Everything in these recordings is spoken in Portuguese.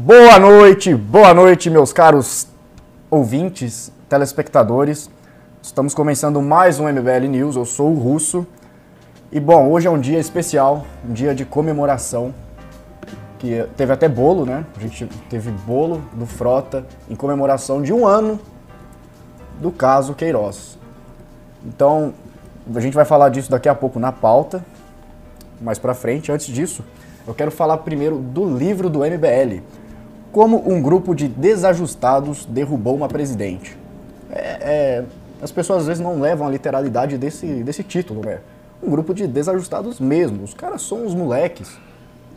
Boa noite, boa noite, meus caros ouvintes, telespectadores. Estamos começando mais um MBL News. Eu sou o Russo. E bom, hoje é um dia especial, um dia de comemoração. Que teve até bolo, né? A gente teve bolo do Frota em comemoração de um ano do caso Queiroz. Então, a gente vai falar disso daqui a pouco na pauta, mais pra frente. Antes disso, eu quero falar primeiro do livro do MBL. Como um grupo de desajustados derrubou uma presidente. É, é, as pessoas às vezes não levam a literalidade desse, desse título, né? Um grupo de desajustados mesmo. Os caras são os moleques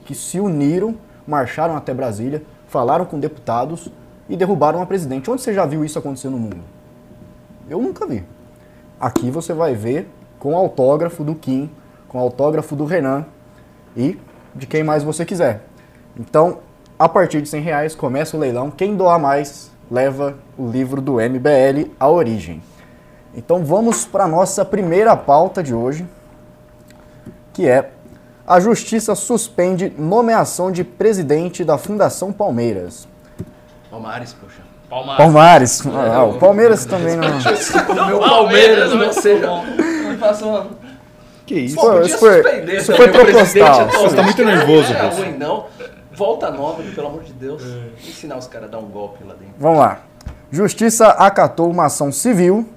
que se uniram, marcharam até Brasília, falaram com deputados e derrubaram a presidente. Onde você já viu isso acontecer no mundo? Eu nunca vi. Aqui você vai ver com autógrafo do Kim, com autógrafo do Renan e de quem mais você quiser. Então, a partir de 100 reais começa o leilão. Quem doar mais leva o livro do MBL A Origem. Então vamos para a nossa primeira pauta de hoje, que é a Justiça suspende nomeação de presidente da Fundação Palmeiras. Palmares, poxa. Palmares. Palmares. Ah, o Palmeiras também não. O meu Palmeiras não seja. Não faça uma. Que isso? Pô, podia isso foi, suspender isso foi proposital. Você tá muito nervoso, Não é ruim, não. Volta nova, pelo amor de Deus. Ensinar os caras a dar um golpe lá dentro. Vamos lá. Justiça acatou uma ação civil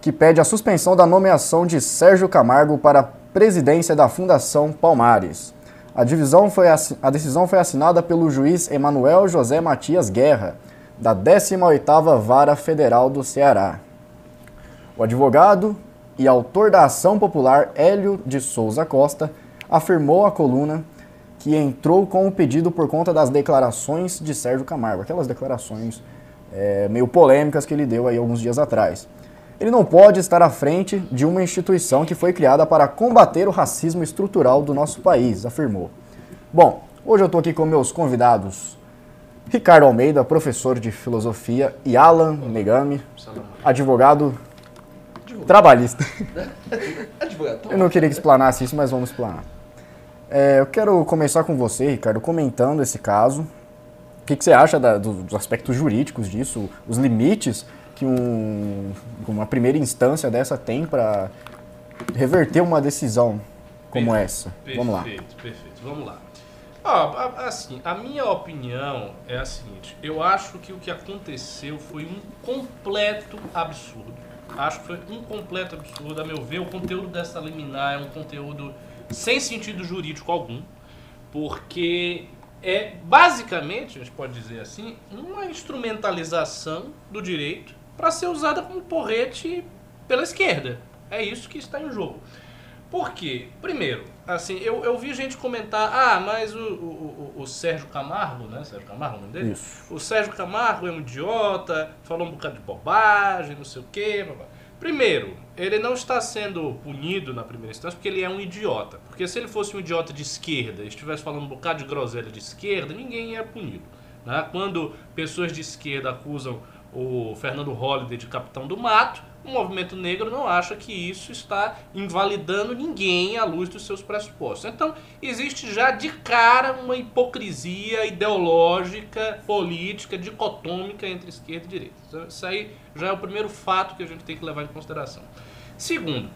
que pede a suspensão da nomeação de Sérgio Camargo para a presidência da Fundação Palmares. A, divisão foi a decisão foi assinada pelo juiz Emanuel José Matias Guerra, da 18ª Vara Federal do Ceará. O advogado e autor da ação popular Hélio de Souza Costa afirmou à coluna que entrou com o pedido por conta das declarações de Sérgio Camargo, aquelas declarações é, meio polêmicas que ele deu aí alguns dias atrás. Ele não pode estar à frente de uma instituição que foi criada para combater o racismo estrutural do nosso país, afirmou. Bom, hoje eu estou aqui com meus convidados Ricardo Almeida, professor de filosofia, e Alan Megami, advogado trabalhista. Advogado, Eu não queria que explanasse isso, mas vamos explanar. É, eu quero começar com você, Ricardo, comentando esse caso. O que, que você acha da- do- dos aspectos jurídicos disso, os limites que um- uma primeira instância dessa tem para reverter uma decisão como Perfeito, essa? Vamos lá. Perfeito, perfeito. Vamos lá. Ó, a- assim, a minha opinião é a seguinte: eu acho que o que aconteceu foi um completo absurdo. Acho que foi um completo absurdo. A meu ver, o conteúdo dessa liminar é um conteúdo sem sentido jurídico algum, porque é basicamente, a gente pode dizer assim, uma instrumentalização do direito para ser usada como porrete pela esquerda. É isso que está em jogo. Por quê? Primeiro, assim, eu, eu vi gente comentar, ah, mas o, o, o- o Sérgio Camargo, né? Sérgio Camargo é o nome dele? Isso. O Sérgio Camargo é um idiota, falou um bocado de bobagem, não sei o quê. blá, blá. Primeiro, ele não está sendo punido na primeira instância porque ele é um idiota. Porque se ele fosse um idiota de esquerda e estivesse falando um bocado de groselha de esquerda, ninguém ia punido. Né? Quando pessoas de esquerda acusam o Fernando Holliday de capitão do mato, o movimento negro não acha que isso está invalidando ninguém à luz dos seus pressupostos. Então, existe já de cara uma hipocrisia ideológica, política, dicotômica entre esquerda e direita. Então, Isso aí já é o primeiro fato que a gente tem que levar em consideração. Segundo,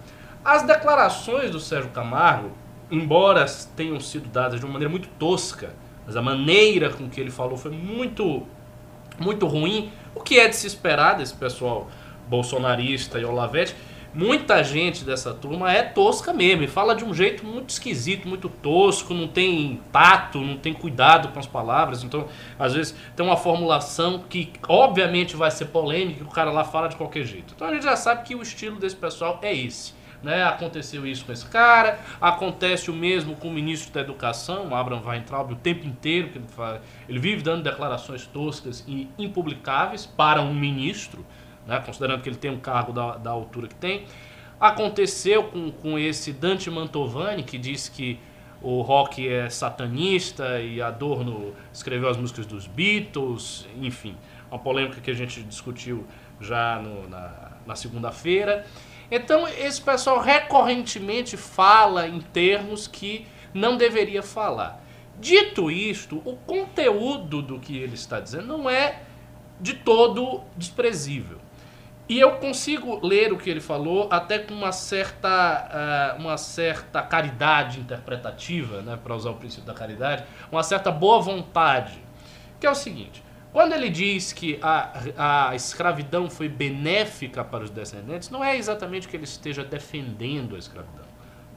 as declarações do Sérgio Camargo, embora tenham sido dadas de uma maneira muito tosca, mas a maneira com que ele falou foi muito muito ruim, o que é de se esperar desse pessoal bolsonarista e olavete. Muita gente dessa turma é tosca mesmo, e fala de um jeito muito esquisito, muito tosco, não tem tato, não tem cuidado com as palavras. Então, às vezes, tem uma formulação que obviamente vai ser polêmica, e o cara lá fala de qualquer jeito. Então a gente já sabe que o estilo desse pessoal é esse. Né? Aconteceu isso com esse cara, acontece o mesmo com o ministro da Educação, Abraham Weintraub, o tempo inteiro que ele. Ele vive dando declarações toscas e impublicáveis para um ministro, né? considerando que ele tem um cargo da, da altura que tem. Aconteceu com, com esse Dante Mantovani, que disse que o rock é satanista e Adorno escreveu as músicas dos Beatles, enfim, uma polêmica que a gente discutiu já no- na, na segunda-feira. Então, esse pessoal recorrentemente fala em termos que não deveria falar. Dito isto, o conteúdo do que ele está dizendo não é de todo desprezível. E eu consigo ler o que ele falou até com uma certa, uh, uma certa caridade interpretativa, né, para usar o princípio da caridade, uma certa boa vontade. Que é o seguinte: quando ele diz que a, a escravidão foi benéfica para os descendentes, não é exatamente que ele esteja defendendo a escravidão.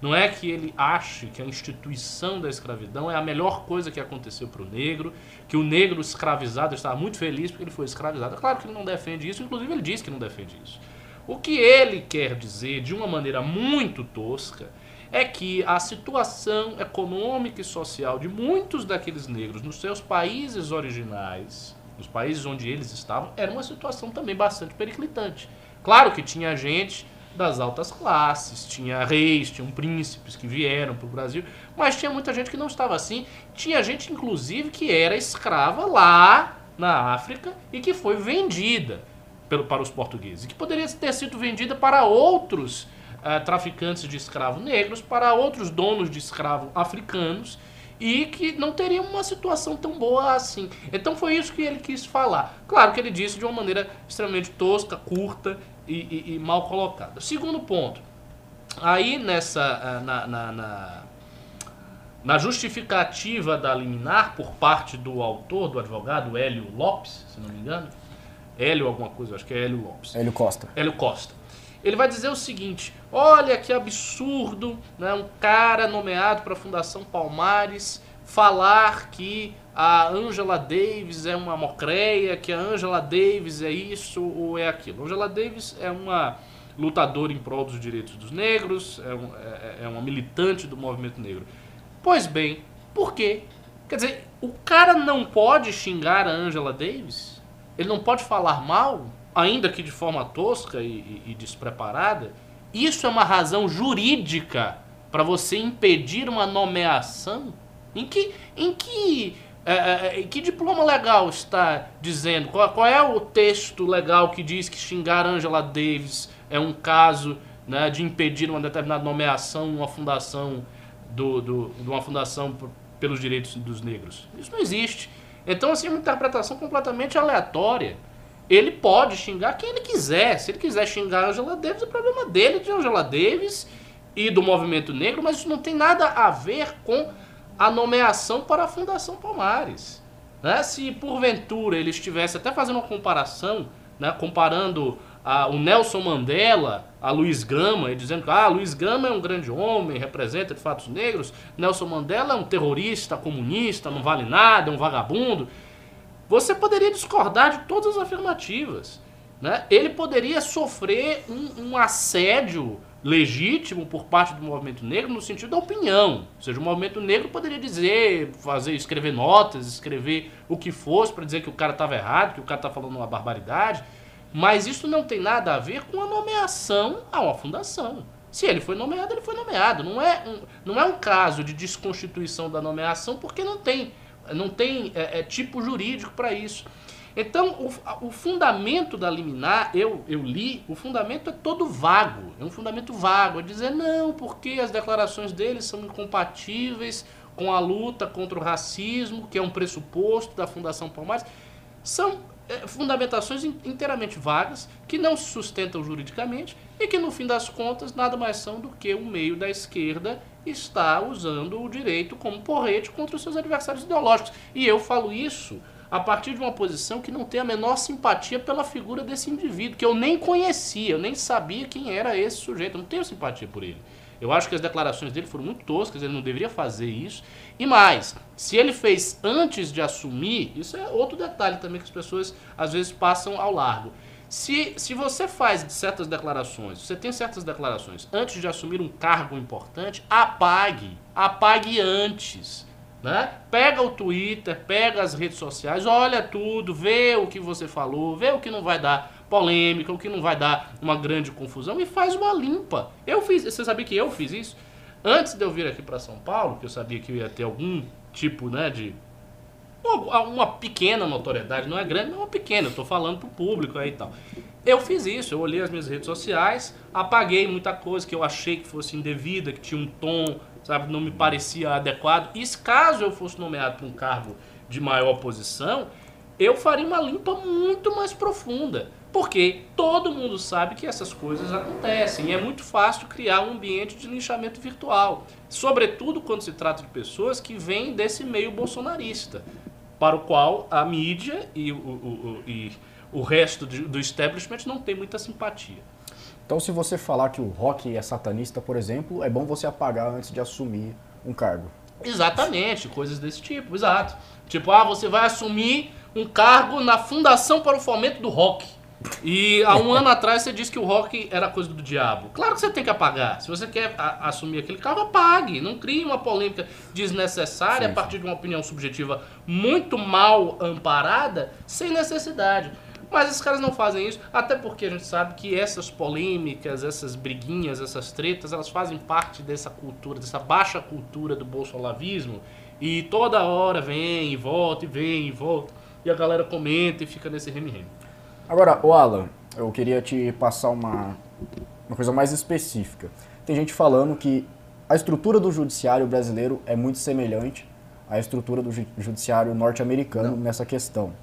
Não é que ele ache que a instituição da escravidão é a melhor coisa que aconteceu para o negro, que o negro escravizado estava muito feliz porque ele foi escravizado. Claro que ele não defende isso, inclusive ele diz que não defende isso. O que ele quer dizer, de uma maneira muito tosca, é que a situação econômica e social de muitos daqueles negros nos seus países originais, nos países onde eles estavam, era uma situação também bastante periclitante. Claro que tinha gente das altas classes, tinha reis, tinham príncipes que vieram para o Brasil, mas tinha muita gente que não estava assim. Tinha gente, inclusive, que era escrava lá na África e que foi vendida pelo, para os portugueses, e que poderia ter sido vendida para outros uh, traficantes de escravos negros, para outros donos de escravos africanos, e que não teriam uma situação tão boa assim. Então foi isso que ele quis falar. Claro que ele disse de uma maneira extremamente tosca, curta e, e, e mal colocada. Segundo ponto, aí nessa eh, na, na, na, na, justificativa da liminar por parte do autor, do advogado Hélio Lopes, se não me engano, Hélio alguma coisa, acho que é Hélio Lopes. Hélio Costa. Hélio Costa. Ele vai dizer o seguinte: olha que absurdo, né, um cara nomeado para a Fundação Palmares falar que a Angela Davis é uma mocreia, que a Angela Davis é isso ou é aquilo. Angela Davis é uma lutadora em prol dos direitos dos negros, é, um, é, é uma militante do movimento negro. Pois bem, por quê? Quer dizer, o cara não pode xingar a Angela Davis? Ele não pode falar mal, ainda que de forma tosca e, e, e despreparada? Isso é uma razão jurídica para você impedir uma nomeação? Em que, em que é, é, é, que diploma legal está dizendo? Qual, qual, é o texto legal que diz que xingar Angela Davis é um caso né, de impedir uma determinada nomeação uma fundação do, do, de uma fundação pelos direitos dos negros? Isso não existe. Então, assim, é uma interpretação completamente aleatória. Ele pode xingar quem ele quiser. Se ele quiser xingar Angela Davis, é problema dele, de Angela Davis e do movimento negro, mas isso não tem nada a ver com a nomeação para a Fundação Palmares. Né? Se porventura ele estivesse até fazendo uma comparação, né? comparando a, o Nelson Mandela a Luiz Gama, e dizendo que ah, Luiz Gama é um grande homem, representa de fatos negros, Nelson Mandela é um terrorista comunista, não vale nada, é um vagabundo. Você poderia discordar de todas as afirmativas. Né? Ele poderia sofrer um, um assédio legítimo por parte do movimento negro no sentido da opinião. Ou seja, o movimento negro poderia dizer, fazer, escrever notas, escrever o que fosse para dizer que o cara estava errado, que o cara está falando uma barbaridade, mas isso não tem nada a ver com a nomeação a uma fundação. Se ele foi nomeado, ele foi nomeado. Não é um, não é um caso de desconstituição da nomeação porque não tem, não tem é, é, tipo jurídico para isso. Então, o, o, fundamento da liminar, eu, eu li, o fundamento é todo vago. É um fundamento vago. É dizer, não, porque as declarações deles são incompatíveis com a luta contra o racismo, que é um pressuposto da Fundação Palmares. São é, fundamentações inteiramente vagas, que não se sustentam juridicamente e que, no fim das contas, nada mais são do que um meio da esquerda está usando o direito como porrete contra os seus adversários ideológicos. E eu falo isso a partir de uma posição que não tem a menor simpatia pela figura desse indivíduo, que eu nem conhecia, eu nem sabia quem era esse sujeito, eu não tenho simpatia por ele. Eu acho que as declarações dele foram muito toscas, ele não deveria fazer isso. E mais, se ele fez antes de assumir, isso é outro detalhe também que as pessoas às vezes passam ao largo. Se, se você faz certas declarações, você tem certas declarações antes de assumir um cargo importante, apague. Apague antes. Né? Pega o Twitter, pega as redes sociais, olha tudo, vê o que você falou, vê o que não vai dar polêmica, o que não vai dar uma grande confusão e faz uma limpa. Eu fiz, você sabia que eu fiz isso? Antes de eu vir aqui para São Paulo, que eu sabia que eu ia ter algum tipo, né, de uma pequena notoriedade, não é grande, mas uma pequena, eu tô falando pro público aí e tal. Eu fiz isso, eu olhei as minhas redes sociais, apaguei muita coisa que eu achei que fosse indevida, que tinha um tom sabe? Não me parecia adequado. E se caso eu fosse nomeado para um cargo de maior posição, eu faria uma limpa muito mais profunda. Porque todo mundo sabe que essas coisas acontecem e é muito fácil criar um ambiente de linchamento virtual. Sobretudo quando se trata de pessoas que vêm desse meio bolsonarista, para o qual a mídia e o, o, o, e o resto do establishment não tem muita simpatia. Então, se você falar que o rock é satanista, por exemplo, é bom você apagar antes de assumir um cargo. Exatamente, coisas desse tipo, exato. Tipo, ah, você vai assumir um cargo na Fundação para o Fomento do Rock. E há um ano atrás você disse que o rock era coisa do diabo. Claro que você tem que apagar. Se você quer assumir aquele cargo, apague. Não crie uma polêmica desnecessária sim, a partir sim. de uma opinião subjetiva muito mal amparada, sem necessidade. Mas esses caras não fazem isso, até porque a gente sabe que essas polêmicas, essas briguinhas, essas tretas, elas fazem parte dessa cultura, dessa baixa cultura do bolsolavismo. E toda hora vem e volta, e vem e volta. E a galera comenta e fica nesse reme-reme. Agora, o Alan, eu queria te passar uma, uma coisa mais específica. Tem gente falando que a estrutura do judiciário brasileiro é muito semelhante à estrutura do judiciário norte-americano nessa questão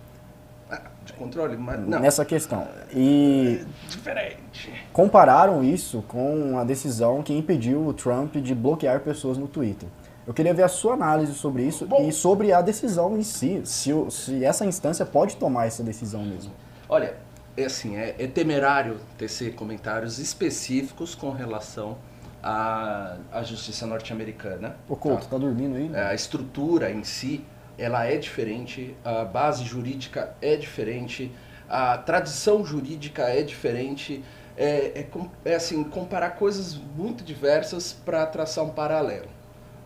de controle, mas não. Nessa questão. E. É diferente. Compararam isso com a decisão que impediu o Trump de bloquear pessoas no Twitter. Eu queria ver a sua análise sobre isso Bom, e sobre a decisão em si, se, se essa instância pode tomar essa decisão mesmo. Olha, é assim, é, é temerário tecer comentários específicos com relação à, à justiça norte-americana. O tá? tá dormindo aí? Né? A estrutura em si ela é diferente, a base jurídica é diferente, a tradição jurídica é diferente. É, é, é assim, comparar coisas muito diversas para traçar um paralelo.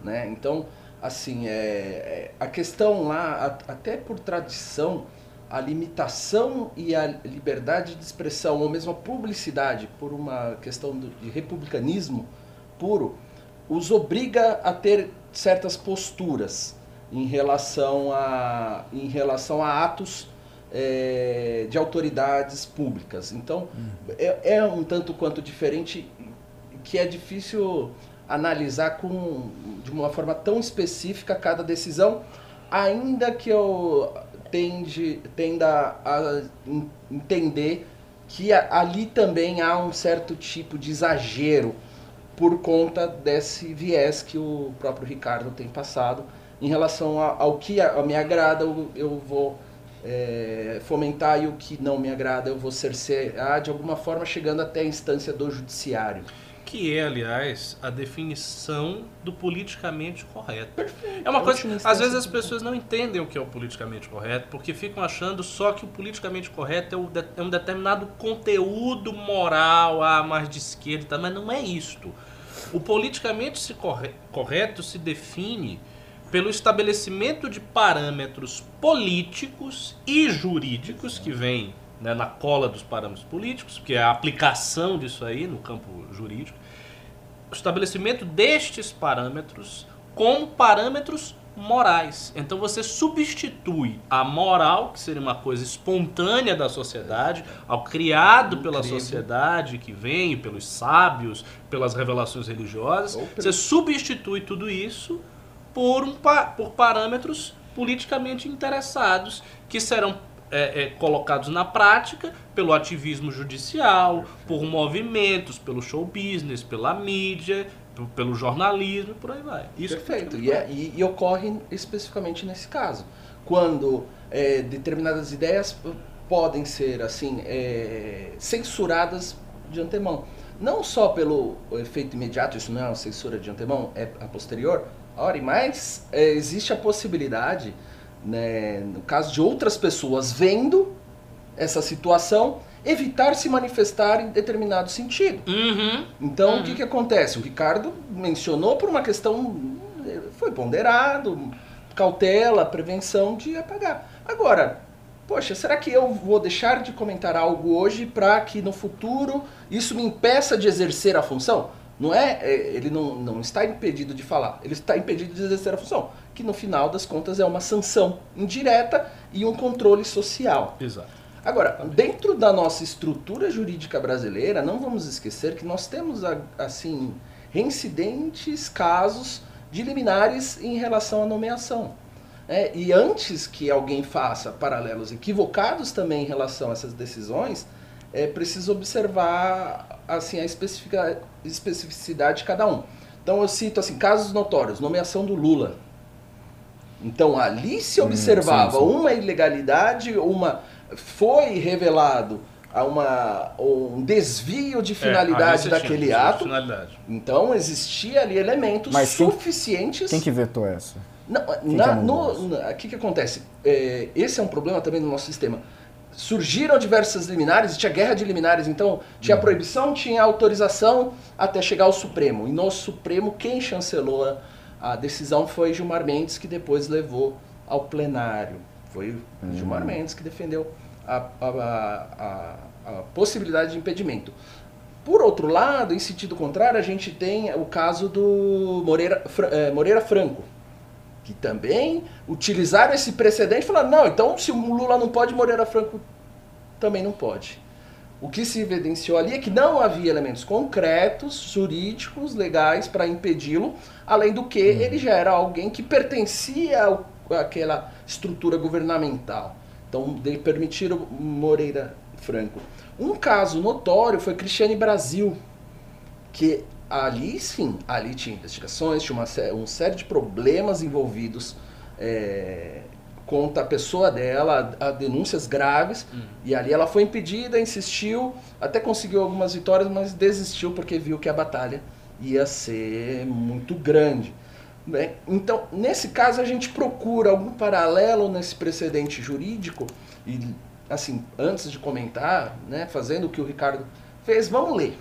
Né? Então, assim, é, é, a questão lá, a, até por tradição, a limitação e a liberdade de expressão, ou mesmo a publicidade, por uma questão de republicanismo puro, os obriga a ter certas posturas em relação a, em relação a atos é, de autoridades públicas. Então, é, é, um tanto quanto diferente que é difícil analisar com, de uma forma tão específica cada decisão, ainda que eu tende, tenda a entender que ali também há um certo tipo de exagero por conta desse viés que o próprio Ricardo tem passado em relação ao que a, a me agrada, eu, eu vou é, fomentar e o que não me agrada, eu vou cercear de alguma forma, chegando até a instância do judiciário. Que é, aliás, a definição do politicamente correto. Perfeito. É uma coisa que, às vezes, as pessoas não entendem o que é o politicamente correto, porque ficam achando só que o politicamente correto é, o é um determinado conteúdo moral, ah, mais de esquerda, mas não é isto. O politicamente correto se define pelo estabelecimento de parâmetros políticos e jurídicos que vêm né, na cola dos parâmetros políticos, que é a aplicação disso aí no campo jurídico, o estabelecimento destes parâmetros como parâmetros morais. Então você substitui a moral, que seria uma coisa espontânea da sociedade, ao criado pela sociedade, que vem pelos sábios, pelas revelações religiosas, você substitui tudo isso por, um, por parâmetros politicamente interessados que serão é, é, colocados na prática pelo ativismo judicial, por movimentos, pelo show business, pela mídia, pelo jornalismo e por aí vai. Isso Perfeito. E, é, e, e, ocorre especificamente nesse caso. Quando é, determinadas ideias podem ser assim é, censuradas de antemão. Não só pelo efeito imediato, isso não é uma censura de antemão, é a posterior, Ora, mas é, existe a possibilidade, né, no caso de outras pessoas vendo essa situação, evitar se manifestar em determinado sentido. Uhum. Então, uhum. o que, que acontece? O Ricardo mencionou por uma questão, foi ponderado, cautela, prevenção de apagar. Agora, poxa, será que eu vou deixar de comentar algo hoje para que no futuro isso me impeça de exercer a função? Não é, é, ele não, não está impedido de falar, ele está impedido de exercer a função, que no final das contas é uma sanção indireta e um controle social. Exato. Agora, dentro da nossa estrutura jurídica brasileira, não vamos esquecer que nós temos assim reincidentes casos de liminares em relação à nomeação. É, e antes que alguém faça paralelos equivocados também em relação a essas decisões, é preciso observar assim a especificidade de cada um. Então eu cito assim casos notórios, nomeação do Lula. Então ali se hum, observava hum, sim, sim. uma ilegalidade, uma foi revelado a uma, um desvio de é, finalidade é, daquele ato. Finalidade. Então existia ali elementos Mas suficientes. Quem que vetou essa? Não, na, no, o que, que acontece? É, esse é um problema também no nosso sistema. Surgiram diversas liminares, tinha guerra de liminares, então tinha uhum. proibição, tinha autorização até chegar ao Supremo. E no Supremo, quem chancelou a decisão foi Gilmar Mendes, que depois levou ao plenário. Foi uhum. Gilmar Mendes que defendeu a, a, a, a possibilidade de impedimento. Por outro lado, em sentido contrário, a gente tem o caso do Moreira, é, Moreira Franco, que também utilizaram esse precedente e falaram, não, então se o Lula não pode, Moreira Franco também não pode. O que se evidenciou ali é que não havia elementos concretos, jurídicos, legais para impedi-lo, além do que uhum. ele já era alguém que pertencia àquela estrutura governamental. Então, de permitiram Moreira Franco. Um caso notório foi Cristiane Brasil, que ali sim, ali tinha investigações, tinha uma, uma série de problemas envolvidos é, contra a pessoa dela, a, a denúncias graves, hum. e ali ela foi impedida, insistiu, até conseguiu algumas vitórias, mas desistiu porque viu que a batalha ia ser muito grande. Né? Então, nesse caso, a gente procura algum paralelo nesse precedente jurídico, e assim, antes de comentar, né, fazendo o que o Ricardo fez, vamos ler.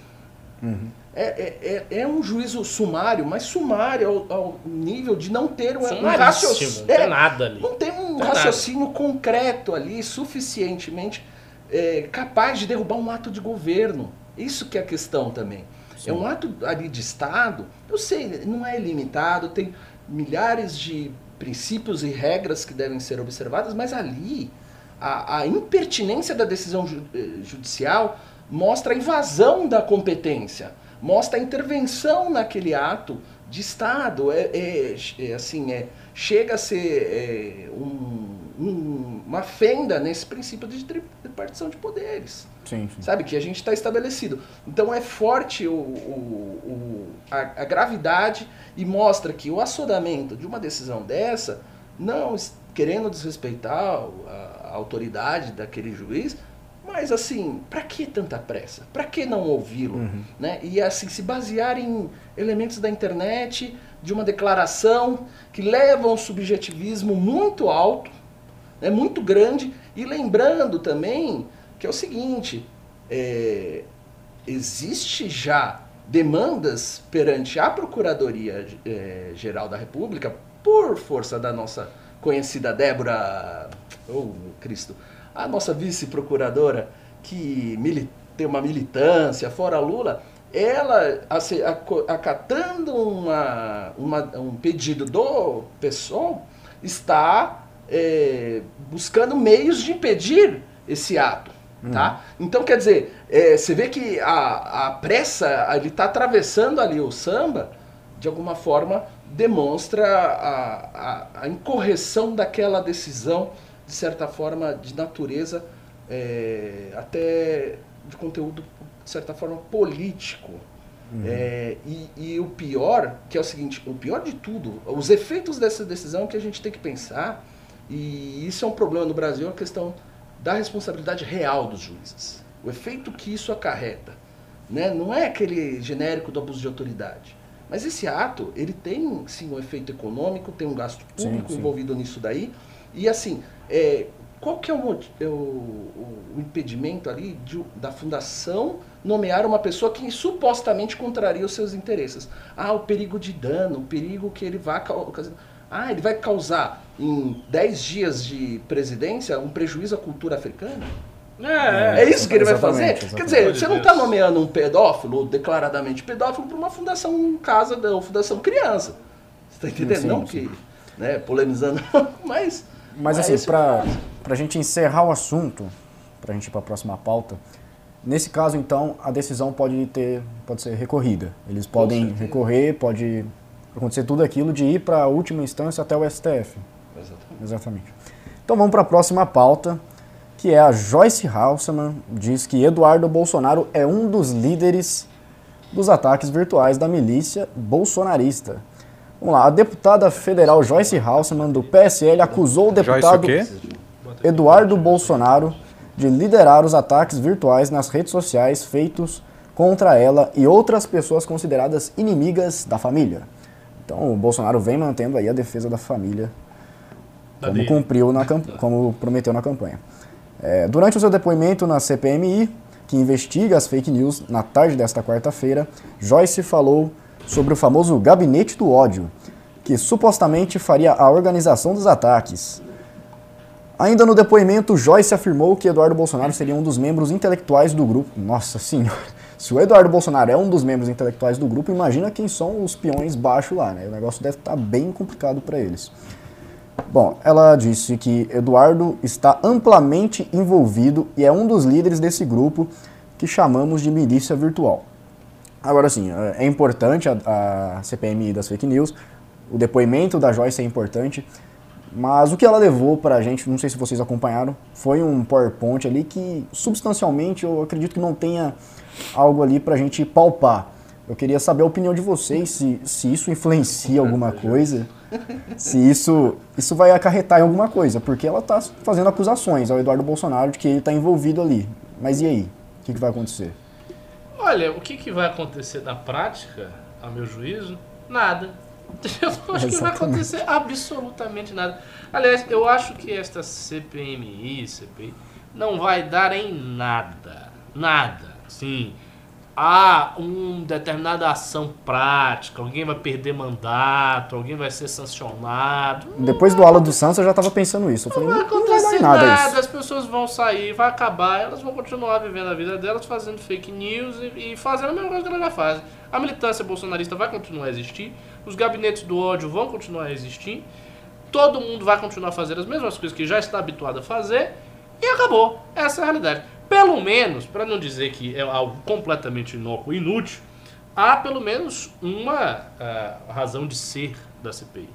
Uhum. É, é, é, é, um juízo sumário, mas sumário ao, ao nível de não ter um, um raciocínio. Não tem é, nada ali. Não tem um tem raciocínio nada. concreto ali, suficientemente é, capaz de derrubar um ato de governo. Isso que é a questão também. Sim. É um ato ali de Estado, eu sei, não é ilimitado, tem milhares de princípios e regras que devem ser observadas, mas ali a, a impertinência da decisão ju, eh, judicial mostra a invasão da competência mostra a intervenção naquele ato de Estado. É, é, é assim, é, chega a ser é, um, um, uma fenda nesse princípio de repartição de poderes. Sim, sim. Sabe? Que a gente está estabelecido. Então é forte o, o, o a, a, gravidade e mostra que o assodamento de uma decisão dessa, não querendo desrespeitar a, a autoridade daquele juiz, mas assim, para que tanta pressa? Para que não ouvi-lo? Uhum. Né? E assim, se basear em elementos da internet, de uma declaração que leva a um subjetivismo muito alto, né, muito grande, e lembrando também que é o seguinte, é, existe já demandas perante a Procuradoria é, Geral da República, por força da nossa conhecida Débora, oh Cristo, a nossa vice-procuradora, que tem uma militância fora Lula, ela, acatando uma, uma, um pedido do PSOL, está é, buscando meios de impedir esse ato. Tá? Uhum. Então, quer dizer, é, você vê que a, a pressa, ele está atravessando ali o samba, de alguma forma demonstra a, a, a incorreção daquela decisão de certa forma, de natureza, é, até de conteúdo, de certa forma, político. Uhum. É, e, e, o pior, que é o seguinte, o pior de tudo, os efeitos dessa decisão que a gente tem que pensar, e isso é um problema no Brasil, a questão da responsabilidade real dos juízes. O efeito que isso acarreta. Né? Não é aquele genérico do abuso de autoridade. Mas esse ato, ele tem sim um efeito econômico, tem um gasto público sim, sim. envolvido nisso daí. E assim, é, qual que é o, é o, o impedimento ali de, da fundação nomear uma pessoa que supostamente contraria os seus interesses? Ah, o perigo de dano, o perigo que ele vai causar. Ah, ele vai causar em 10 dias de presidência um prejuízo à cultura africana? É, é, é isso que ele vai fazer? Exatamente. Quer dizer, você não está nomeando um pedófilo, declaradamente pedófilo, para uma fundação casa, ou fundação criança. Você está entendendo? Sim, não sim. que, né, polemizando, mas mas assim, para a gente encerrar o assunto, para a gente ir para a próxima pauta, Nesse caso, então, a decisão pode ter, pode ser recorrida. Eles podem recorrer, pode acontecer tudo aquilo de ir para a última instância até o STF. Exatamente. Exatamente. Então vamos para a próxima pauta, que é a Joyce Halseman diz que Eduardo Bolsonaro é um dos líderes dos ataques virtuais da milícia bolsonarista. Vamos lá, a deputada federal Joyce Halseman do PSL acusou o deputado? Eduardo Bolsonaro de liderar os ataques virtuais nas redes sociais feitos contra ela e outras pessoas consideradas inimigas da família. Então o Bolsonaro vem mantendo aí a defesa da família como cumpriu na camp- como prometeu na campanha. É, durante o seu depoimento na CPMI, que investiga as fake news, na tarde desta quarta-feira, Joyce falou sobre o famoso gabinete do ódio, que supostamente faria a organização dos ataques. Ainda no depoimento, Joyce afirmou que Eduardo Bolsonaro seria um dos membros intelectuais do grupo. Nossa senhora, se o Eduardo Bolsonaro é um dos membros intelectuais do grupo, imagina quem são os peões baixo lá, né? O negócio deve estar bem complicado para eles. Bom, ela disse que Eduardo está amplamente envolvido e é um dos líderes desse grupo que chamamos de milícia virtual. Agora sim, é importante a, a CPMI das fake news, o depoimento da Joyce é importante, mas o que ela levou pra gente, não sei se vocês acompanharam, foi um PowerPoint ali que substancialmente eu acredito que não tenha algo ali pra gente palpar. Eu queria saber a opinião de vocês, se, se isso influencia alguma coisa, se isso, isso vai acarretar em alguma coisa, porque ela está fazendo acusações ao Eduardo Bolsonaro de que ele está envolvido ali. Mas e aí? O que, que vai acontecer? Olha, o que, que vai acontecer na prática, a meu juízo? Nada. Eu não acho que vai Exatamente. acontecer absolutamente nada. Aliás, eu acho que esta CPMI, CPI, não vai dar em nada. Nada. Sim. Há uma determinada ação prática, alguém vai perder mandato, alguém vai ser sancionado. Depois do aula do Santos eu já estava pensando isso. Eu falei, Não vai não, não vai acontecer nada, nada, as pessoas vão sair, vai acabar, elas vão continuar vivendo a vida delas, fazendo fake news e, e fazendo a mesma coisa que elas já fazem. A militância bolsonarista vai continuar a existir, os gabinetes do ódio vão continuar a existir, todo mundo vai continuar a fazer as mesmas coisas que já está habituado a fazer e acabou. Essa é a realidade. Pelo menos, para não dizer que é algo completamente inócuo e inútil, há pelo menos uma ah, razão de ser da CPI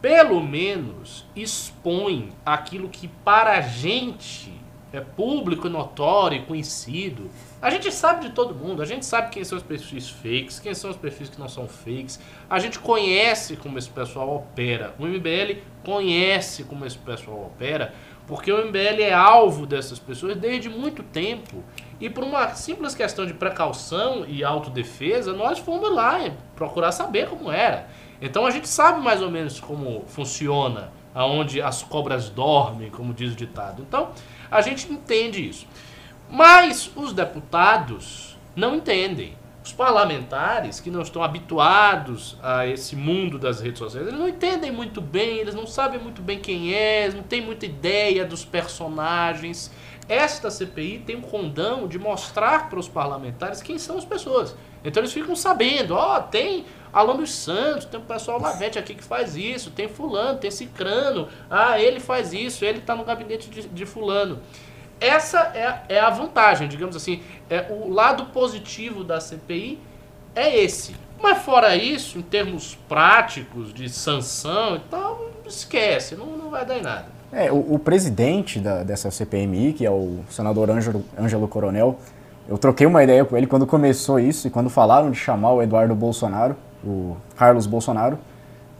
pelo menos expõe aquilo que para a gente é público, notório, conhecido. A gente sabe de todo mundo, a gente sabe quem são os perfis fakes, quem são os perfis que não são fakes. A gente conhece como esse pessoal opera. O MBL conhece como esse pessoal opera, porque o MBL é alvo dessas pessoas desde muito tempo. E por uma simples questão de precaução e autodefesa, nós fomos lá procurar saber como era. Então a gente sabe mais ou menos como funciona, aonde as cobras dormem, como diz o ditado. Então a gente entende isso. Mas os deputados não entendem. Os parlamentares que não estão habituados a esse mundo das redes sociais, eles não entendem muito bem, eles não sabem muito bem quem é, não têm muita ideia dos personagens. Esta CPI tem o condão de mostrar para os parlamentares quem são as pessoas. Então eles ficam sabendo, ó, tem Alan dos Santos, tem o pessoal Lavete aqui que faz isso, tem fulano, tem cicrano, ah, ele faz isso, ele está no gabinete de, de fulano. Essa é, é a vantagem, digamos assim, é o lado positivo da CPI é esse. Mas fora isso, em termos práticos, de sanção e tal, esquece, não, não vai dar em nada. É, o, o presidente da- dessa CPMI, que é o senador Ângelo, Ângelo Coronel, eu troquei uma ideia com ele quando começou isso e quando falaram de chamar o Eduardo Bolsonaro, o Carlos Bolsonaro,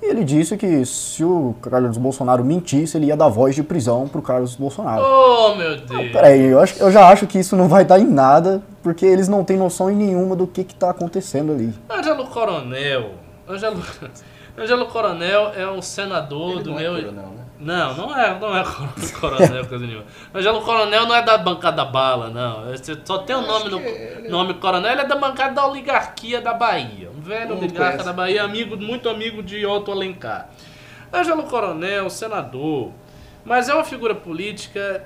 e ele disse que se o Carlos Bolsonaro mentisse, ele ia dar voz de prisão pro Carlos Bolsonaro. Oh, meu Deus! Peraí, eu, acho, eu já acho que isso não vai dar em nada, porque eles não têm noção nenhuma do que que tá acontecendo ali. Ângelo Coronel. Ângelo, Ângelo Coronel é um senador Ele do não é meu. coronel, né? Não, não é, não é coronel, coisa nenhuma. Ângelo Coronel não é da bancada bala, não. Esse- Só tem o Eu nome no ele- nome coronel, ele é da bancada da oligarquia da Bahia. Um velho Não oligarca conhece. da Bahia, amigo, muito amigo de Otto Alencar. Ângelo Coronel, senador, mas é uma figura política,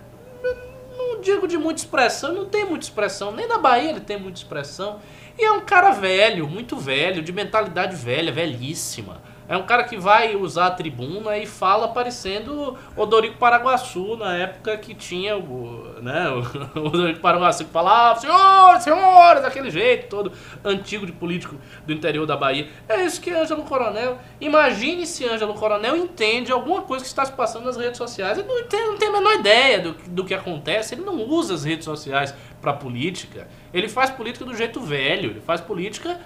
não digo de muita expressão, não tem muita expressão, nem na Bahia ele tem muita expressão. E é um cara velho, muito velho, de mentalidade velha, velhíssima. É um cara que vai usar a tribuna e fala parecendo Odorico Paraguaçu, na época que tinha o, né, o Odorico Paraguaçu que falava, senhores, senhores, daquele jeito todo antigo de político do interior da Bahia. É isso que Ângelo Coronel. Imagine se Ângelo Coronel entende alguma coisa que está se passando nas redes sociais. Ele não, não tem a menor ideia do, do que acontece, ele não usa as redes sociais para política. Ele faz política do jeito velho, ele faz política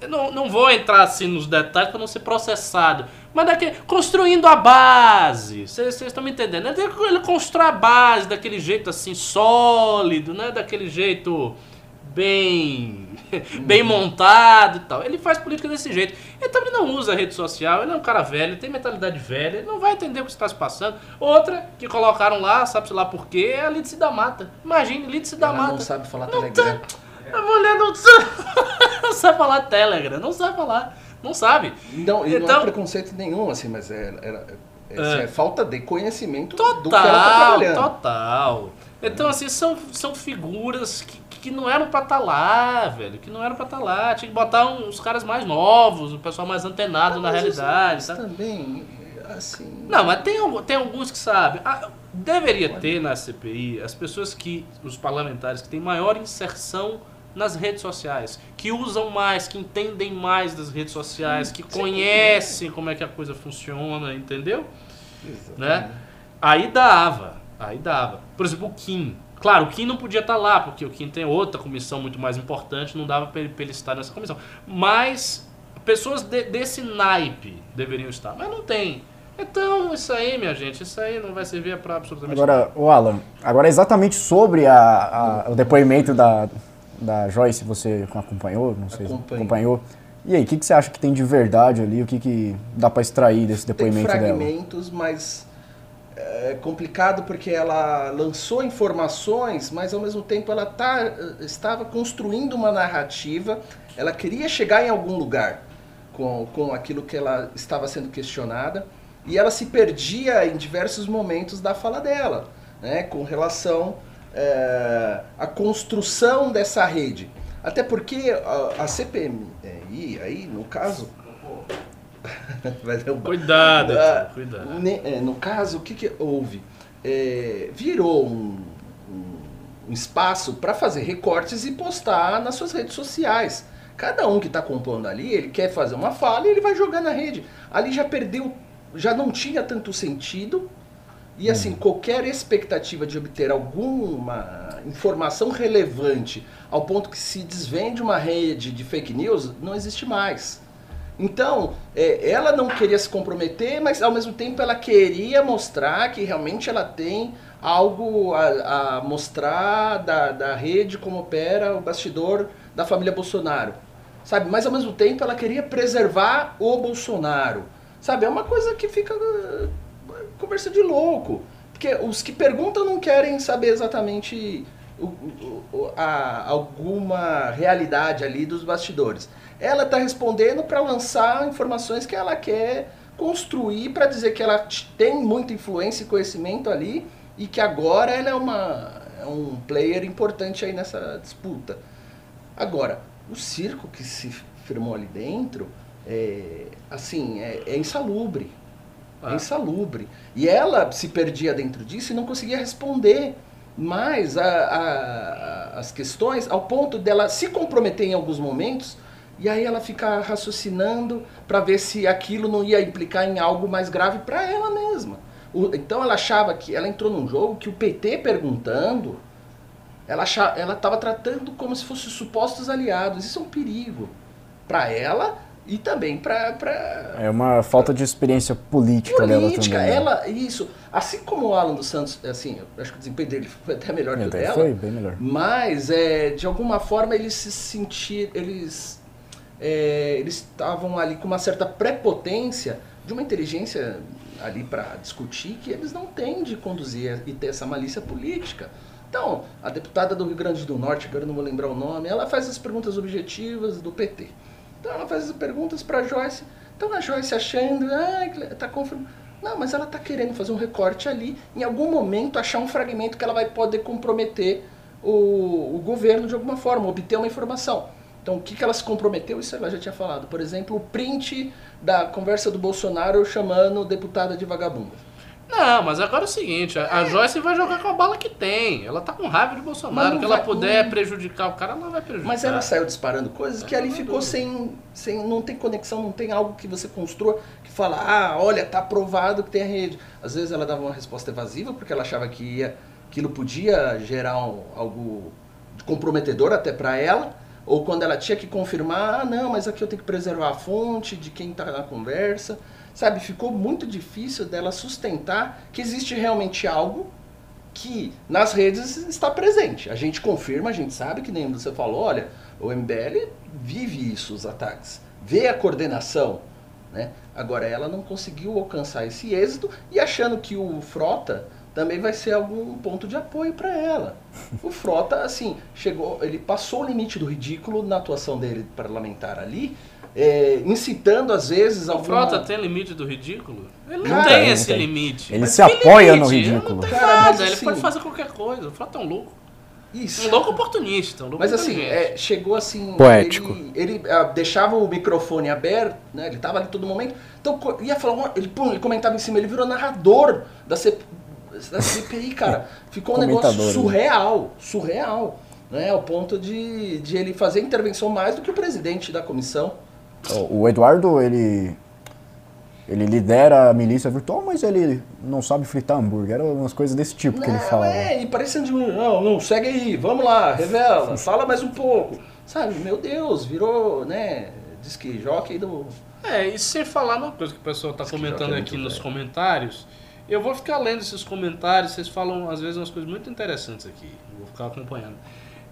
eu não, não vou entrar assim nos detalhes para não ser processado. Mas daqui, construindo a base. Vocês estão me entendendo? Ele constrói a base daquele jeito assim, sólido, né? Daquele jeito bem bem montado e tal. Ele faz política desse jeito. Ele também não usa rede social, ele é um cara velho, tem mentalidade velha, ele não vai entender o que está se passando. Outra que colocaram lá, sabe-se lá por quê, é a Lídice da Mata. Imagine, Lídice da Ela Mata. não sabe falar Não Telegram. A mulher não sabe, não sabe falar Telegram, não sabe falar, não sabe. Não, e não Então- é preconceito nenhum, assim, mas é, era- é, É. é falta de conhecimento do que ela tá Total, trabalhando. total. Então, assim, são, são figuras que, que não eram pra estar lá, velho. Que não eram pra estar lá. Tinha que botar uns caras mais novos, o pessoal mais antenado na Mas realidade, isso também, assim... Não, mas tem, tem alguns que sabem. Ah, deveria ter na CPI as pessoas que, os parlamentares que têm maior inserção nas redes sociais, que usam mais, que entendem mais das redes sociais, que conhecem como é que a coisa funciona, entendeu? Né? Aí dava, aí dava. Por exemplo, o Kim. Claro, o Kim não podia estar lá, porque o Kim tem outra comissão muito mais importante, não dava para ele, ele estar nessa comissão. Mas pessoas de- desse naipe deveriam estar, mas não tem. Então, isso aí, minha gente, isso aí não vai servir para absolutamente Agora, o Alan, agora exatamente sobre a, a- o depoimento da, da Joyce, você acompanhou? Não sei se Acompanhei. acompanhou. E aí, o que, que você acha que tem de verdade ali? O que, que dá para extrair desse Tem depoimento dela? fragmentos, mas é complicado porque ela lançou informações, mas ao mesmo tempo ela tá, estava construindo uma narrativa, ela queria chegar em algum lugar com, com aquilo que ela estava sendo questionada, e ela se perdia em diversos momentos da fala dela, né, com relação é, à construção dessa rede. Até porque a, a CPMI, aí, no caso... Derrubar. Cuidado, Ah, cuidado. É, no caso, o que, que houve? É, virou um, um- um espaço para fazer recortes e postar nas suas redes sociais. Cada um que está compondo ali, ele quer fazer uma fala e ele vai jogar na rede. Ali já perdeu, já não tinha tanto sentido. E assim, qualquer expectativa de obter alguma informação relevante ao ponto que se desvende uma rede de fake news, não existe mais. Então, é, ela não queria se comprometer, mas ao mesmo tempo ela queria mostrar que realmente ela tem algo a, a mostrar da, da rede, como opera o bastidor da família Bolsonaro. Sabe? Mas ao mesmo tempo ela queria preservar o Bolsonaro. Sabe? É uma coisa que fica conversa de louco. Porque os que perguntam não querem saber exatamente o- o- a- alguma realidade ali dos bastidores. Ela está respondendo para lançar informações que ela quer construir para dizer que ela tem muita influência e conhecimento ali e que agora ela é, uma, é um player importante aí nessa disputa. Agora, o circo que se firmou ali dentro é assim é, é insalubre. Ah. insalubre. E ela se perdia dentro disso e não conseguia responder mais a- a- as questões ao ponto dela se comprometer em alguns momentos e aí ela fica raciocinando para ver se aquilo não ia implicar em algo mais grave para ela mesma. O- então ela achava que ela entrou num jogo que o PT perguntando ela acha- ela estava tratando como se fossem supostos aliados. Isso é um perigo para ela e também para É uma falta de experiência política, dela política. também. né? Ela, isso. Assim como o Alan dos Santos, assim, acho que o desempenho dele foi até melhor que o dela. foi bem melhor. Mas, é, de alguma forma, eles se sentiram. Eles é, eles estavam ali com uma certa prepotência de uma inteligência ali para discutir que eles não têm de conduzir e ter essa malícia política. Então, a deputada do Rio Grande do Norte, agora eu não vou lembrar o nome, ela faz as perguntas objetivas do PT. Então ela faz as perguntas para Joyce. Então a Joyce achando, ah, tá confirmando. Não, mas ela tá querendo fazer um recorte ali, em algum momento achar um fragmento que ela vai poder comprometer o, o governo de alguma forma, obter uma informação. Então, o que, que ela se comprometeu? Isso ela já tinha falado. Por exemplo, o print da conversa do Bolsonaro chamando deputada de vagabunda. Não, mas agora é o seguinte, a, a Joyce vai jogar com a bala que tem. Ela tá com raiva de Bolsonaro. não Que ela vai- puder não- prejudicar o cara, ela vai prejudicar. Mas ela saiu disparando coisas que Ah, ali ficou dúvida. sem, sem. Não tem conexão, não tem algo que você construa que fala, ah, olha, tá provado que tem a rede. Às vezes ela dava uma resposta evasiva porque ela achava que ia, aquilo podia gerar um- algo comprometedor até para ela. Ou quando ela tinha que confirmar, ah, não, mas aqui eu tenho que preservar a fonte de quem tá na conversa. Sabe, ficou muito difícil dela sustentar que existe realmente algo que nas redes está presente. A gente confirma, a gente sabe que nem você falou, olha, o MBL vive isso, os ataques, vê a coordenação, né? Agora ela não conseguiu alcançar esse êxito e achando que o Frota também vai ser algum ponto de apoio para ela. O Frota, assim, chegou, ele passou o limite do ridículo na atuação dele parlamentar ali, é, incitando às vezes O alguma... Frota tem limite do ridículo? Ele não Cara, tem não esse tem. limite. Ele Mas se apoia no limite? ridículo. Ele não tem Cara, nada, ele assim- pode fazer qualquer coisa. O Frota é um louco. Isso. Um louco oportunista, um louco Mas assim, é, chegou assim. Poético. Ele, ele, ah, deixava o microfone aberto, né? Ele tava ali todo momento. Então ia falar, uma- ele, pum, ele comentava em cima, ele virou narrador da, C- da CPI, cara. Ficou um negócio né? surreal, surreal. Né, ao ponto de, de ele fazer intervenção mais do que o presidente da comissão. O Eduardo, ele. Ele lidera a milícia virtual, mas ele não sabe fritar hambúrguer. Era umas coisas desse tipo que ele Não, falava. É, e parecendo de um, não, não, segue aí, vamos lá, revela, fala mais um pouco. Sabe, meu Deus, virou, né, diz que jockey do... É, e sem falar numa coisa que o pessoal tá que comentando é aqui nos velho. comentários, eu vou ficar lendo esses comentários, vocês falam às vezes umas coisas muito interessantes aqui, vou ficar acompanhando.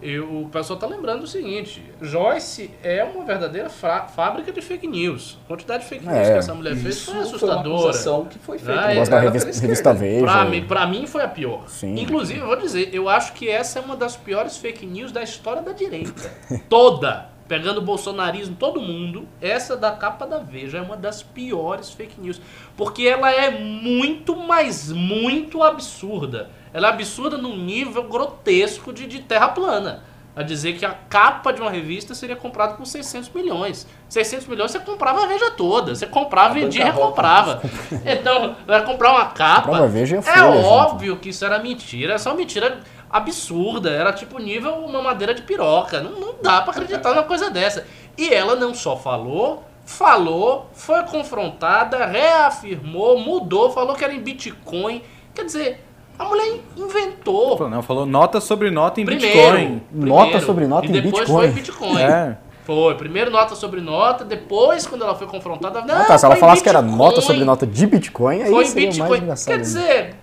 Eu, o pessoal tá lembrando o seguinte, Joyce é uma verdadeira fábrica de fake news. A quantidade de fake news É, que essa mulher fez foi uma assustadora. acusação que foi feita. Ah, é. Da ela revista, revista. Veja. Pra mim, pra mim foi a pior. Sim. Inclusive, eu vou dizer, eu acho que essa é uma das piores fake news da história da direita. Toda. Pegando o bolsonarismo, todo mundo, essa da capa da Veja é uma das piores fake news. Porque ela é muito, mas muito absurda. Ela é absurda num nível grotesco de, de terra plana. A dizer que a capa de uma revista seria comprada por 600 milhões. 600 milhões você comprava a Veja toda. Você comprava, vendia e recomprava. Então, vai comprar uma capa. Comprava a Veja e a é Folha junto. óbvio que isso era mentira. É uma mentira absurda. Era tipo nível uma madeira de piroca. Não, não dá pra acreditar numa coisa dessa. E ela não só falou, falou, foi confrontada, reafirmou, mudou, falou que era em Bitcoin. Quer dizer, a mulher inventou. Não, falou nota sobre nota em Primeiro, Bitcoin. Nota primeiro, sobre nota e em depois Bitcoin. foi Bitcoin. É. Foi, primeiro nota sobre nota, depois quando ela foi confrontada, não, Ah, tá, se ela em falasse que era Bitcoin. nota sobre nota de Bitcoin, aí Foi em seria mais Bitcoin. engraçado. Quer dizer,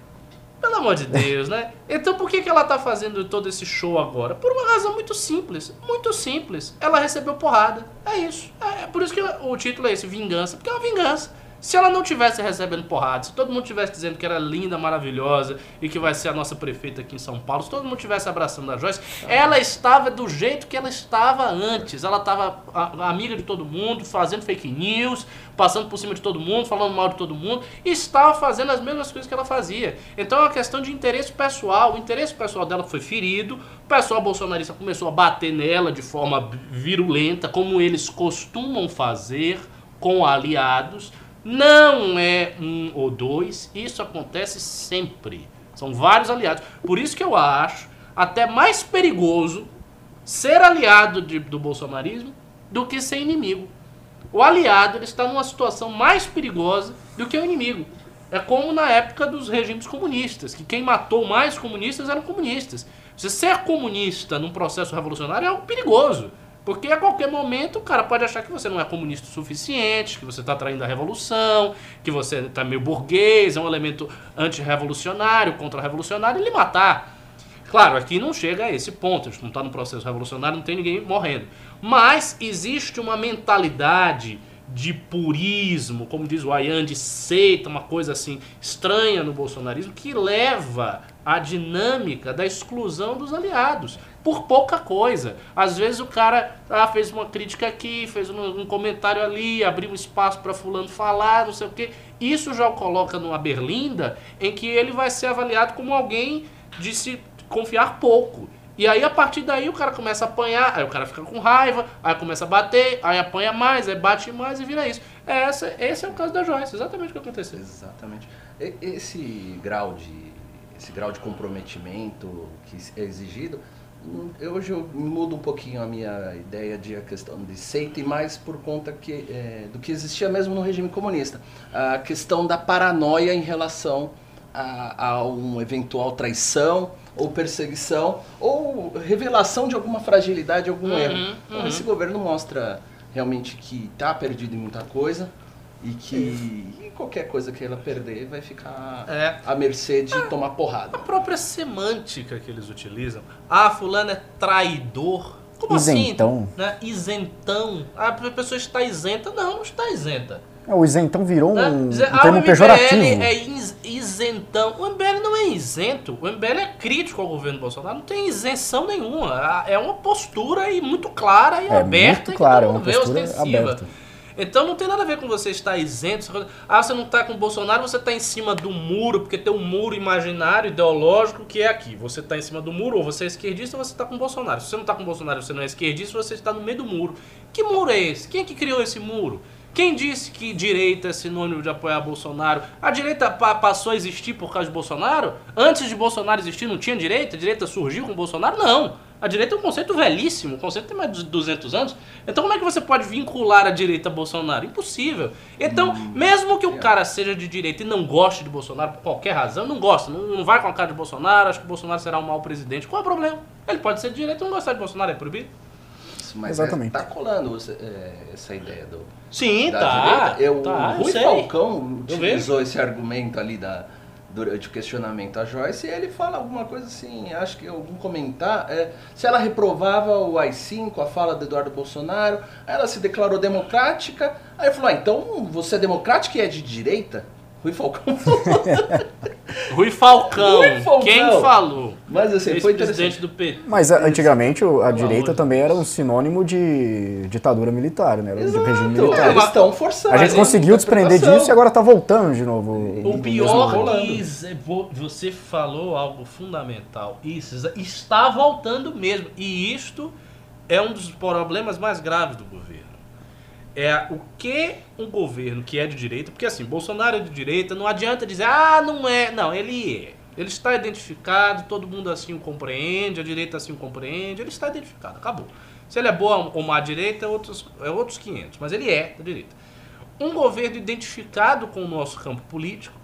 pelo amor de Deus, né? Então por que, que ela tá fazendo todo esse show agora? Por uma razão muito simples. Muito simples. Ela recebeu porrada. É isso. É é por isso que o título é esse, vingança. Porque é uma vingança. Se ela não tivesse recebendo porrada, se todo mundo tivesse dizendo que era linda, maravilhosa e que vai ser a nossa prefeita aqui em São Paulo, se todo mundo tivesse abraçando a Joyce, ela estava do jeito que ela estava antes. Ela estava amiga de todo mundo, fazendo fake news, passando por cima de todo mundo, falando mal de todo mundo, e estava fazendo as mesmas coisas que ela fazia. Então é uma questão de interesse pessoal. O interesse pessoal dela foi ferido, o pessoal bolsonarista começou a bater nela de forma virulenta, como eles costumam fazer com aliados. Não é um ou dois, isso acontece sempre. São vários aliados. Por isso que eu acho até mais perigoso ser aliado de- do bolsonarismo do que ser inimigo. O aliado ele está numa situação mais perigosa do que o inimigo. É como na época dos regimes comunistas, que quem matou mais comunistas eram comunistas. Você ser comunista num processo revolucionário é algo perigoso. Porque a qualquer momento o cara pode achar que você não é comunista o suficiente, que você está traindo a revolução, que você está meio burguês, é um elemento antirrevolucionário, contra-revolucionário e lhe matar. Claro, aqui não chega a esse ponto, a gente não está no processo revolucionário, não tem ninguém morrendo. Mas existe uma mentalidade de purismo, como diz o Ayan, de seita, uma coisa assim estranha no bolsonarismo, que leva à dinâmica da exclusão dos aliados, por pouca coisa. Às vezes o cara ah, fez uma crítica aqui, fez um, um comentário ali, abriu um espaço para fulano falar, não sei o quê. Isso já o coloca numa berlinda em que ele vai ser avaliado como alguém de se confiar pouco. E aí, a partir daí, o cara começa a apanhar, aí o cara fica com raiva, aí começa a bater, aí apanha mais, aí bate mais e vira isso. É essa, esse é o caso da Joyce, exatamente o que aconteceu. Exatamente. Esse grau de esse grau de comprometimento que é exigido, hoje eu mudo um pouquinho a minha ideia de a questão de seita e mais por conta que, é, do que existia mesmo no regime comunista. A questão da paranoia em relação a, a um eventual traição ou perseguição ou revelação de alguma fragilidade, algum Uhum, erro. Então, uhum. esse governo mostra realmente que está perdido em muita coisa e que e qualquer coisa que ela perder vai ficar É. à mercê de tomar porrada. A própria semântica que eles utilizam. Ah, fulano é traidor. Como Isentão. assim? Né? Isentão. Ah, a pessoa está isenta. Não, não está isenta. É, o isentão virou Né? um, um ah, o termo MBL pejorativo. é is- isentão. O MBL não é isento. O MBL é crítico ao governo Bolsonaro. Não tem isenção nenhuma. Ah, É uma postura aí muito clara e É, aberta. muito que claro, é uma postura ostensiva. aberta. Então não tem nada a ver com você estar isento. Ah, você não está com o Bolsonaro, você está em cima do muro, porque tem um muro imaginário, ideológico, que é aqui. Você está em cima do muro, ou você é esquerdista, ou você está com o Bolsonaro. Se você não está com o Bolsonaro, você não é esquerdista, você está no meio do muro. Que muro é esse? Quem é que criou esse muro? Quem disse que direita é sinônimo de apoiar Bolsonaro? A direita pa- passou a existir por causa de Bolsonaro? Antes de Bolsonaro existir não tinha direita? A direita surgiu com Bolsonaro? Não. A direita é um conceito velhíssimo, o conceito tem mais de 200 anos. Então como é que você pode vincular a direita a Bolsonaro? Impossível. Então, mesmo que o cara seja de direita e não goste de Bolsonaro por qualquer razão, não gosta, não, não vai com a cara de Bolsonaro, acha que Bolsonaro será um mau presidente, qual é o problema? Ele pode ser de direita e não gostar de Bolsonaro, é proibido? Mas Exatamente. É, tá colando é, essa ideia do, Sim, da tá. direita. Eu, tá, o Rui sei. Falcão utilizou esse argumento ali da, durante o questionamento a Joyce e ele fala alguma coisa assim, acho que algum comentar, é, se ela reprovava o AI-5, a fala do Eduardo Bolsonaro, ela se declarou democrática, aí falou, ah, então você é democrática e é de direita? Rui Falcão falou. Rui Falcão. Rui Falcão. Quem falou? Mas assim, foi interessante. do PT. Mas a- antigamente a Pelo direita de também era um sinônimo de ditadura militar, né? Era um regime Exato, militar. eles estão forçando. A gente conseguiu desprender disso e agora tá voltando de novo. O pior é vo- você falou algo fundamental. Isso está voltando mesmo. E isto é um dos problemas mais graves do governo. É o que um governo que é de direita, porque assim, Bolsonaro é de direita, não adianta dizer, ah, não é. Não, ele é. Ele está identificado, todo mundo assim o compreende, a direita assim o compreende, ele está identificado, acabou. Se ele é boa ou má direita, é outros, é outros 500, mas ele é da direita. Um governo identificado com o nosso campo político,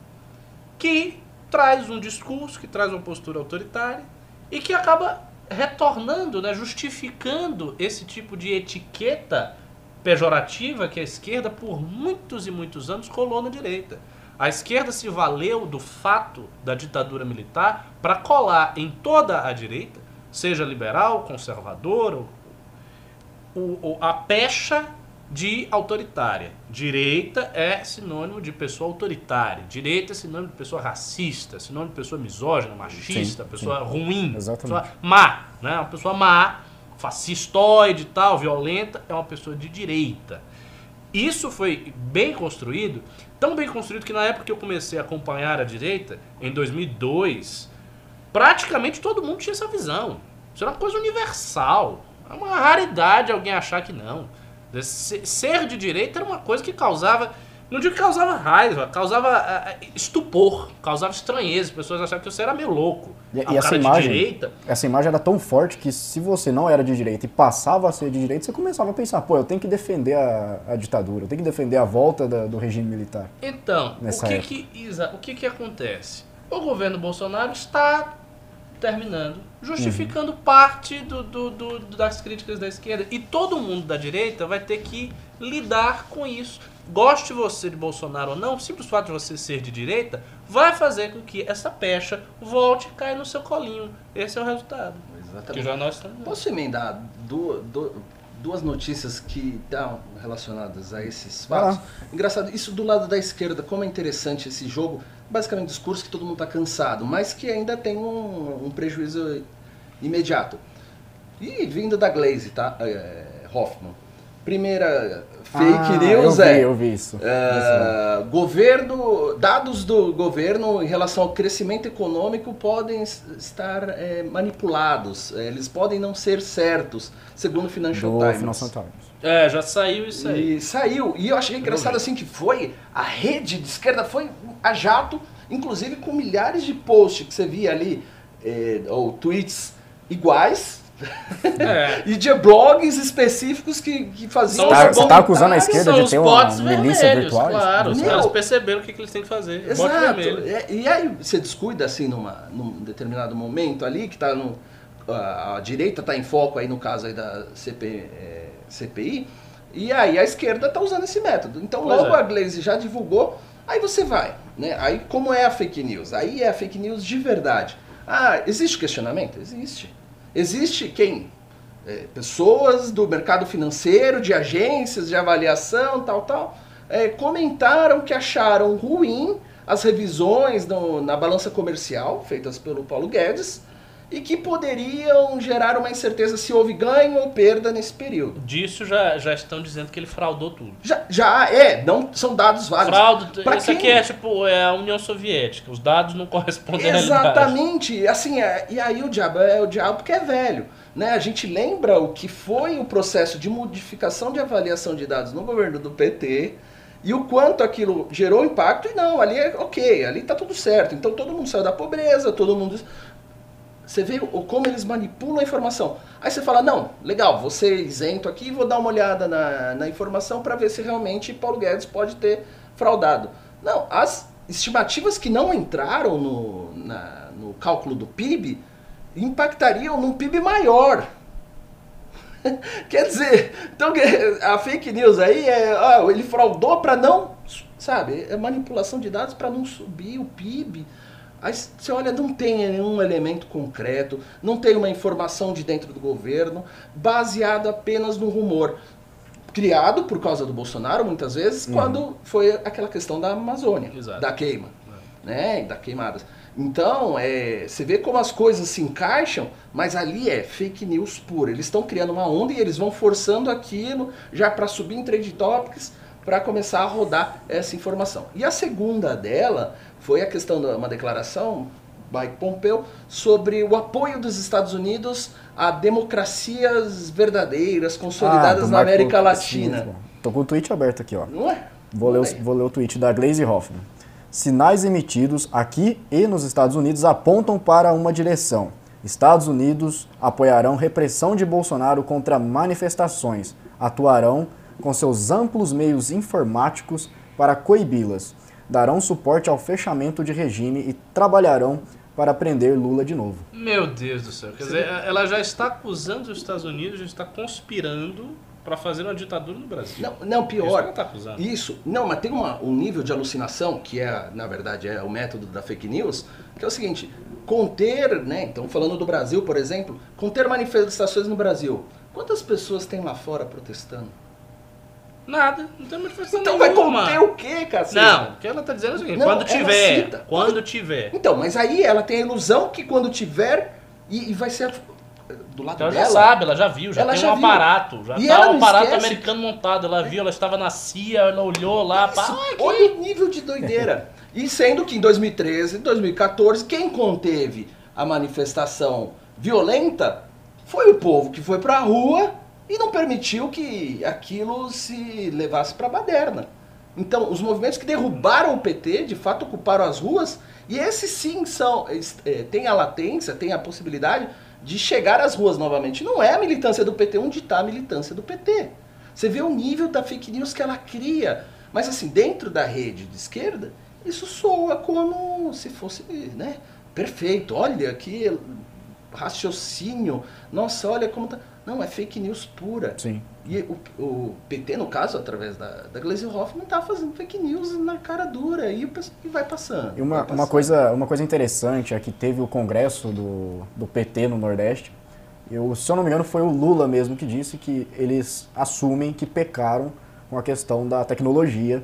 que traz um discurso, que traz uma postura autoritária e que acaba retornando, né, justificando esse tipo de etiqueta pejorativa que a esquerda por muitos e muitos anos colou na direita. A esquerda se valeu do fato da ditadura militar para colar em toda a direita, seja liberal, conservadora, a pecha de autoritária. Direita é sinônimo de pessoa autoritária. Direita é sinônimo de pessoa racista, sinônimo de pessoa misógina, machista, Sim, pessoa ruim, Exatamente. pessoa má, né? Uma pessoa má, fascistoide e tal, violenta, é uma pessoa de direita. Isso foi bem construído, tão bem construído que na época que eu comecei a acompanhar a direita, em 2002, praticamente todo mundo tinha essa visão. Isso era uma coisa universal. É uma raridade alguém achar que não. Se- Ser de direita era uma coisa que causava, não digo que causava raiva, causava ah, estupor, causava estranheza. As pessoas achavam que você era meio louco. E, e essa imagem, direita, essa imagem era tão forte que se você não era de direita e passava a ser de direita, você começava a pensar, pô, eu tenho que defender a, a ditadura, eu tenho que defender a volta da- do regime militar. Então, o que que, Isa, o que que acontece? O governo Bolsonaro está terminando, justificando parte do, do- do- das críticas da esquerda. E todo mundo da direita vai ter que lidar com isso. Goste você de Bolsonaro ou não, o simples fato de você ser de direita vai fazer com que essa pecha volte e caia no seu colinho. Esse é o resultado. Que Exatamente. já nós estamos. Posso emendar du- du- duas notícias que estão relacionadas a esses fatos? Engraçado, isso do lado da esquerda, como é interessante esse jogo, basicamente discurso que todo mundo está cansado, mas que ainda tem um, um prejuízo imediato. E vindo da Glaze, tá? É, Hoffman. Primeira fake Ah, news eu vi, é eu vi isso. é, governo, dados do governo em relação ao crescimento econômico podem estar é, manipulados, é, eles podem não ser certos, segundo o Financial do Times. Financial Times. É, já saiu isso aí. E saiu. E eu achei engraçado assim que foi a rede de esquerda foi a jato, inclusive com milhares de posts que você via ali, eh, ou tweets iguais, É. e de blogs específicos que, que faziam. Você tá- os você tá acusando a comentários. esquerda São de os ter uma bots milícia vermelhos, virtual? Claro, os Meu. caras perceberam o que, que eles têm que fazer. Exato. É, E, aí você descuida assim numa, num determinado momento ali, que tá no. A, a direita está em foco aí no caso aí da CP, é, CPI, e aí a esquerda está usando esse método. Então Pois logo é. a Glaze já divulgou, aí você vai. Né? Aí como é a fake news? Aí é a fake news de verdade. Ah, existe questionamento? Existe. Existe quem? É, pessoas do mercado financeiro, de agências de avaliação, tal, tal, é, comentaram que acharam ruim as revisões no- na balança comercial feitas pelo Paulo Guedes e que poderiam gerar uma incerteza se houve ganho ou perda nesse período. Disso já, já estão dizendo que ele fraudou tudo. Já, já é, não são dados válidos. Fraude, Pra isso quem? aqui é tipo é a União Soviética. Os dados não correspondem. Exatamente. Assim, é, e aí o diabo é o diabo porque é velho. Né? A gente lembra o que foi o processo de modificação de avaliação de dados no governo do PT e o quanto aquilo gerou impacto. E não, ali é ok, ali tá tudo certo. Então todo mundo saiu da pobreza, todo mundo. Você vê como eles manipulam a informação. Aí você fala, não, legal, vou ser isento aqui vou dar uma olhada na, na informação para ver se realmente Paulo Guedes pode ter fraudado. Não, as estimativas que não entraram no, na- no cálculo do PIB impactariam num PIB maior. Quer dizer, então a fake news aí é, ah, ele fraudou para não, sabe, é manipulação de dados para não subir o PIB. Aí você olha, não tem nenhum elemento concreto, não tem uma informação de dentro do governo, baseado apenas no rumor. Criado por causa do Bolsonaro, muitas vezes, quando foi aquela questão da Amazônia, Exato. da queima, né, e da queimadas. Então, é, você vê como as coisas se encaixam, mas ali é fake news pura. Eles estão criando uma onda e eles vão forçando aquilo já para subir em trade topics para começar a rodar essa informação. E a segunda dela foi a questão de uma declaração Mike Pompeo sobre o apoio dos Estados Unidos a democracias verdadeiras consolidadas Ah, na América Latina. Tô com o tweet aberto aqui, ó. Não é? Vou ler, o, aí. vou ler o tweet da Glaze Hoffman. Sinais emitidos aqui e nos Estados Unidos apontam para uma direção. Estados Unidos apoiarão repressão de Bolsonaro contra manifestações, atuarão com seus amplos meios informáticos para coibi-las, darão suporte ao fechamento de regime e trabalharão para prender Lula de novo. Meu Deus do céu. Quer dizer, ela já está acusando os Estados Unidos, já está conspirando para fazer uma ditadura no Brasil. Não, não Isso que pior. ela está acusando. Isso. Não, mas tem uma- um nível de alucinação, que é, na verdade, é o método da fake news, que é o seguinte, conter, né, então falando do Brasil, por exemplo, conter manifestações no Brasil. Quantas pessoas tem lá fora protestando? Nada, não tem manifestação Então vai nenhuma. conter o quê, cacete? Não, o que ela está dizendo é o seguinte, Não, quando ela tiver, cita. quando tiver. Então, mas aí ela tem a ilusão que quando tiver, e, e vai ser do lado Ela dela... já sabe, ela já viu, já Ela tem já um viu. aparato, já E tá ela um aparato esquece americano montado, ela viu, ela estava na CIA, ela olhou lá, pá, Isso, ah, olha o nível de doideira. e sendo que em 2013, 2014, quem conteve a manifestação violenta foi o povo que foi pra rua e não permitiu que aquilo se levasse pra baderna. Então, os movimentos que derrubaram o PT, de fato, ocuparam as ruas, e esses sim são, eh, têm a latência, têm a possibilidade de chegar às ruas novamente. Não é a militância do PT onde está a militância do PT. Você vê o nível da fake news que ela cria. Mas assim, dentro da rede de esquerda, isso soa como se fosse, né? Perfeito, olha que raciocínio. Nossa, olha como tá. Não, é fake news pura. Sim. E o, o PT, no caso, através da, da Glaze Hoffman, tá fazendo fake news na cara dura e, e vai passando. E uma, vai uma, passando. coisa, uma coisa interessante é que teve o congresso do, do PT no Nordeste. Eu, se eu não me engano, foi o Lula mesmo que disse que eles assumem que pecaram com a questão da tecnologia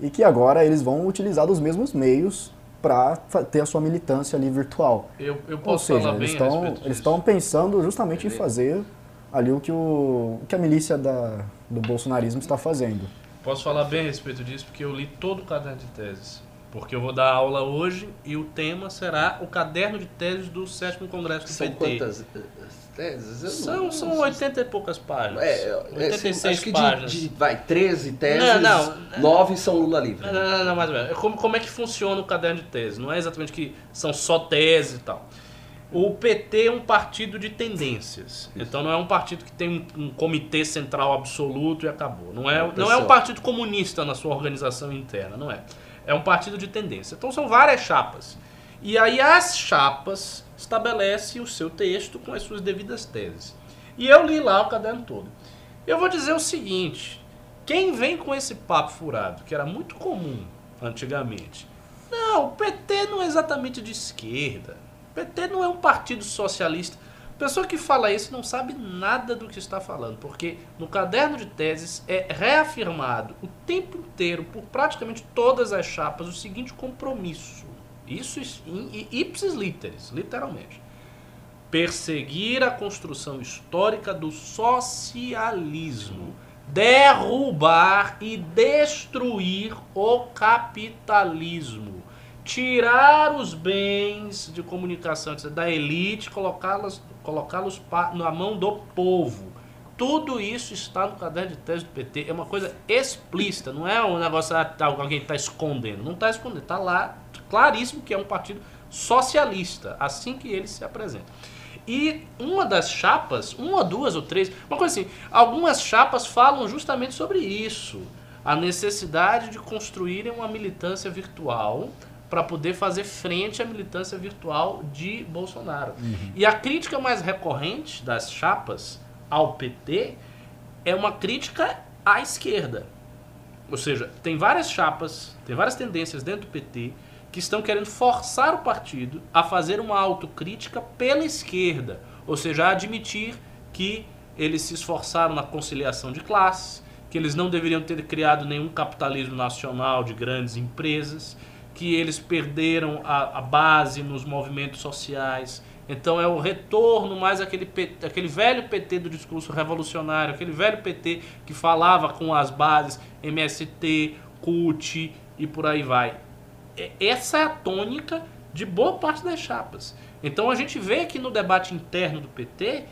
e que agora eles vão utilizar os mesmos meios para ter a sua militância ali virtual. eu, eu Ou posso seja, falar eles bem estão eles estão pensando justamente em fazer ali o que, o, o que a milícia da, do bolsonarismo está fazendo. Posso falar bem a respeito disso porque eu li todo o caderno de teses. Porque eu vou dar aula hoje e o tema será o caderno de teses do sétimo congresso do São PT. quantas Eu São, são não- 80 e poucas páginas. É, é, 86 acho que de, páginas. de, vai, 13 teses, Não, não. 9 são Lula livre. Não, não, não, mais ou menos. É Como, como é que funciona o caderno de tese? Não é exatamente que são só teses e tal. O PT é um partido de tendências. Então não é um partido que tem um, um comitê central absoluto e acabou. Não é, não é um partido comunista na sua organização interna, não é. É um partido de tendência. Então são várias chapas. E aí as chapas estabelecem o seu texto com as suas devidas teses. E eu li lá o caderno todo. Eu vou dizer o seguinte: quem vem com esse papo furado, que era muito comum antigamente, não, o PT não é exatamente de esquerda. O PT não é um partido socialista. A pessoa que fala isso não sabe nada do que está falando, porque no caderno de teses é reafirmado o tempo inteiro, por praticamente todas as chapas, o seguinte compromisso. Isso em ipsis literis, literalmente perseguir a construção histórica do socialismo, derrubar e destruir o capitalismo, tirar os bens de comunicação da elite, colocá-los pa- na mão do povo. Tudo isso está no caderno de tese do PT. É uma coisa explícita, não é um negócio ah, tá, alguém está escondendo. Não está escondendo, está lá claríssimo que é um partido socialista, assim que ele se apresenta. E uma das chapas, uma, duas ou três, uma coisa assim, algumas chapas falam justamente sobre isso. A necessidade de construírem uma militância virtual para poder fazer frente à militância virtual de Bolsonaro. E a crítica mais recorrente das chapas ao PT é uma crítica à esquerda. Ou seja, tem várias chapas, tem várias tendências dentro do PT que estão querendo forçar o partido a fazer uma autocrítica pela esquerda, ou seja, a admitir que eles se esforçaram na conciliação de classes, que eles não deveriam ter criado nenhum capitalismo nacional de grandes empresas, que eles perderam a, a base nos movimentos sociais. Então é o retorno mais aquele, aquele velho PT do discurso revolucionário, aquele velho PT que falava com as bases MST, CUT e por aí vai. É- Essa é a tônica de boa parte das chapas. Então a gente vê que no debate interno do PT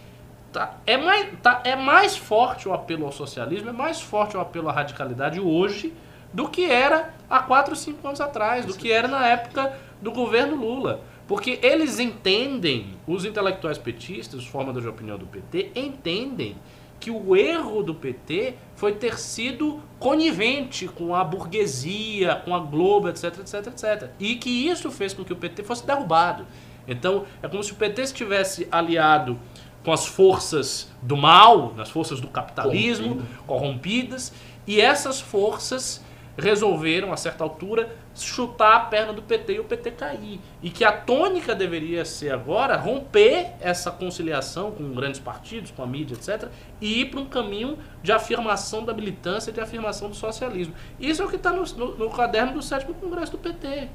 tá, é, mais, tá, é mais forte o apelo ao socialismo, é mais forte o apelo à radicalidade hoje do que era há 4, 5 anos atrás, do que era na época do governo Lula. Porque eles entendem, os intelectuais petistas, os formadores de opinião do PT, entendem que o erro do PT foi ter sido conivente com a burguesia, com a Globo, etc, etc, etc. E que isso fez com que o PT fosse derrubado. Então, é como se o PT estivesse aliado com as forças do mal, as forças do capitalismo, corrompidas, e essas forças resolveram, a certa altura, chutar a perna do PT e o PT cair. E que a tônica deveria ser agora romper essa conciliação com grandes partidos, com a mídia, etc., e ir para um caminho de afirmação da militância, de afirmação do socialismo. Isso é o que está no, no- no caderno do sétimo congresso do PT.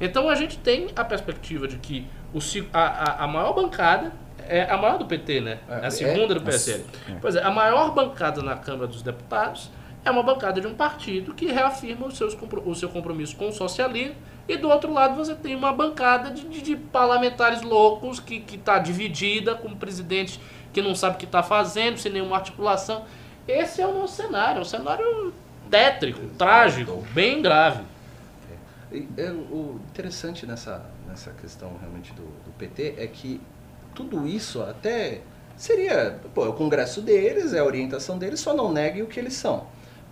Então a gente tem a perspectiva de que o, a, a, a maior bancada é a maior do PT, né? É, É, a segunda do é. PSL. É. Pois é, a maior bancada na Câmara dos Deputados é uma bancada de um partido que reafirma os seus, o seu compromisso com o socialismo, e do outro lado você tem uma bancada de, de- de parlamentares loucos que está dividida, com um presidente que não sabe o que está fazendo, sem nenhuma articulação. Esse é o nosso cenário, é um cenário tétrico, trágico, bem grave. E, é, o interessante nessa, nessa questão realmente do, do PT é que tudo isso até seria, pô, é o congresso deles, é a orientação deles, só não negue o que eles são.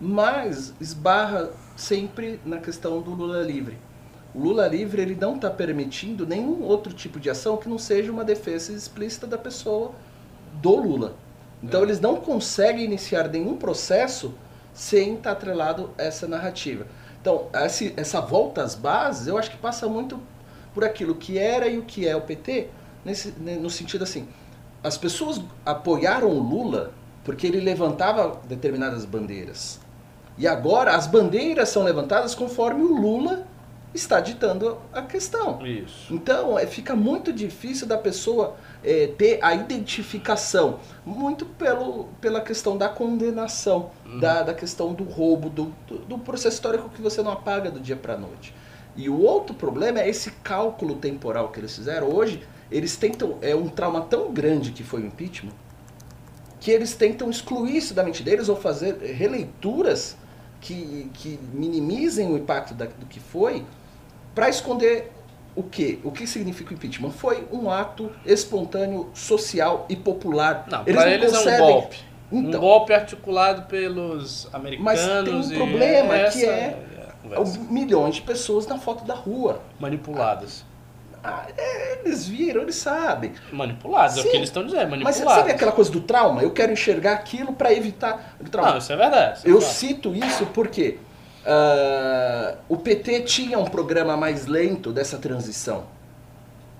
Mas esbarra sempre na questão do Lula livre. O Lula livre ele não está permitindo nenhum outro tipo de ação que não seja uma defesa explícita da pessoa do Lula. Então eles não conseguem iniciar nenhum processo sem estar atrelado a essa narrativa. Então, essa volta às bases, eu acho que passa muito por aquilo que era e o que é o PT, nesse, né, no sentido assim, as pessoas apoiaram o Lula porque ele levantava determinadas bandeiras. E agora as bandeiras são levantadas conforme o Lula está ditando a questão. Isso. Então, é, fica muito difícil da pessoa é, ter a identificação, muito pelo, pela questão da condenação, da, da questão do roubo, do, do, do processo histórico que você não apaga do dia para noite. E o outro problema é esse cálculo temporal que eles fizeram. Hoje, eles tentam. É um trauma tão grande que foi o impeachment, que eles tentam excluir isso da mente deles ou fazer releituras que, que minimizem o impacto da, do que foi para esconder o que? O que significa o impeachment? Foi um ato espontâneo, social e popular. Não, para eles é um golpe. Então, um golpe articulado pelos americanos. Mas tem um problema que é conversa. milhões de pessoas na foto da rua. manipuladas. Ah, é, eles viram, eles sabem. Manipuladas, é o Sim. que eles estão dizendo, Mas manipuladas. sabe aquela coisa do trauma? Eu quero enxergar aquilo para evitar o trauma. Não, isso é verdade. isso é Eu verdade. cito isso porque ah, o PT tinha um programa mais lento dessa transição.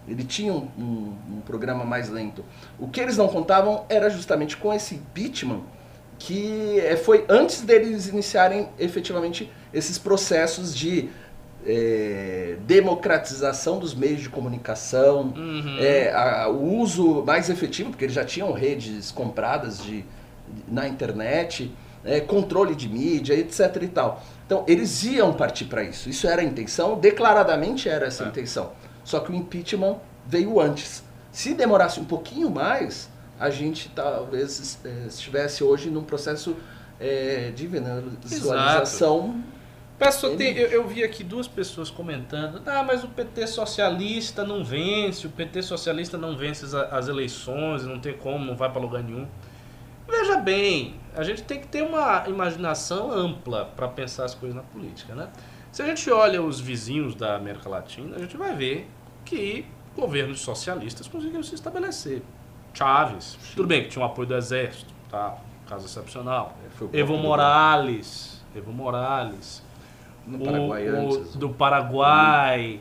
Ele tinha um, um- um programa mais lento. O que eles não contavam era justamente com esse impeachment, que eh, foi antes deles iniciarem efetivamente esses processos de eh, democratização dos meios de comunicação, Uhum. é, a- o uso mais efetivo, porque eles já tinham redes compradas de, na internet, é, controle de mídia, etc. e tal. Então, eles iam partir para isso. Isso era a intenção, declaradamente era essa a É. intenção. Só que o impeachment veio antes. Se demorasse um pouquinho mais, a gente talvez eh, estivesse hoje num processo eh, de visualização. Pessoa tem- eu, eu vi aqui duas pessoas comentando, ah, mas o PT socialista não vence, o PT socialista não vence as, as eleições, não tem como, não vai para lugar nenhum. Veja bem, a gente tem que ter uma imaginação ampla para pensar as coisas na política, né? Se a gente olha os vizinhos da América Latina, a gente vai ver que governos socialistas conseguiram se estabelecer. Chaves, tudo bem que tinha o apoio do exército, tá? Caso excepcional. O Evo próprio Morales, Evo Morales, No o- Paraguai o antes. do Paraguai,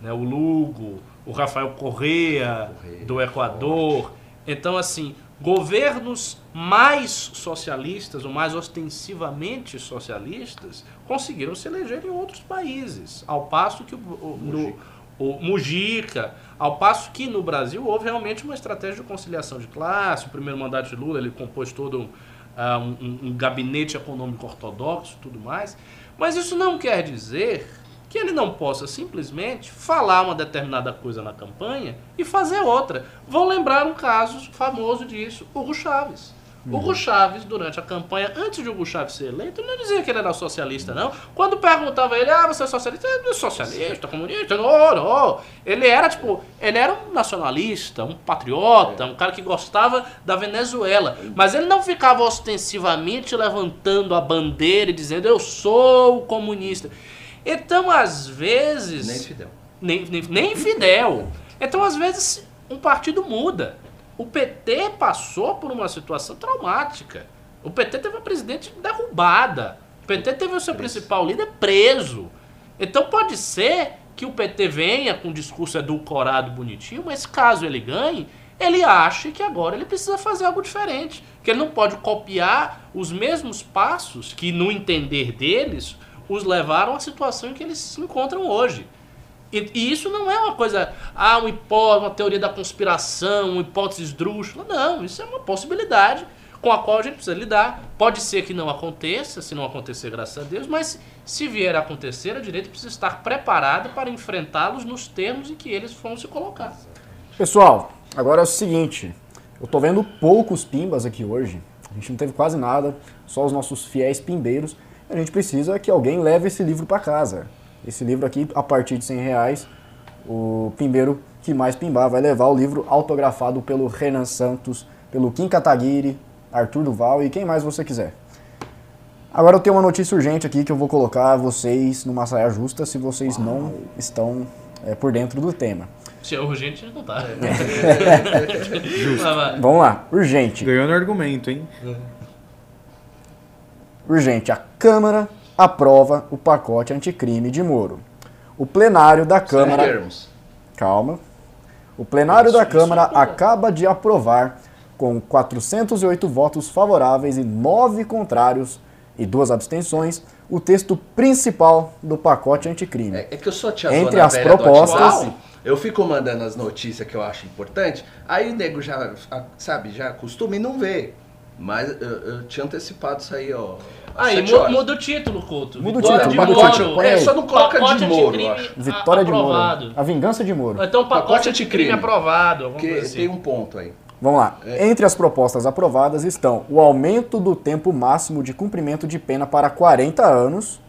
né, o Lugo, o Rafael Correa, Correa, do Equador. Então, assim, governos mais socialistas, ou mais ostensivamente socialistas, conseguiram se eleger em outros países. Ao passo que o, o- no- o Mujica, ao passo que no Brasil houve realmente uma estratégia de conciliação de classe. O primeiro mandato de Lula, ele compôs todo um, ah, um- um- um gabinete econômico ortodoxo e tudo mais. Mas isso não quer dizer que ele não possa simplesmente falar uma determinada coisa na campanha e fazer outra. Vou lembrar um caso famoso disso, Hugo Chaves. Hugo Chaves, durante a campanha, antes de Hugo Chaves ser eleito, ele não dizia que ele era socialista, não. Quando perguntava ele, ah, você é socialista? Eu, socialista, comunista? Não, não. Ele era, tipo, ele era um nacionalista, um patriota, um cara que gostava da Venezuela. Mas ele não ficava ostensivamente levantando a bandeira e dizendo, eu sou comunista. Então, às vezes... Nem Fidel. Nem, nem, nem Fidel. Então, às vezes, um partido muda. O PT passou por uma situação traumática. O PT teve uma presidente derrubada. O PT teve o seu principal líder preso. Então, pode ser que o PT venha com um discurso edulcorado, bonitinho, mas caso ele ganhe, ele ache que agora ele precisa fazer algo diferente. Que ele não pode copiar os mesmos passos que, no entender deles, os levaram à situação em que eles se encontram hoje. E, e isso não é uma coisa, ah, uma, hipó uma teoria da conspiração, uma hipótese esdrúxula. Não, isso é uma possibilidade com a qual a gente precisa lidar. Pode ser que não aconteça, se não acontecer, graças a Deus, mas se vier a acontecer, a direita precisa estar preparada para enfrentá-los nos termos em que eles vão se colocar. Pessoal, agora é o seguinte. Eu tô vendo poucos pimbas aqui hoje. A gente não teve quase nada, só os nossos fiéis pimbeiros. A gente precisa que alguém leve esse livro para casa. Esse livro aqui, a partir de 100 reais, o pimbeiro que mais pimbar vai levar o livro autografado pelo Renan Santos, pelo Kim Kataguiri, Arthur Duval e quem mais você quiser. Agora eu tenho uma notícia urgente aqui que eu vou colocar vocês numa saia justa se vocês não estão é, por dentro do tema. Se é urgente, não tá. Justo. Vai, vai. Vamos lá, urgente. Ganhou no argumento, hein? Urgente. A Câmara aprova o pacote anticrime de Moro. O plenário da Câmara. Termos. Calma. O plenário Isso- da Câmara é acaba de aprovar, com 408 votos favoráveis e 9 contrários, e duas abstenções, o texto principal do pacote anticrime. É, é que eu sou tia Entre as propostas- eu fico mandando as notícias que eu acho importante, aí o nego já, sabe, já acostuma e não vê. Mas eu, eu tinha antecipado isso aí, ó. Aí, mu- muda o título, Couto. Muda o Vitória título, de muda o Moro. título. É, só não coloca Pacote de Moro, eu acho. Vitória de Moro. A vingança de Moro. Então, pacote, Pacote anticrime anticrime. aprovado. Coisa assim. tem um ponto aí. Vamos lá. Entre as propostas aprovadas estão o aumento do tempo máximo de cumprimento de pena para 40 anos,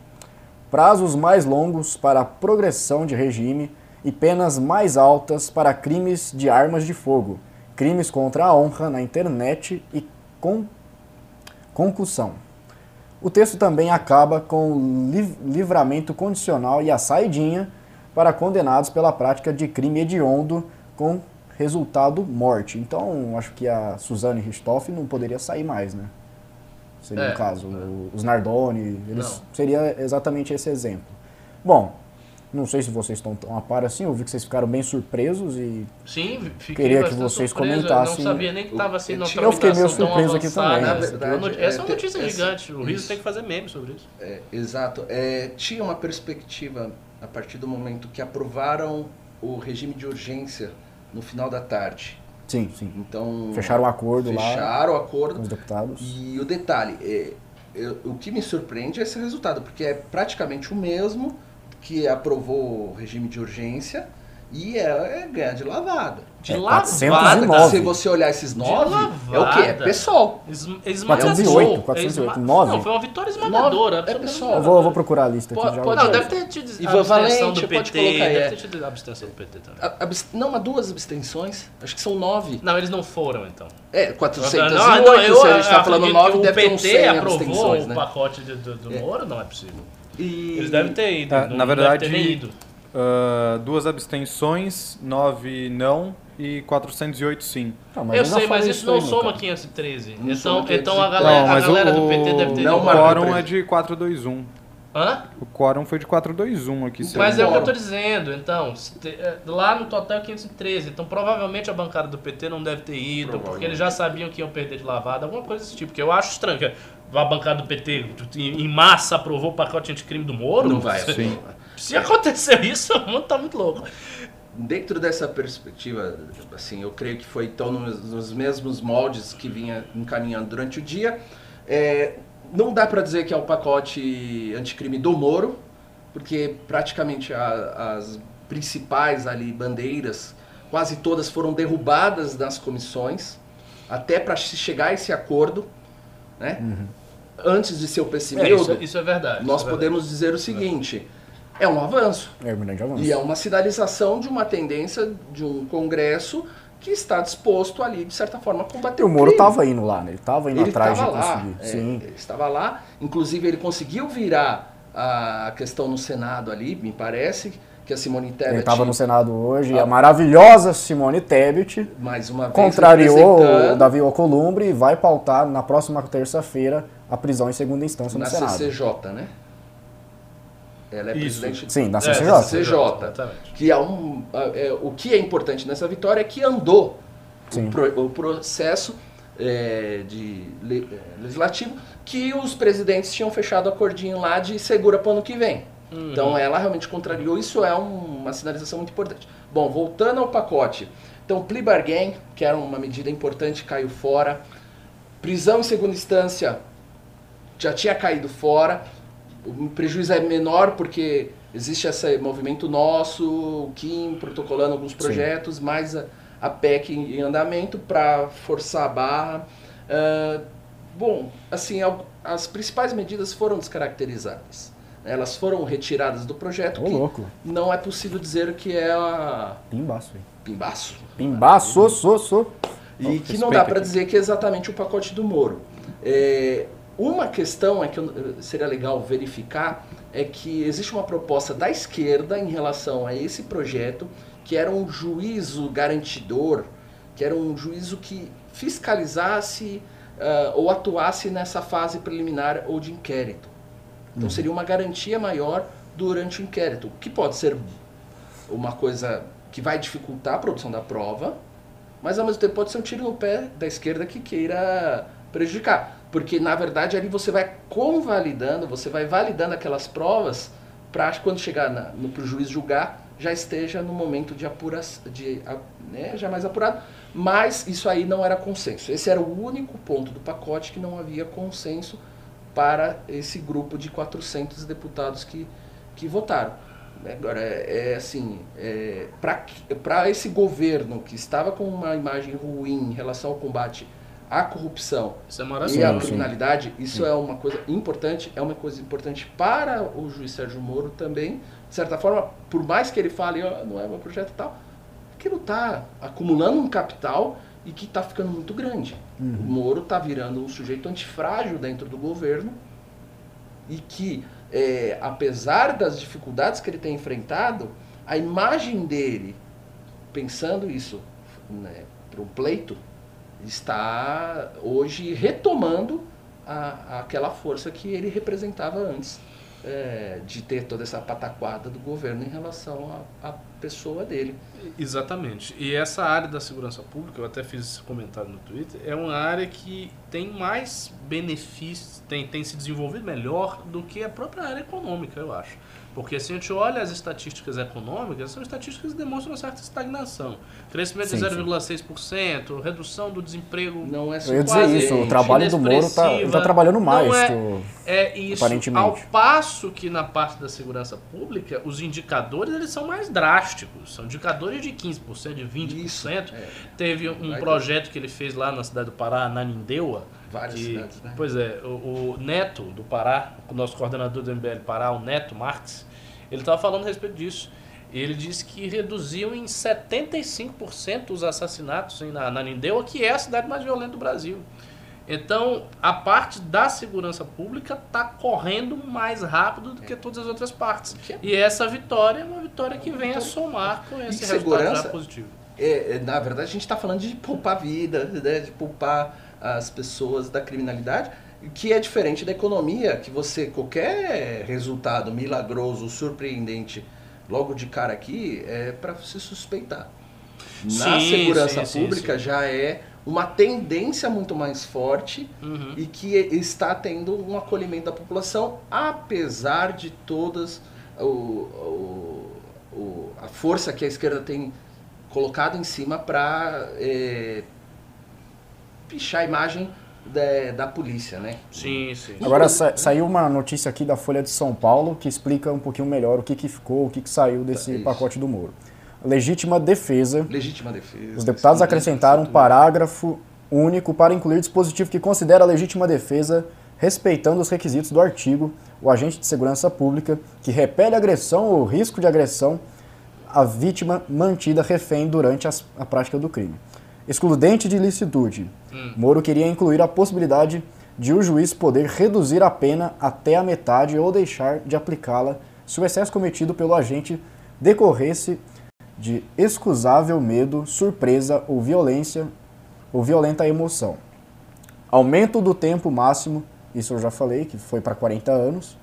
prazos mais longos para progressão de regime e penas mais altas para crimes de armas de fogo, crimes contra a honra na internet e com concussão. O texto também acaba com o liv- livramento condicional e a saidinha para condenados pela prática de crime hediondo com resultado morte. Então, acho que a Suzane Richthofen não poderia sair mais, né? Seria É. o caso. O- Os Nardoni, eles Não. seria exatamente esse exemplo. Bom, não sei se vocês estão tão a par assim, eu vi que vocês ficaram bem surpresos e Sim, fiquei Queria que vocês surpreso, comentassem. Eu não sabia nem que estava assim Eu fiquei meio surpreso aqui também. Na Essa verdade, Essa é uma é, notícia essa- gigante. O Riso tem que fazer meme sobre isso. É, exato. É, tinha uma perspectiva a partir do momento que aprovaram o regime de urgência no final da tarde. sim, sim. Então Fecharam o acordo lá fecharam o com acordo os deputados. e o detalhe é, eu- o que me surpreende é esse resultado porque é praticamente o mesmo que aprovou o regime de urgência e é, é ganhar de lavada. De É, lavada. 409. Se você olhar esses nove, lavada. é o quê? É pessoal. Es- Esmagador. 408, 408, Esma- nove. Não, foi uma vitória esmagadora. É pessoal. Eu vou, eu vou procurar a lista aqui Pode- já. pode- Não, deve ter tido Ivan abstenção Valente, do pode PT. colocar aí, deve é. ter tido abstenção do PT também. A- abs- Não, há duas abstenções. Acho que são nove. Não, eles não foram, então. É, 408. Não, não, eu se a gente tá falando nove, o deve ter uns 100 PT aprovou abstenções, o né? pacote do, do, do Moro, não é possível. E... Eles devem ter ido. É, não na verdade, ido. ah, duas abstenções, nove não e 408 sim. Não, mas Eu já sei, mas isso não soma cara. 513. Não Então, soma então a 513. galera, Não, a galera o, do PT deve ter Não, o quórum é de 421. Hã? O quórum foi de 421 aqui. Mas eu é o que eu tô dizendo, então. é, Lá no total é 513. Então provavelmente a bancada do PT não deve ter ido, porque eles já sabiam que iam perder de lavada, alguma coisa desse tipo. Que eu acho estranho. A bancada do PT em massa aprovou o pacote anticrime do Moro. Não vai. Sim. Se aconteceu isso, o mundo tá muito louco. Dentro dessa perspectiva, assim, eu creio que foi então nos, mesmos moldes que vinha encaminhando durante o dia. É, não dá para dizer que é o pacote anticrime do Moro, porque praticamente a- as principais ali bandeiras, quase todas foram derrubadas nas comissões, até para se chegar a esse acordo, né? Antes de ser o É, isso, isso é verdade. nós isso é podemos dizer o seguinte: é um avanço. É um grande avanço. E é uma sinalização de uma tendência de um Congresso que está disposto ali, de certa forma, a combater E o Moro crime. tava indo lá, né? Ele tava indo Ele atrás estava de lá, conseguir. é, Sim. ele estava lá. Inclusive, ele conseguiu virar a questão no Senado ali, me parece, que a Simone Tebet, Ele estava no Senado hoje, a maravilhosa Simone Tebet mais uma vez, contrariou o Davi Alcolumbre e vai pautar na próxima terça-feira a prisão em segunda instância na no Senado. CCJ, né? Ela é Isso. presidente Sim, na É, CCJ. CCJ. Que é um, é, o que é importante nessa vitória é que andou o, pro- o processo é, de le- é, legislativo que os presidentes tinham fechado acordinho lá de segura para o ano que vem. Uhum. Então ela realmente contrariou, isso é um- uma sinalização muito importante. Bom, voltando ao pacote. Então, plea bargain, que era uma medida importante, caiu fora. Prisão em segunda instância já tinha caído fora. O prejuízo é menor porque existe esse movimento nosso, o Kim protocolando alguns projetos, mais a, a PEC em, em andamento para forçar a barra. Ah, bom, assim, al- as principais medidas foram descaracterizadas. Elas foram retiradas do projeto, Ô, que louco. não é possível dizer que é a Pimbaço, hein? pimbaço. Pimbaço, sou, sou. E Oh, que não dá para dizer que é exatamente o pacote do Moro. É, uma questão é que seria legal verificar é que existe uma proposta da esquerda em relação a esse projeto que era um juízo garantidor, que era um juízo que fiscalizasse ah, ou atuasse nessa fase preliminar ou de inquérito. Então seria uma garantia maior durante o inquérito, o que pode ser uma coisa que vai dificultar a produção da prova, mas ao mesmo tempo pode ser um tiro no pé da esquerda que queira prejudicar. Porque, na verdade, ali você vai convalidando, você vai validando aquelas provas para quando chegar no, pro juiz julgar, já esteja no momento de apuração, de, né, já mais apurado. Mas isso aí não era consenso. Esse era o único ponto do pacote que não havia consenso para esse grupo de 400 deputados que, que votaram. Agora, é, é assim, é, para esse governo que estava com uma imagem ruim em relação ao combate à corrupção Isso é e a sim. criminalidade, isso é uma coisa importante, é uma coisa importante para o juiz Sérgio Moro também. De certa forma, por mais que ele fale, "Ó, não é meu projeto e tal, aquilo está acumulando um capital e que está ficando muito grande. O Moro está virando um sujeito antifrágil dentro do governo e que, é, apesar das dificuldades que ele tem enfrentado, a imagem dele, pensando isso né, para um pleito, está hoje retomando a, aquela força que ele representava antes é, de ter toda essa pataquada do governo em relação à, pessoa dele. Exatamente. E essa área da segurança pública, eu até fiz esse comentário no Twitter, é uma área que tem mais benefícios, tem, tem se desenvolvido melhor do que a própria área econômica, eu acho. Porque se a gente olha as estatísticas econômicas, são estatísticas que demonstram uma certa estagnação. Crescimento Sim, de sim. 0,6%, redução do desemprego Não é Eu ia dizer isso, o trabalho do Moro tá, ele tá inexpressiva. trabalhando mais. Não é- que É isso. Aparentemente. Ao passo que na parte da segurança pública, os indicadores eles são mais drásticos. São indicadores de 15%, de 20%. Isso, é. Teve um Vai projeto que ele fez lá na cidade do Pará, na Nindeua. Várias que- cidades, né? Pois é, o, o Neto do Pará, o nosso coordenador do MBL Pará, o Neto Marques, ele estava falando a respeito disso. Ele disse que reduziu em 75% os assassinatos em- na, na Nindeua, que é a cidade mais violenta do Brasil. Então, a parte da segurança pública está correndo mais rápido do que todas as outras partes. E essa vitória é uma vitória que vem a somar com esse resultado segurança- já positivo. É, é, na verdade, a gente está falando de poupar vida, né, de poupar as pessoas da criminalidade, que é diferente da economia, que você, qualquer resultado milagroso, surpreendente, logo de cara aqui, é para se suspeitar. Na Sim, segurança sim, pública sim. já é uma tendência muito mais forte Uhum. e que está tendo um acolhimento da população, apesar de todas o, o- o- a força que a esquerda tem colocado em cima para pichar a imagem da, da polícia, né? Sim, sim. Agora sa- saiu uma notícia aqui da Folha de São Paulo que explica um pouquinho melhor o que, que ficou, o que, que saiu desse Isso. pacote do Moro. Legítima defesa. Legítima defesa. Os deputados acrescentaram um parágrafo único para incluir dispositivo que considera a legítima defesa respeitando os requisitos do artigo, o agente de segurança pública que repele agressão ou risco de agressão à vítima mantida refém durante as- a prática do crime. Excludente de ilicitude. Moro queria incluir a possibilidade de o juiz poder reduzir a pena até a metade ou deixar de aplicá-la se o excesso cometido pelo agente decorresse de excusável medo, surpresa ou violência ou violenta emoção. Aumento do tempo máximo, isso eu já falei, que foi para 40 anos,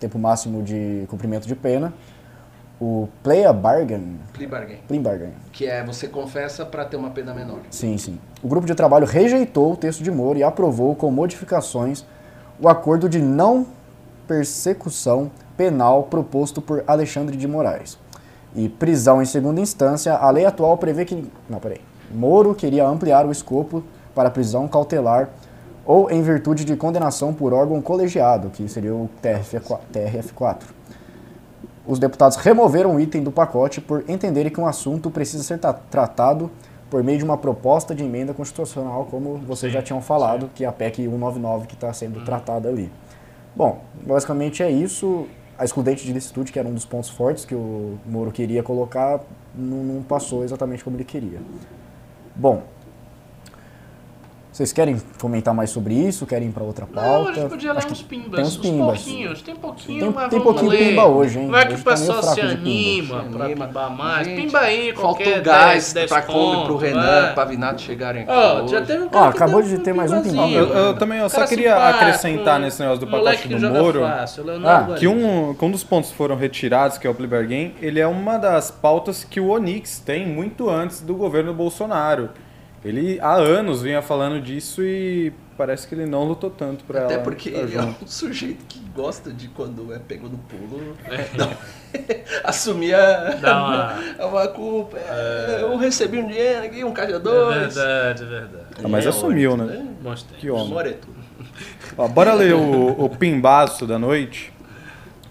tempo máximo de cumprimento de pena. O play a bargain, Plea bargain, plea bargain, que é você confessa para ter uma pena menor. Sim, sim. O grupo de trabalho rejeitou o texto de Moro e aprovou com modificações o acordo de não persecução penal proposto por Alexandre de Moraes. E prisão em segunda instância, a lei atual prevê que. Não, peraí. Moro queria ampliar o escopo para prisão cautelar ou em virtude de condenação por órgão colegiado, que seria o TRF4. TRF4. Os deputados removeram o item do pacote por entenderem que um assunto precisa ser tra- tratado por meio de uma proposta de emenda constitucional, como vocês já tinham falado, que é a PEC 199 que está sendo tratada ali. Bom, basicamente é isso. A excludente de licitude, que era um dos pontos fortes que o Moro queria colocar, não, não passou exatamente como ele queria. Bom, vocês querem comentar mais sobre isso? Querem ir para outra pauta? Não, a gente podia ler Acho que uns pimbas. Tem uns pimbas. pouquinhos. Tem pouquinho, Tem- mas tem vamos pouquinho ler. pimba hoje, hein? Vai que Hoje o tá pessoal fraco se pimba. anima pra anima. pimbar mais. Gente, Pimba aí, qualquer Faltou 10, gás 10 para Kombi pro Renan, é. Pavinato chegarem aqui. Ó, hoje. já teve um cara que acabou de ter mais um pimbinho. Eu, eu também eu só queria simpático, acrescentar um nesse negócio do pacote que do Moro. Fácil, Leonardo Ah, Que um, que um dos pontos que foram retirados, que é o plea bargain, ele é uma das pautas que o Onix tem muito antes do governo Bolsonaro. Ele há anos vinha falando disso e parece que ele não lutou tanto pra Até ela porque estar ele é um sujeito que gosta de quando é pego no pulo, não, assumir a, uma- a uma culpa. É, Eu recebi um dinheiro aqui, um caixa É verdade, é verdade. Ah, mas É, assumiu, né? Tempos. Que homem. Moreto. Ó, bora ler o, o pimbaço da noite,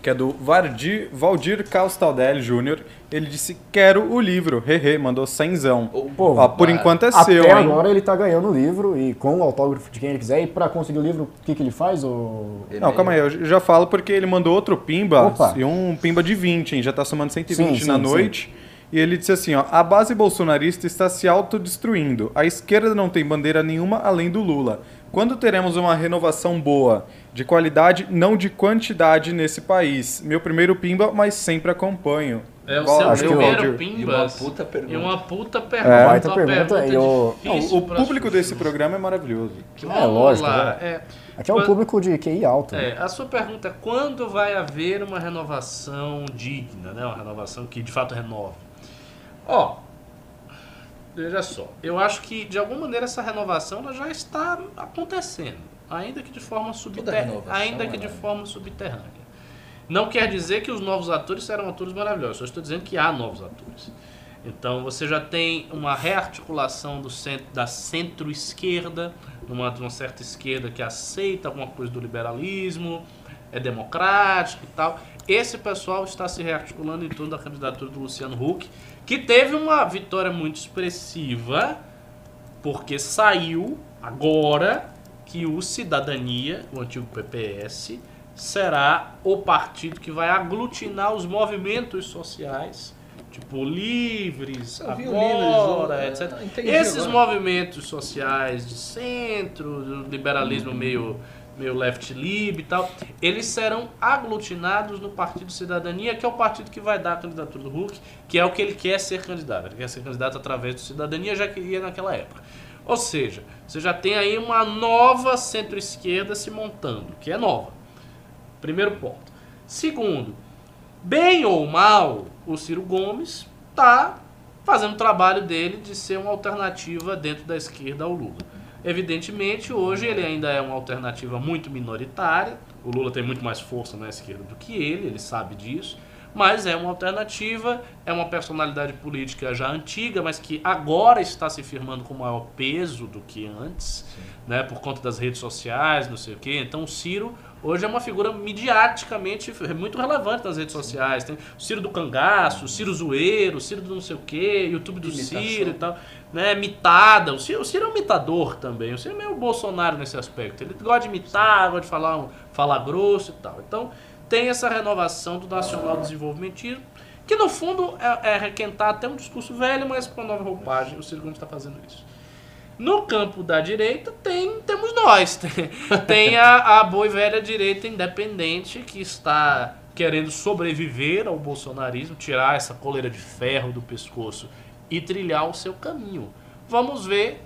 que é do Vardir, Valdir Castaldelli Jr. Ele disse, quero o livro. Hehe, mandou cenzão. Pô, Ó, por enquanto é Até seu, hein? agora ele tá ganhando o livro e com o autógrafo de quem ele quiser. E pra conseguir o livro, o que, que ele faz? O... Não, calma aí, eu já falo porque ele mandou outro pimba, Opa. e um pimba de 20, hein? Já tá somando 120 Sim, na sim, noite. E ele disse assim, ó, a base bolsonarista está se autodestruindo. A esquerda não tem bandeira nenhuma além do Lula. Quando teremos uma renovação boa, de qualidade, não de quantidade nesse país? Meu primeiro pimba, mas sempre acompanho. É o seu que primeiro Valdir. E Pimbas. uma puta pergunta. E uma puta É, pergunta. baita uma pergunta, e o- Não, o público desse programa é maravilhoso. Vamos É, lógico, lá. né? É, Aqui é um público de QI alto. né? É, a sua pergunta é quando vai haver uma renovação digna, né? Uma renovação que de fato renove. Ó, veja só, eu acho que de alguma maneira essa renovação ela já está acontecendo, ainda que de forma subterrânea, ainda que de ela- forma subterrânea. Não quer dizer que os novos atores serão atores maravilhosos, só estou dizendo que há novos atores. Então você já tem uma rearticulação do centro, da centro-esquerda, numa, de uma certa esquerda que aceita alguma coisa do liberalismo, é democrático e tal. Esse pessoal está se rearticulando em torno da candidatura do Luciano Huck, que teve uma vitória muito expressiva, porque saiu agora que o Cidadania, o antigo PPS, será o partido que vai aglutinar os movimentos sociais, tipo livres, Eu agora, Livres, etc. entendi Esses agora. movimentos sociais de centro, do liberalismo meio meio left lib e tal, eles serão aglutinados no Partido Cidadania, que é o partido que vai dar a candidatura do Hulk, que é o que ele quer ser candidato. Ele quer ser candidato através do Cidadania, já queria naquela época. Ou seja, você já tem aí uma nova centro-esquerda se montando, que é nova. Primeiro ponto. Segundo, bem ou mal, o Ciro Gomes está fazendo o trabalho dele de ser uma alternativa dentro da esquerda ao Lula. Evidentemente, hoje ele ainda é uma alternativa muito minoritária. O Lula tem muito mais força na esquerda do que ele, ele sabe disso. Mas é uma alternativa, é uma personalidade política já antiga, mas que agora está se firmando com maior peso do que antes, né, por conta das redes sociais, não sei o quê. Então, o Ciro hoje é uma figura midiaticamente muito relevante nas redes sociais. Tem o Ciro do Cangaço, o Ciro Zoeiro, o Ciro do não sei o quê, YouTube do Imitação. Ciro e tal. Né, mitada. O Ciro, o Ciro é um mitador também. O Ciro é meio Bolsonaro nesse aspecto. Ele gosta de imitar, gosta de falar, falar grosso e tal. Então, tem essa renovação do nacional desenvolvimentismo, que no fundo é, é requentar até um discurso velho, mas com uma nova roupagem. O Ciro Gomes está fazendo isso. No campo da direita tem, temos nós. Tem, tem a, a boa e velha direita independente que está querendo sobreviver ao bolsonarismo, tirar essa coleira de ferro do pescoço e trilhar o seu caminho. Vamos ver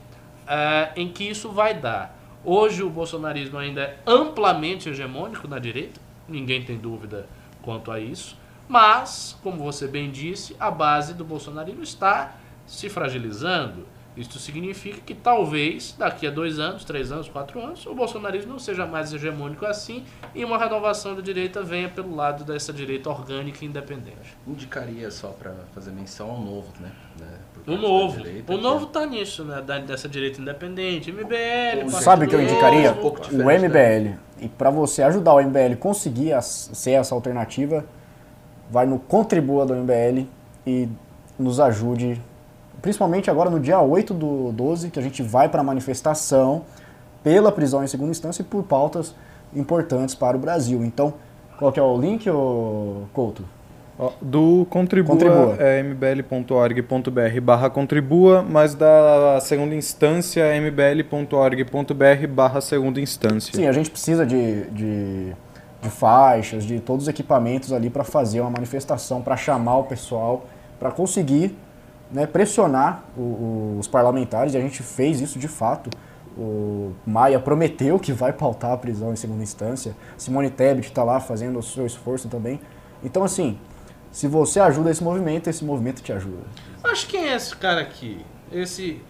eh, em que isso vai dar. Hoje o bolsonarismo ainda é amplamente hegemônico na direita, ninguém tem dúvida quanto a isso, mas, como você bem disse, a base do bolsonarismo está se fragilizando. Isso significa que talvez daqui a dois anos, três anos, quatro anos, o bolsonarismo não seja mais hegemônico assim e uma renovação da direita venha pelo lado dessa direita orgânica e independente. Indicaria só pra fazer menção ao novo, né? né, por O novo. direita, O que novo tá nisso, né? Dessa direita independente. MBL, Sabe Sabe o que eu indicaria? Novo. Um pouco O MBL. E para você ajudar o MBL conseguir as- ser essa alternativa, vai no Contribua do MBL e nos ajude, principalmente agora no dia 8 do 12, que a gente vai para a manifestação pela prisão em segunda instância e por pautas importantes para o Brasil. Então, qual que é o link, Couto? Do Contribua, Contribua. é mbl.org.br barra contribua, mas da segunda instância é mbl.org.br barra segunda instância. Sim, a gente precisa de, de, de faixas, de todos os equipamentos ali para fazer uma manifestação, para chamar o pessoal, para conseguir né, pressionar o- o- os parlamentares, e a gente fez isso de fato. O Maia prometeu que vai pautar a prisão em segunda instância, Simone Tebet está lá fazendo o seu esforço também. Então, assim, se você ajuda esse movimento, esse movimento te ajuda. Acho que quem é esse cara aqui? Esse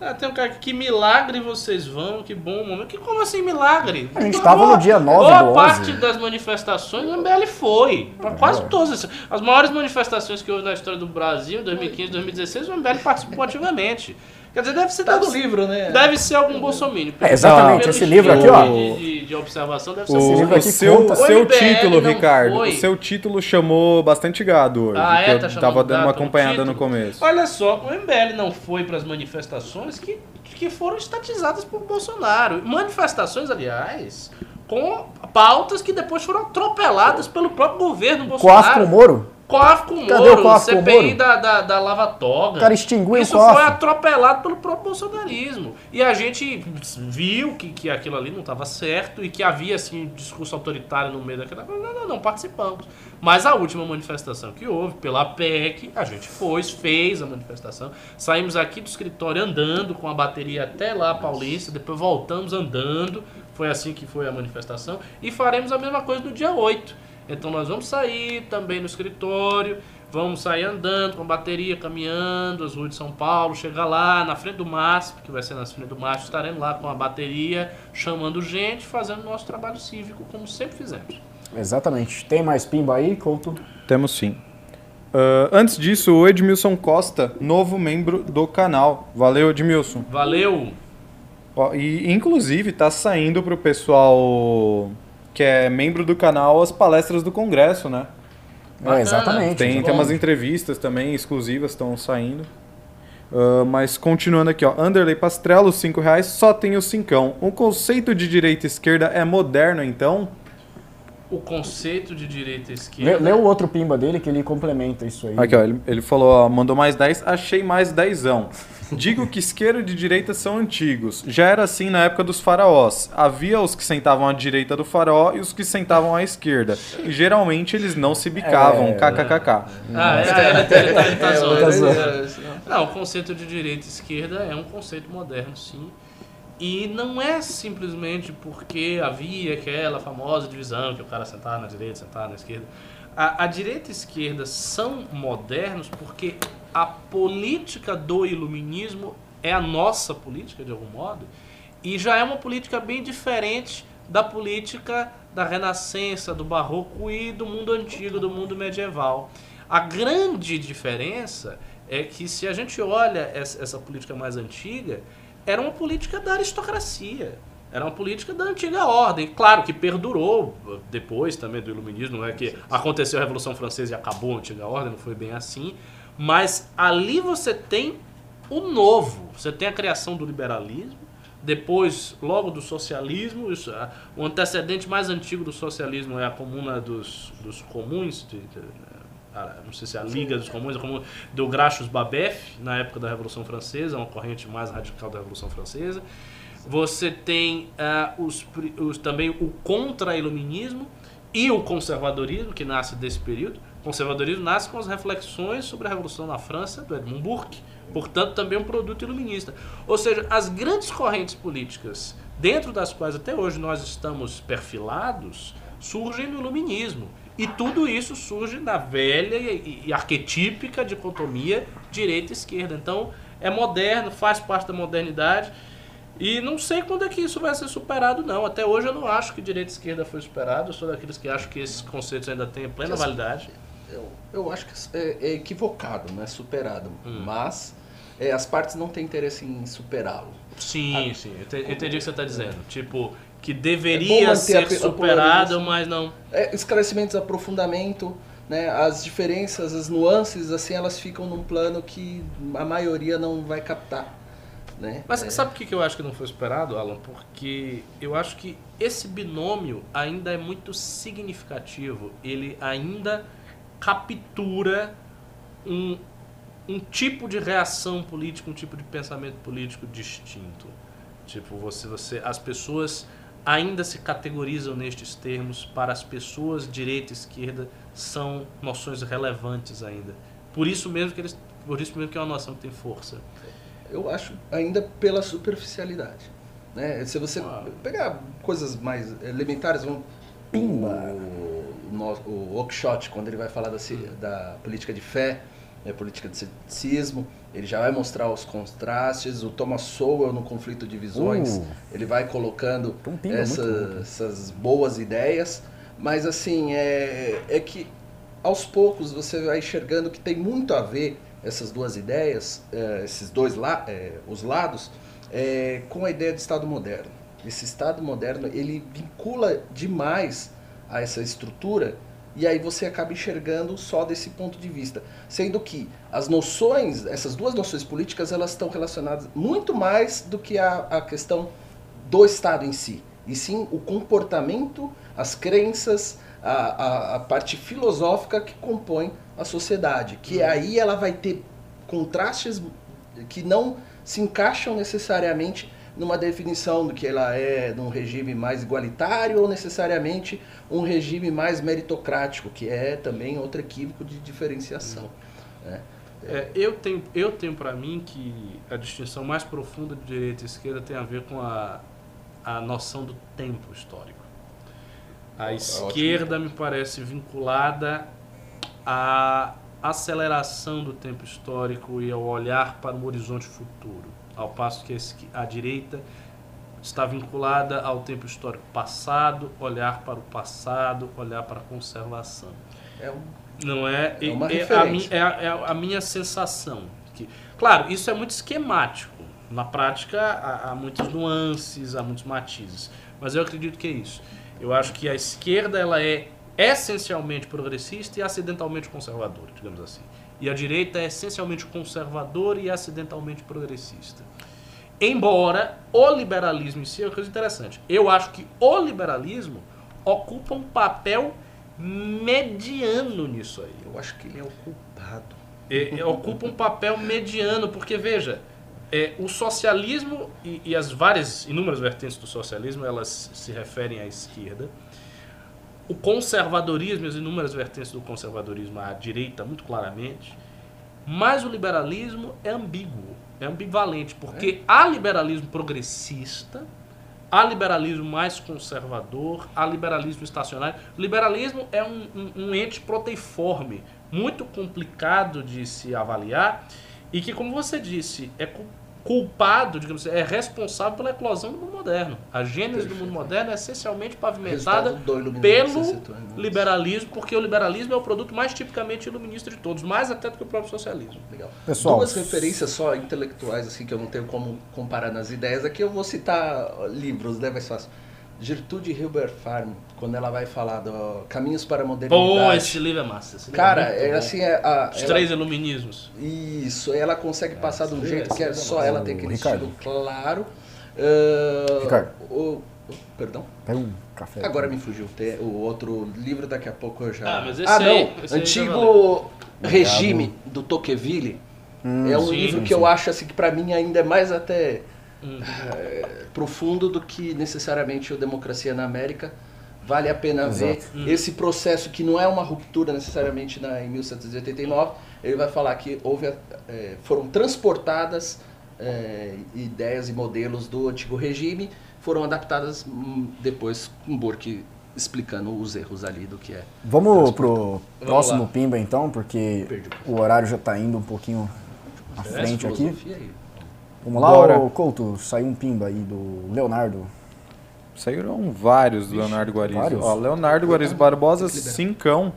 Ah, tem um cara que, que milagre vocês vão, que bom momento. Que como assim milagre? A gente tava no dia 9 Boa do 11. parte das manifestações o MBL foi. Pra quase É. todas. as- As maiores manifestações que houve na história do Brasil, em 2015, 2016, o MBL participou ativamente. Quer dizer, deve ser Tá deve- livro, né? Deve ser algum bolsominion. É, exatamente, esse livro aqui, ó. De, de- de observação deve ser O, assim. livro o aqui seu, conta. seu O MBL título, Ricardo, foi. o seu título chamou bastante gado hoje. Ah, é? que eu Tá chamando tava dando uma acompanhada no começo. Olha só, o MBL não foi para as manifestações que, que foram estatizadas por Bolsonaro. Manifestações, aliás, com pautas que depois foram atropeladas pelo próprio governo Bolsonaro. Com o Moro? COAF com o Cadê Moro, o CPI Moro? da, da, da Lava Toga. O cara extinguiu Isso o COAF. foi atropelado pelo próprio bolsonarismo. E a gente viu que, que aquilo ali não estava certo e que havia assim, um discurso autoritário no meio daquela coisa. Não, não, não, participamos. Mas a última manifestação que houve, pela PEC, a gente foi, fez a manifestação. Saímos aqui do escritório andando com a bateria até lá, Paulista, depois voltamos andando. Foi assim que foi a manifestação. E faremos a mesma coisa no dia 8. Então nós vamos sair também no escritório, vamos sair andando com a bateria, caminhando, as ruas de São Paulo, chegar lá na frente do MASP, que vai ser na frente do MASP, estaremos lá com a bateria, chamando gente, fazendo nosso trabalho cívico, como sempre fizemos. Exatamente. Tem mais pimba aí, Couto? Temos sim. Ah, antes disso, o Edmilson Costa, novo membro do canal. Valeu, Edmilson. Valeu! E inclusive tá saindo pro pessoal que é membro do canal as palestras do Congresso, né? É, exatamente. Tem, tem umas entrevistas também exclusivas estão saindo. Ah, mas continuando aqui, ó. Anderley Pastrello, 5 reais, só tem o cincão. O conceito de direita e esquerda é moderno, então? O conceito de direita e Lê, esquerda. lê o outro pimba dele que ele complementa isso aí. Aqui, ó, ele, ele falou, ó, mandou mais 10, achei mais 10. Digo que esquerda e direita são antigos. Já era assim na época dos faraós. Havia os que sentavam à direita do faraó e os que sentavam à esquerda. E geralmente eles não se bicavam, É. kkkk. Ah, é, ele, tá- zoando. Não, o conceito de direita e esquerda é um conceito moderno, sim. E não é simplesmente porque havia aquela famosa divisão que o cara sentava na direita, sentava na esquerda. A, a direita e a esquerda são modernos porque a política do iluminismo é a nossa política, de algum modo, e já é uma política bem diferente da política da Renascença, do Barroco e do mundo antigo, do mundo medieval. A grande diferença é que se a gente olha essa, política mais antiga, era uma política da aristocracia. Era uma política da antiga ordem. Claro que perdurou depois também do iluminismo, não é que aconteceu a Revolução Francesa e acabou a antiga ordem, não foi bem assim. Mas ali você tem o novo. Você tem a criação do liberalismo, depois, logo do socialismo. Isso, ah, o antecedente mais antigo do socialismo é a Comuna dos, dos Comuns, de- de- a- não sei se é a Liga dos Comuns, a comuna do Gracchus Babef, na época da Revolução Francesa, uma corrente mais radical da Revolução Francesa. Você tem ah, os, os- também o contra-iluminismo e o conservadorismo, que nasce desse período. O conservadorismo nasce com as reflexões sobre a Revolução na França, do Edmund Burke, portanto, também um produto iluminista. Ou seja, as grandes correntes políticas, dentro das quais até hoje nós estamos perfilados, surgem no iluminismo. E tudo isso surge na velha e, e arquetípica dicotomia direita e esquerda. Então, é moderno, faz parte da modernidade. E não sei quando é que isso vai ser superado, não. Até hoje eu não acho que direita e esquerda foi superado. Eu sou daqueles que acham que esses conceitos ainda têm plena validade. Eu, eu acho que é, é equivocado, não é superado. Hum. Mas é, as partes não têm interesse em superá-lo. Sim, sim. Eu, te- eu entendi o que você está dizendo. Tipo, que É deveria a ser pe- a superado, mas não. É, esclarecimentos, aprofundamento, né, as diferenças, as nuances, assim, elas ficam num plano que a maioria não vai captar. Né? Mas É, sabe por que que eu acho que não foi superado, Alan? Porque eu acho que esse binômio ainda é muito significativo. Ele ainda captura um, um tipo de reação política, um tipo de pensamento político distinto. Tipo, você, você, as pessoas ainda se categorizam nestes termos. Para as pessoas, direita e esquerda são noções relevantes ainda. Por isso mesmo que eles, por isso mesmo que é uma noção que tem força. Eu acho ainda pela superficialidade. Né? Se você Ah. pegar coisas mais elementares, vamos. Pimba. O, o, quando ele vai falar da, da política de fé, é política de ceticismo, ele já vai mostrar os contrastes, o Thomas Sowell no conflito de visões, Uh. ele vai colocando é essa- essas boas ideias, mas assim, é, é que aos poucos você vai enxergando que tem muito a ver essas duas ideias, eh, esses dois la eh, os lados, eh, com a ideia de Estado moderno. Esse Estado moderno ele vincula demais a essa estrutura e aí você acaba enxergando só desse ponto de vista, sendo que as noções, essas duas noções políticas, elas estão relacionadas muito mais do que a, a questão do Estado em si, e sim o comportamento, as crenças, a, a, a parte filosófica que compõe a sociedade, que aí ela vai ter contrastes que não se encaixam necessariamente numa definição do que ela é num regime mais igualitário ou necessariamente um regime mais meritocrático, que é também outro equívoco de diferenciação. né? É, eu tenho, eu tenho para mim que a distinção mais profunda de direita e esquerda tem a ver com a, a noção do tempo histórico. A Ó, esquerda me parece vinculada à aceleração do tempo histórico e ao olhar para um horizonte futuro, ao passo que a a direita está vinculada ao tempo histórico passado, olhar para o passado, olhar para a conservação. É um Não é? É uma é, a, referência. mi- é a- é a minha sensação. Que, claro, isso é muito esquemático. Na prática, há, há muitas nuances, há muitos matizes. Mas eu acredito que é isso. Eu acho que a esquerda ela é essencialmente progressista e acidentalmente conservadora, digamos assim. E a direita é essencialmente conservadora e acidentalmente progressista. Embora o liberalismo em si é uma coisa interessante. Eu acho que o liberalismo ocupa um papel mediano nisso aí. eu acho que ele é o culpado. É, é, ocupa um papel mediano, porque veja, é, o socialismo e, e as várias, inúmeras vertentes do socialismo, elas se referem à esquerda. O conservadorismo e as inúmeras vertentes do conservadorismo à direita, muito claramente. Mas o liberalismo é ambíguo, é ambivalente, porque há liberalismo progressista, há liberalismo mais conservador, há liberalismo estacionário. O liberalismo é um, um- um ente proteiforme, muito complicado de se avaliar e que, como você disse, é culpado, digamos assim, é responsável pela eclosão do mundo moderno. A gênese do mundo moderno é essencialmente pavimentada pelo liberalismo, porque o liberalismo é o produto mais tipicamente iluminista de todos, mais até do que o próprio socialismo. Legal. Pessoal, Duas referências só intelectuais, assim, que eu não tenho como comparar nas ideias. Aqui eu vou citar livros, né, mais fácil. Gertrude Hilbert Farm, quando ela vai falar do Caminhos para a Pô, Modernidade. esse livro é massa. esse livro Cara, é muito é bom. assim, é, a, Os ela- três iluminismos. Isso, ela consegue passar de um esse jeito é- que é esse é só ela tem aquele Ricardo. estilo claro. Ah, Ricardo. o- perdão? Pega um café. Agora me fugiu. Tem o outro livro, daqui a pouco eu já. Ah, mas esse ah, não! esse aí já Antigo Regime do Tocqueville. Hum, é um sim, livro sim, que sim. eu acho assim que para mim ainda é mais até Hum. é, profundo do que necessariamente o Democracia na América. Vale a pena Exato. ver esse processo que não é uma ruptura necessariamente na, em 1789. Ele vai falar que houve, é, foram transportadas é, ideias e modelos do antigo regime, foram adaptadas hum, depois com Burke explicando os erros ali do que é. Vamos pro próximo lá. Pimba então, porque o horário já tá indo um pouquinho à Essa frente aqui. aí. Vamos lá, Bora. ô, Couto, saiu um Pimba aí do Leonardo. Saíram vários do Leonardo Guariz. vários? Ó, Leonardo Guariz Barbosa, cincão.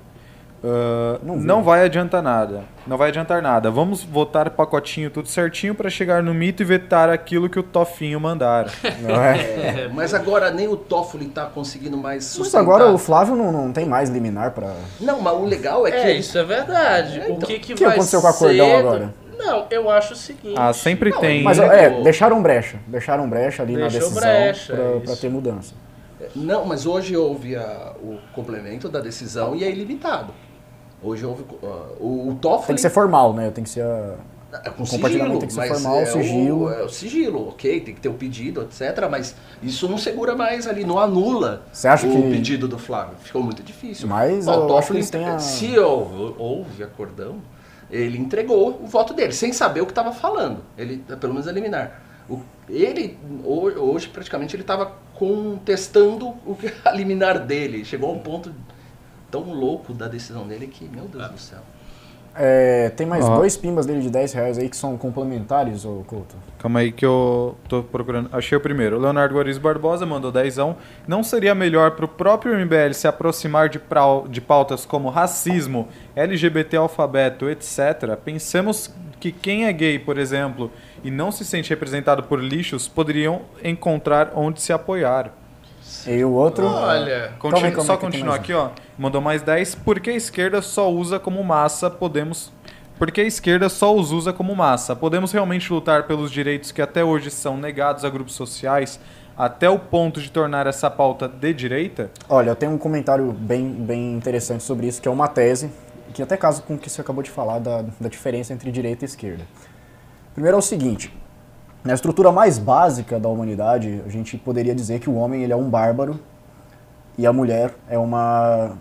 Ah, Não não, vai adiantar nada. Não vai adiantar nada. Vamos votar pacotinho tudo certinho pra chegar no mito e vetar aquilo que o Tofinho mandar. Não é? É, mas agora nem o Toffoli tá conseguindo mais Mas sustentar. agora o Flávio não, não tem mais liminar pra. Não, mas o legal é que... É, isso é verdade. É, o então. que, que, O que vai aconteceu com a Cordão ser- agora? Não, eu acho o seguinte. Ah, sempre Não, tem. Mas é, deixaram brecha. Deixaram brecha ali na Deixou decisão brecha, pra, isso. pra ter mudança. Não, mas hoje houve a- o complemento da decisão e é ilimitado. Hoje houve uh, o, o Toffoli... Tem que ser formal, né? Tem que ser. a- É, com o compartilhamento sigilo, tem que ser formal, é sigilo. O, é o sigilo, ok, tem que ter o pedido, etc. Mas isso não segura mais ali, não anula Você acha o que- pedido do Flávio. Ficou muito difícil. Mas o acho Toffoli, que eles têm a- se houve, houve acordão, ele entregou o voto dele, sem saber o que estava falando. Ele, pelo menos eliminar. O- ele, ho- hoje, praticamente, ele estava contestando o que- a liminar dele. Chegou a um ponto tão louco da decisão dele que, meu Deus do céu. É, tem mais Ó. dois pimbas dele de 10 reais aí que são complementares, ô Couto. Calma aí que eu tô procurando. Achei o primeiro. Leonardo Guariz Barbosa mandou dezão. Não seria melhor pro próprio MBL se aproximar de, prau- de pautas como racismo, LGBT alfabeto, etc. Pensemos que quem é gay, por exemplo, e não se sente representado por lixos, poderiam encontrar onde se apoiar. E o outro. Olha, Continu- aí, só que continuar aqui, ó. Mandou mais 10. Porque a esquerda só usa como massa, podemos. Porque a esquerda só os usa como massa. Podemos realmente lutar pelos direitos que até hoje são negados a grupos sociais, até o ponto de tornar essa pauta de direita? Olha, eu tenho um comentário bem, bem interessante sobre isso, que é uma tese, que até casa com o que você acabou de falar da, da diferença entre direita e esquerda. Primeiro é o seguinte, na estrutura mais básica da humanidade, a gente poderia dizer que o homem ele é um bárbaro e a mulher é uma,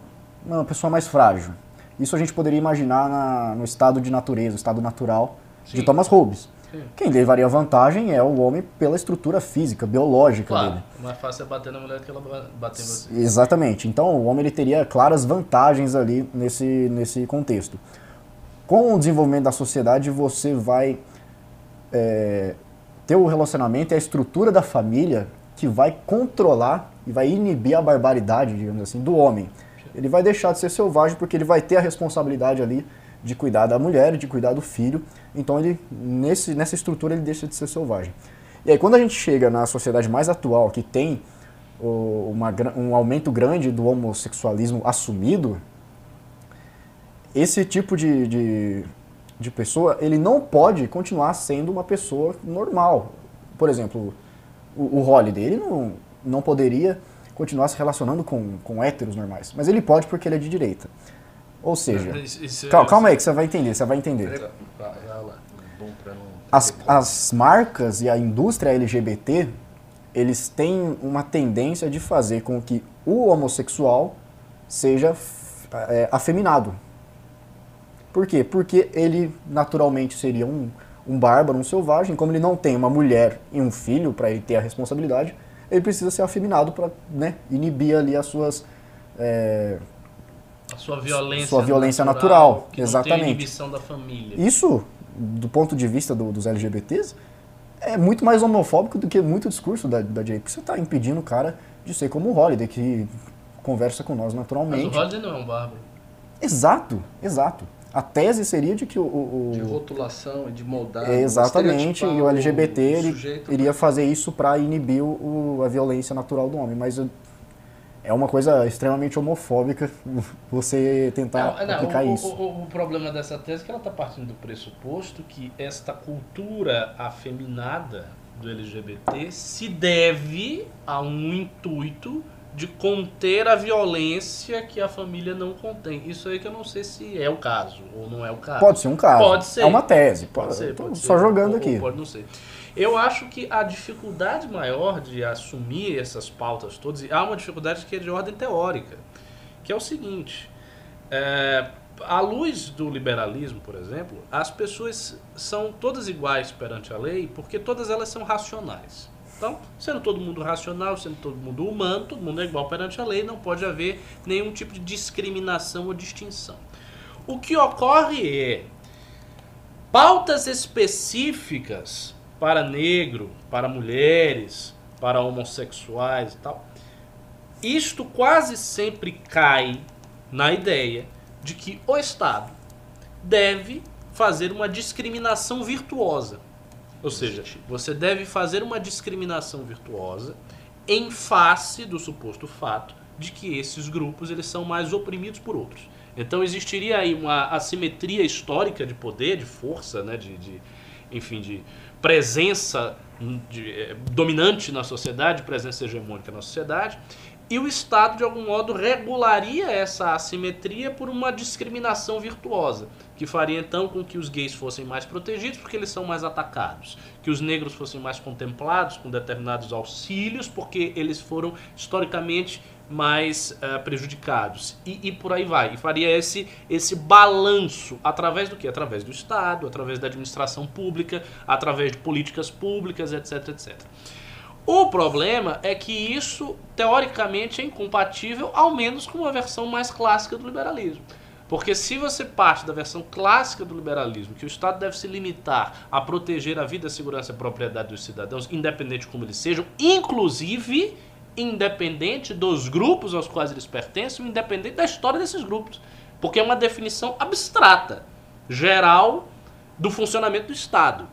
uma pessoa mais frágil. Isso a gente poderia imaginar na- no estado de natureza, o estado natural de Sim. Thomas Hobbes. Sim. Quem levaria vantagem é o homem pela estrutura física, biológica dele. claro, mais fácil é bater na mulher do que ela ba- bater em você. Exatamente. Então o homem ele teria claras vantagens ali nesse, nesse contexto. Com o desenvolvimento da sociedade, você vai é, ter o relacionamento e a estrutura da família que vai controlar e vai inibir a barbaridade, digamos assim, do homem. Ele vai deixar de ser selvagem porque ele vai ter a responsabilidade ali de cuidar da mulher, de cuidar do filho. Então ele nesse, nessa estrutura ele deixa de ser selvagem. E aí quando a gente chega na sociedade mais atual, que tem uma um aumento grande do homossexualismo assumido, esse tipo de, de, de pessoa, ele não pode continuar sendo uma pessoa normal. Por exemplo, o, o Holiday, ele não, não poderia continuar se relacionando com, com héteros normais, mas ele pode porque ele é de direita. Ou seja, Isso- isso- calma, calma aí que você vai entender, você vai entender. As, as marcas e a indústria LGBT, eles têm uma tendência de fazer com que o homossexual seja é, afeminado. Por quê? Porque ele naturalmente seria um, um bárbaro, um selvagem. Como ele não tem uma mulher e um filho para ele ter a responsabilidade, ele precisa ser afeminado para né, inibir ali as suas é, A sua violência Sua violência natural, que Não exatamente. tem inibição da família. Isso, do ponto de vista do- dos LGBTs, é muito mais homofóbico do que muito discurso da, da direita. Porque você está impedindo o cara de ser como o Holiday, que conversa com nós Mas naturalmente. o Holiday não é um bárbaro. Exato, exato. A tese seria de que o, o- De rotulação e de moldar. é, exatamente, e o LGBT ele iria fazer isso para inibir o, a violência natural do homem. Mas é uma coisa extremamente homofóbica você tentar Não, não, aplicar o, isso. O, o- o problema dessa tese é que ela está partindo do pressuposto que esta cultura afeminada do LGBT se deve a um intuito de conter a violência que a família não contém. Isso aí que eu não sei se é o caso ou não é o caso. Pode ser um caso. Pode ser. É uma tese. Pode Pode ser, pode só ser. jogando Ou- aqui. ou Pode não ser. Eu acho que a dificuldade maior de assumir essas pautas todas, e há uma dificuldade que é de ordem teórica, que é o seguinte: é, à luz do liberalismo, por exemplo, as pessoas são todas iguais perante a lei porque todas elas são racionais. Então, sendo todo mundo racional, sendo todo mundo humano, todo mundo é igual perante a lei, não pode haver nenhum tipo de discriminação ou distinção. O que ocorre é pautas específicas para negro, para mulheres, para homossexuais e tal. Isto quase sempre cai na ideia de que o Estado deve fazer uma discriminação virtuosa. Ou seja, você deve fazer uma discriminação virtuosa em face do suposto fato de que esses grupos eles são mais oprimidos por outros. Então existiria aí uma assimetria histórica de poder, de força, né, de, de enfim, de presença de, eh, dominante na sociedade, presença hegemônica na sociedade, e o Estado, de algum modo, regularia essa assimetria por uma discriminação virtuosa, que faria então com que os gays fossem mais protegidos porque eles são mais atacados, que os negros fossem mais contemplados com determinados auxílios porque eles foram historicamente mais eh, prejudicados e, e por aí vai. E faria esse, esse balanço através do que? Através do Estado, através da administração pública, através de políticas públicas, etc, etc. O problema é que isso, teoricamente, é incompatível, ao menos com uma versão mais clássica do liberalismo. Porque se você parte da versão clássica do liberalismo, que o Estado deve se limitar a proteger a vida, a segurança e a propriedade dos cidadãos, independente de como eles sejam, inclusive independente dos grupos aos quais eles pertencem, independente da história desses grupos. Porque é uma definição abstrata, geral, do funcionamento do Estado.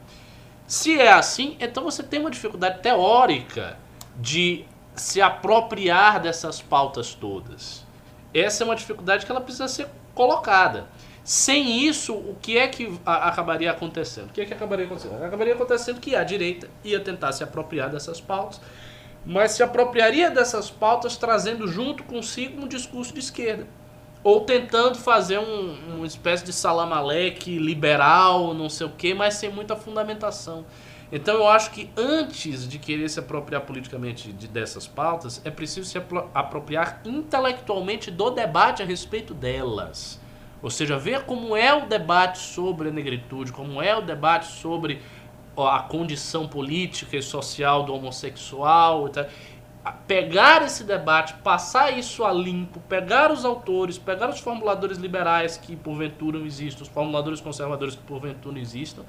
Se é assim, então você tem uma dificuldade teórica de se apropriar dessas pautas todas. Essa é uma dificuldade que ela precisa ser colocada. Sem isso, o que é que acabaria acontecendo? O que é que acabaria acontecendo? Acabaria acontecendo que a direita ia tentar se apropriar dessas pautas, mas se apropriaria dessas pautas trazendo junto consigo um discurso de esquerda. Ou tentando fazer um, uma espécie de salamaleque liberal, não sei o quê, mas sem muita fundamentação. Então eu acho que antes de querer se apropriar politicamente de, dessas pautas, é preciso se apropriar intelectualmente do debate a respeito delas. Ou seja, ver como é o debate sobre a negritude, como é o debate sobre a condição política e social do homossexual. Pegar esse debate, passar isso a limpo, pegar os autores, pegar os formuladores liberais que porventura não existem, os formuladores conservadores que porventura não existam,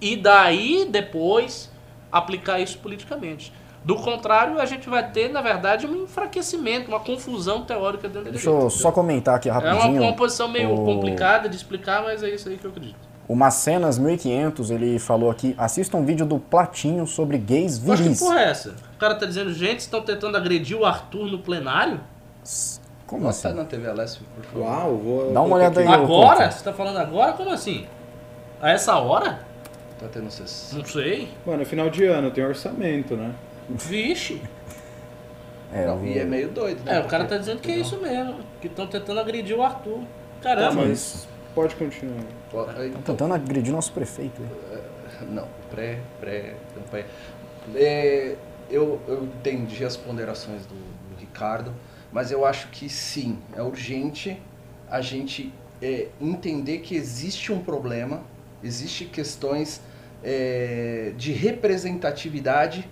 e daí depois aplicar isso politicamente. Do contrário, a gente vai ter, na verdade, um enfraquecimento, uma confusão teórica dentro da Deixa eu só comentar aqui rapidinho. É uma composição meio o... complicada de explicar, mas é isso aí que eu acredito. O Macenas 1500, ele falou aqui, assista um vídeo do Platinho sobre gays viris. Mas que porra é essa? O cara tá dizendo, gente, estão tentando agredir o Arthur no plenário? Como Nossa, assim? na TV Alessio, por favor. Uau, vou... Dá uma olhada aí. Agora? Você tá falando agora? Como assim? A essa hora? Tá tendo sucesso. Não sei. Mano, final de ano, tem orçamento, né? Vixe. É, não, e é meio doido, né? É, o cara tá dizendo que é isso mesmo. Que estão tentando agredir o Arthur. Caramba. Tá, mas pode continuar. Estão tentando agredir nosso prefeito. É, não, pré, pré, pré. É, eu, eu entendi as ponderações do, do, Ricardo, mas eu acho que sim, é urgente a gente é, entender que existe um problema, existe questões é, de representatividade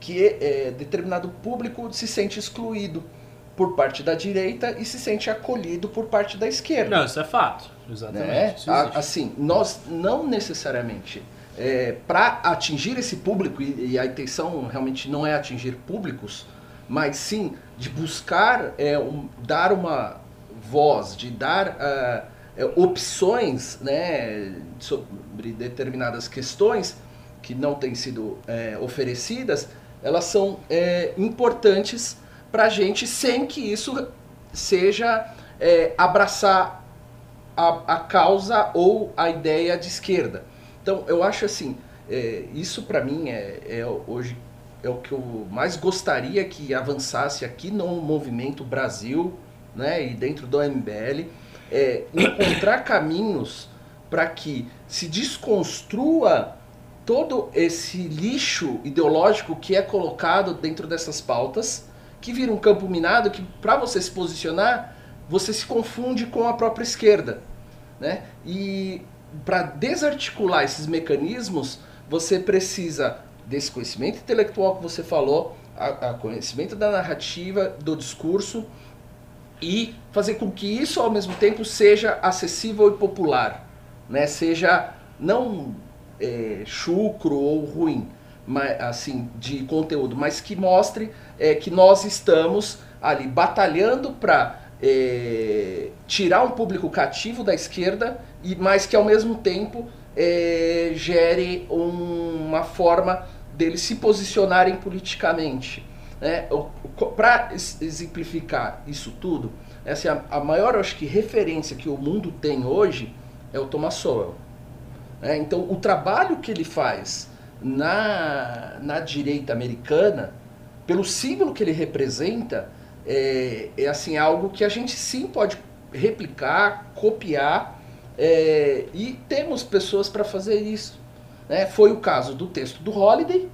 que é, determinado público se sente excluído por parte da direita e se sente acolhido por parte da esquerda. Não, isso é fato. Exatamente. Né? A, assim, nós não necessariamente. É, para atingir esse público, e, e, a intenção realmente não é atingir públicos, mas sim de buscar é, um, dar uma voz, de dar uh, é, opções né, sobre determinadas questões que não têm sido é, oferecidas, elas são é, importantes para a gente sem que isso seja é, abraçar a, a, causa ou a ideia de esquerda. Então eu acho assim, é, isso para mim é, é, hoje é o que eu mais gostaria que avançasse aqui no movimento Brasil, né, e dentro do MBL, é, encontrar caminhos para que se desconstrua todo esse lixo ideológico que é colocado dentro dessas pautas, que vira um campo minado que para você se posicionar, você se confunde com a própria esquerda, né? E para desarticular esses mecanismos, você precisa desse conhecimento intelectual que você falou, a, a conhecimento da narrativa, do discurso e fazer com que isso ao mesmo tempo seja acessível e popular, né? Seja não é, chucro ou ruim, mas, assim, de conteúdo, mas que mostre é, que nós estamos ali batalhando para é, tirar um público cativo da esquerda, e mas que ao mesmo tempo é, gere um, uma forma deles se posicionarem politicamente. Né? Para exemplificar isso tudo, essa é a, a maior acho que referência que o mundo tem hoje é o Thomas Sowell. É, então, o trabalho que ele faz na, na direita americana, pelo símbolo que ele representa, é, é assim algo que a gente sim pode replicar, copiar, é, e temos pessoas para fazer isso. Né? Foi o caso do texto do Holiday.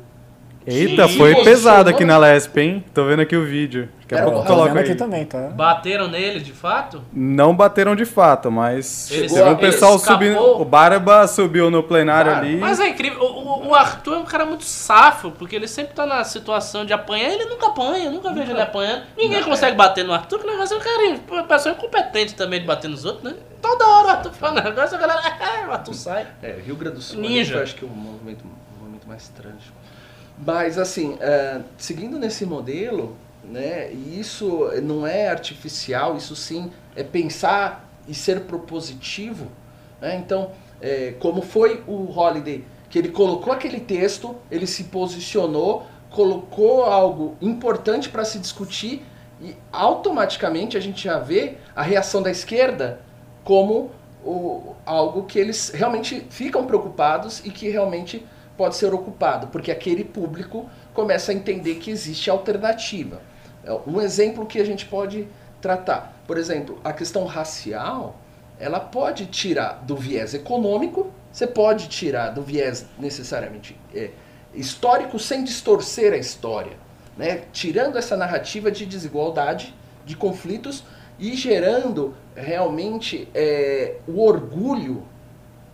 Eita, Sim. foi pesado aqui na Lesp, hein? Tô vendo aqui o vídeo. Daqui a Era pouco. Tô coloca vendo aqui aí. também, tá? Bateram nele, de fato? Não bateram de fato, mas Ele você viu o escapou. pessoal subindo. O Barba subiu no plenário Barba. ali. Mas é incrível, o, o- o Arthur é um cara muito safo, porque ele sempre tá na situação de apanhar, ele nunca apanha, eu nunca vejo ele apanhando. Ninguém consegue bater no Arthur, que o negócio é um cara, pessoa incompetente também de bater nos outros, né? Toda hora o Arthur fala um negócio, a galera, "Ah, o Arthur sai. É, Rio Grande do Sul Ninja. eu acho que é um movimento, um movimento mais trágico. Mas assim, é, seguindo nesse modelo, né, isso não é artificial, isso sim é pensar e ser propositivo. né? Então, é, como foi o Holiday, que ele colocou aquele texto, ele se posicionou, colocou algo importante para se discutir e automaticamente a gente já vê a reação da esquerda como o, algo que eles realmente ficam preocupados e que realmente pode ser ocupado, porque aquele público começa a entender que existe alternativa. É, Um exemplo que a gente pode tratar, por exemplo, a questão racial, ela pode tirar do viés econômico, você pode tirar do viés necessariamente é, histórico sem distorcer a história, né? tirando essa narrativa de desigualdade, de conflitos e gerando realmente é, o orgulho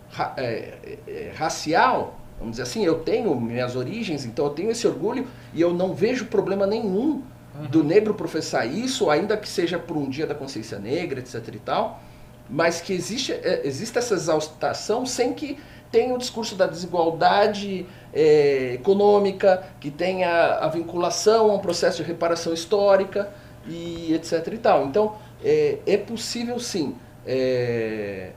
ra- é, é, racial, vamos dizer assim, eu tenho minhas origens, então eu tenho esse orgulho e eu não vejo problema nenhum do negro professar isso, ainda que seja por um dia da consciência negra, etc e tal, mas que existe, é, existe essa exaltação sem que tenha o discurso da desigualdade é, econômica, que tenha a vinculação a um processo de reparação histórica e etc e tal. Então, é, é possível sim, é,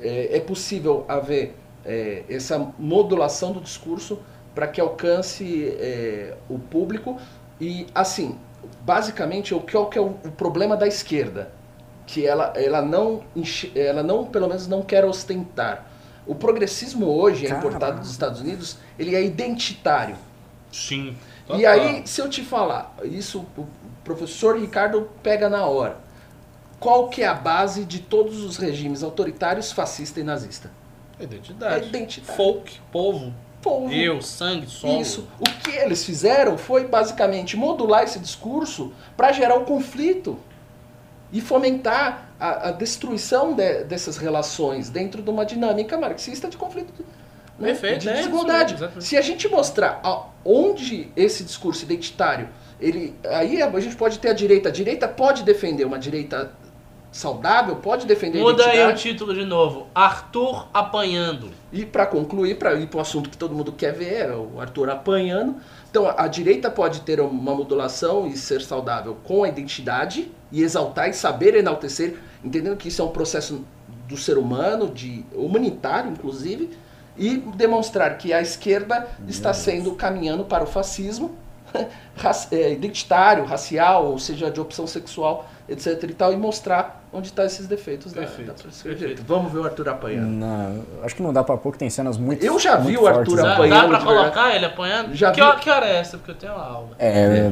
é, é possível haver é, essa modulação do discurso para que alcance é, o público e assim basicamente o que é o, é o, problema da esquerda que ela, ela não ela não pelo menos não quer ostentar o progressismo hoje é Caramba. importado dos Estados Unidos ele é identitário Sim. e aí, se eu te falar, isso o professor Ricardo pega na hora. Qual que é a base de todos os regimes autoritários, fascista e nazista? Identidade. É identidade. Folk, povo, Povo. eu, sangue, solo. Isso. O que eles fizeram foi basicamente modular esse discurso para gerar o conflito e fomentar a, a destruição de- dessas relações dentro de uma dinâmica marxista de conflito. né? Perfeito, de é isso desigualdade. mesmo. Se a gente mostrar a- onde esse discurso identitário, ele, aí a gente pode ter a direita. A direita pode defender uma direita saudável, pode defender a Muda aí o título de novo. Arthur apanhando. E para concluir, para ir para um assunto que todo mundo quer ver, é o Arthur apanhando. Então, a, a direita pode ter uma modulação e ser saudável com a identidade e exaltar e saber enaltecer, entendendo que isso é um processo do ser humano, de humanitário, inclusive, e demonstrar que a esquerda está sendo caminhando para o fascismo é, identitário, racial, ou seja, de opção sexual, etc. e tal, e mostrar onde estão esses defeitos da, Perfeito, da próxima perfeito. Vamos ver o Arthur apanhando. Não, acho que não dá pra pouco, tem cenas muito Eu já vi muito o Arthur fortes, né? Dá, apanhando. dá pra de verdade. colocar ele apanhando? Já que, vi. hora, que hora é essa? Porque eu tenho uma aula. É,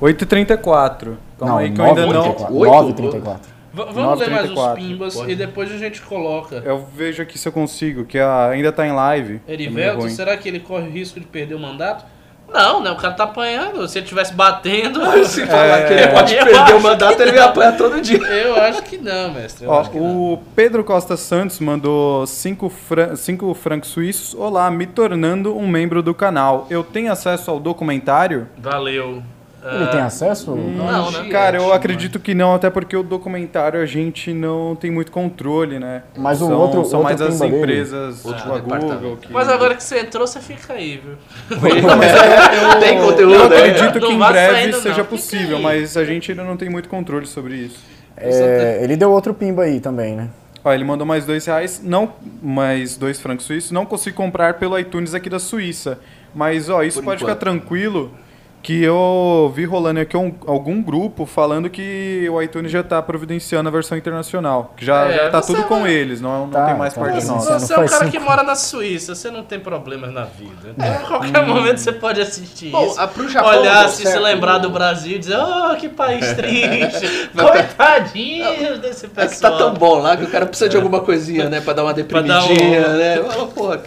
8h34. Calma não, aí que eu ainda não. 9h34. Oito? 9h34. V- vamos ler mais uns 9h34. pimbas Pode. e depois a gente coloca. Eu vejo aqui se eu consigo, que a- ainda tá em live. Tá Erivelto, ruim. será que ele corre o risco de perder o mandato? Não, né? O cara tá apanhando. Se ele estivesse batendo. Se falar que ele É, pode perder o mandato, ele vai não. apanhar todo dia. Eu acho que não, mestre. Eu Ó, acho que não. o Pedro Costa Santos mandou 5 fran cinco francos suíços. Olá, me tornando um membro do canal. Eu tenho acesso ao documentário? Valeu. Ele tem acesso? Não, né? Cara, eu Gente, acredito que não, até porque o documentário a gente não tem muito controle, né? Mas o são, outro- são outro mais as dele- empresas, tipo a Google. Que... Mas agora que você entrou, você fica aí, viu? Tem Eu conteúdo aí. acredito Não que em breve saindo, não. seja Fica possível, mas a gente ainda não tem muito controle sobre isso. É, ele deu outro pimba aí também, né? Ó, ele mandou mais dois reais, não, mais dois francos suíços. Não consigo comprar pelo iTunes aqui da Suíça. Mas, ó, isso Por pode enquanto. ficar tranquilo, que eu vi rolando aqui um- algum grupo falando que o iTunes já tá providenciando a versão internacional. Que já, É, já tá tudo com eles, não, não Tá, tem mais tá, parte nossa. Você é um cara que mora na Suíça, você não tem problemas na vida. Então, a qualquer momento você pode assistir Bom, isso. a, pro Japão olhar, se, se certo. lembrar do Brasil e dizer, oh, que país triste. Coitadinho desse pessoal. É que tá tão bom lá que o cara precisa de alguma coisinha, né? Pra dar uma dar deprimidinha, um- né? Fala, porra.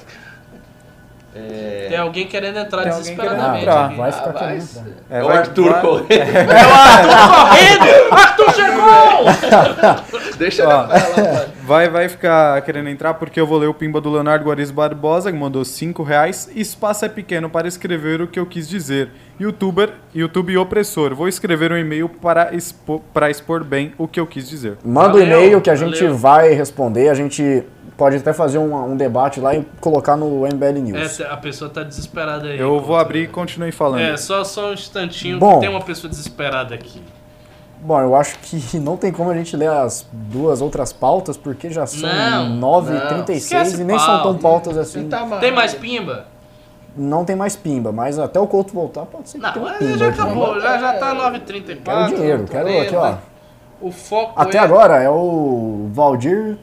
É, Tem alguém querendo entrar Tem alguém desesperadamente. querendo entrar. aqui. vai ficar Ah, vai. É, É, vai- o Arthur vai- correndo. É o Arthur correndo! Arthur chegou! Deixa Ó. ele falar. vai. Vai, ficar querendo entrar porque eu vou ler o pimba do Leonardo Guariz Barbosa, que mandou 5 reais. Espaço é pequeno para escrever o que eu quis dizer. Youtuber, YouTube opressor. Vou escrever um e-mail para expor, para expor bem o que eu quis dizer. Manda o Valeu, e-mail que a gente valeu. vai responder. A gente pode até fazer um, um debate lá e colocar no MBL News. Essa, a pessoa tá desesperada aí. Eu vou abrir e continue falando. É, só, só um instantinho Bom. que tem uma pessoa desesperada aqui. Bom, eu acho que não tem como a gente ler as duas outras pautas, porque já são Não, 9h36 Esquece e nem são tão pauta. pautas assim. Tá. Tem mais pimba? Não tem mais pimba, mas até o Couto voltar pode ser que Não, tenha um pimba. já acabou, já, já tá 9h34. Quero dinheiro, quero aqui, ó. O foco Até é... agora é o Valdir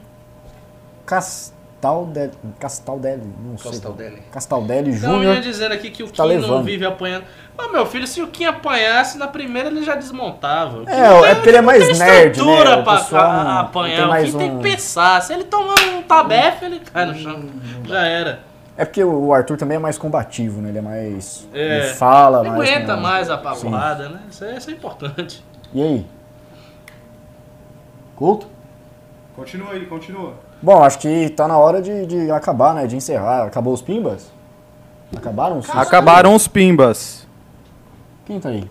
Castaldelli, Castaldelli, não sei. Castaldelli. Castaldelli Então eu ia Júnior. dizendo aqui que o Tá Kim não levando. vive apanhando. Mas, meu filho, se o Kim apanhasse na primeira, ele já desmontava. Kim É, não é tem- porque ele é mais não tem nerd, né? pra pessoal a- não- apanhar. tem O mais Kim tem um- que pensar. Se ele tomar um tabefe, ele cai no chão. Já era. É porque o Arthur também é mais combativo, né? Ele é mais. É. Ele fala Ele mais. aguenta né? mais a pavorada, né? Isso é, isso é importante. E aí? Couto? Continua aí, continua. Bom, acho que tá na hora de, de acabar, né? De encerrar. Acabou os pimbas? Acabaram os Acabaram os pimbas. Quem tá aí?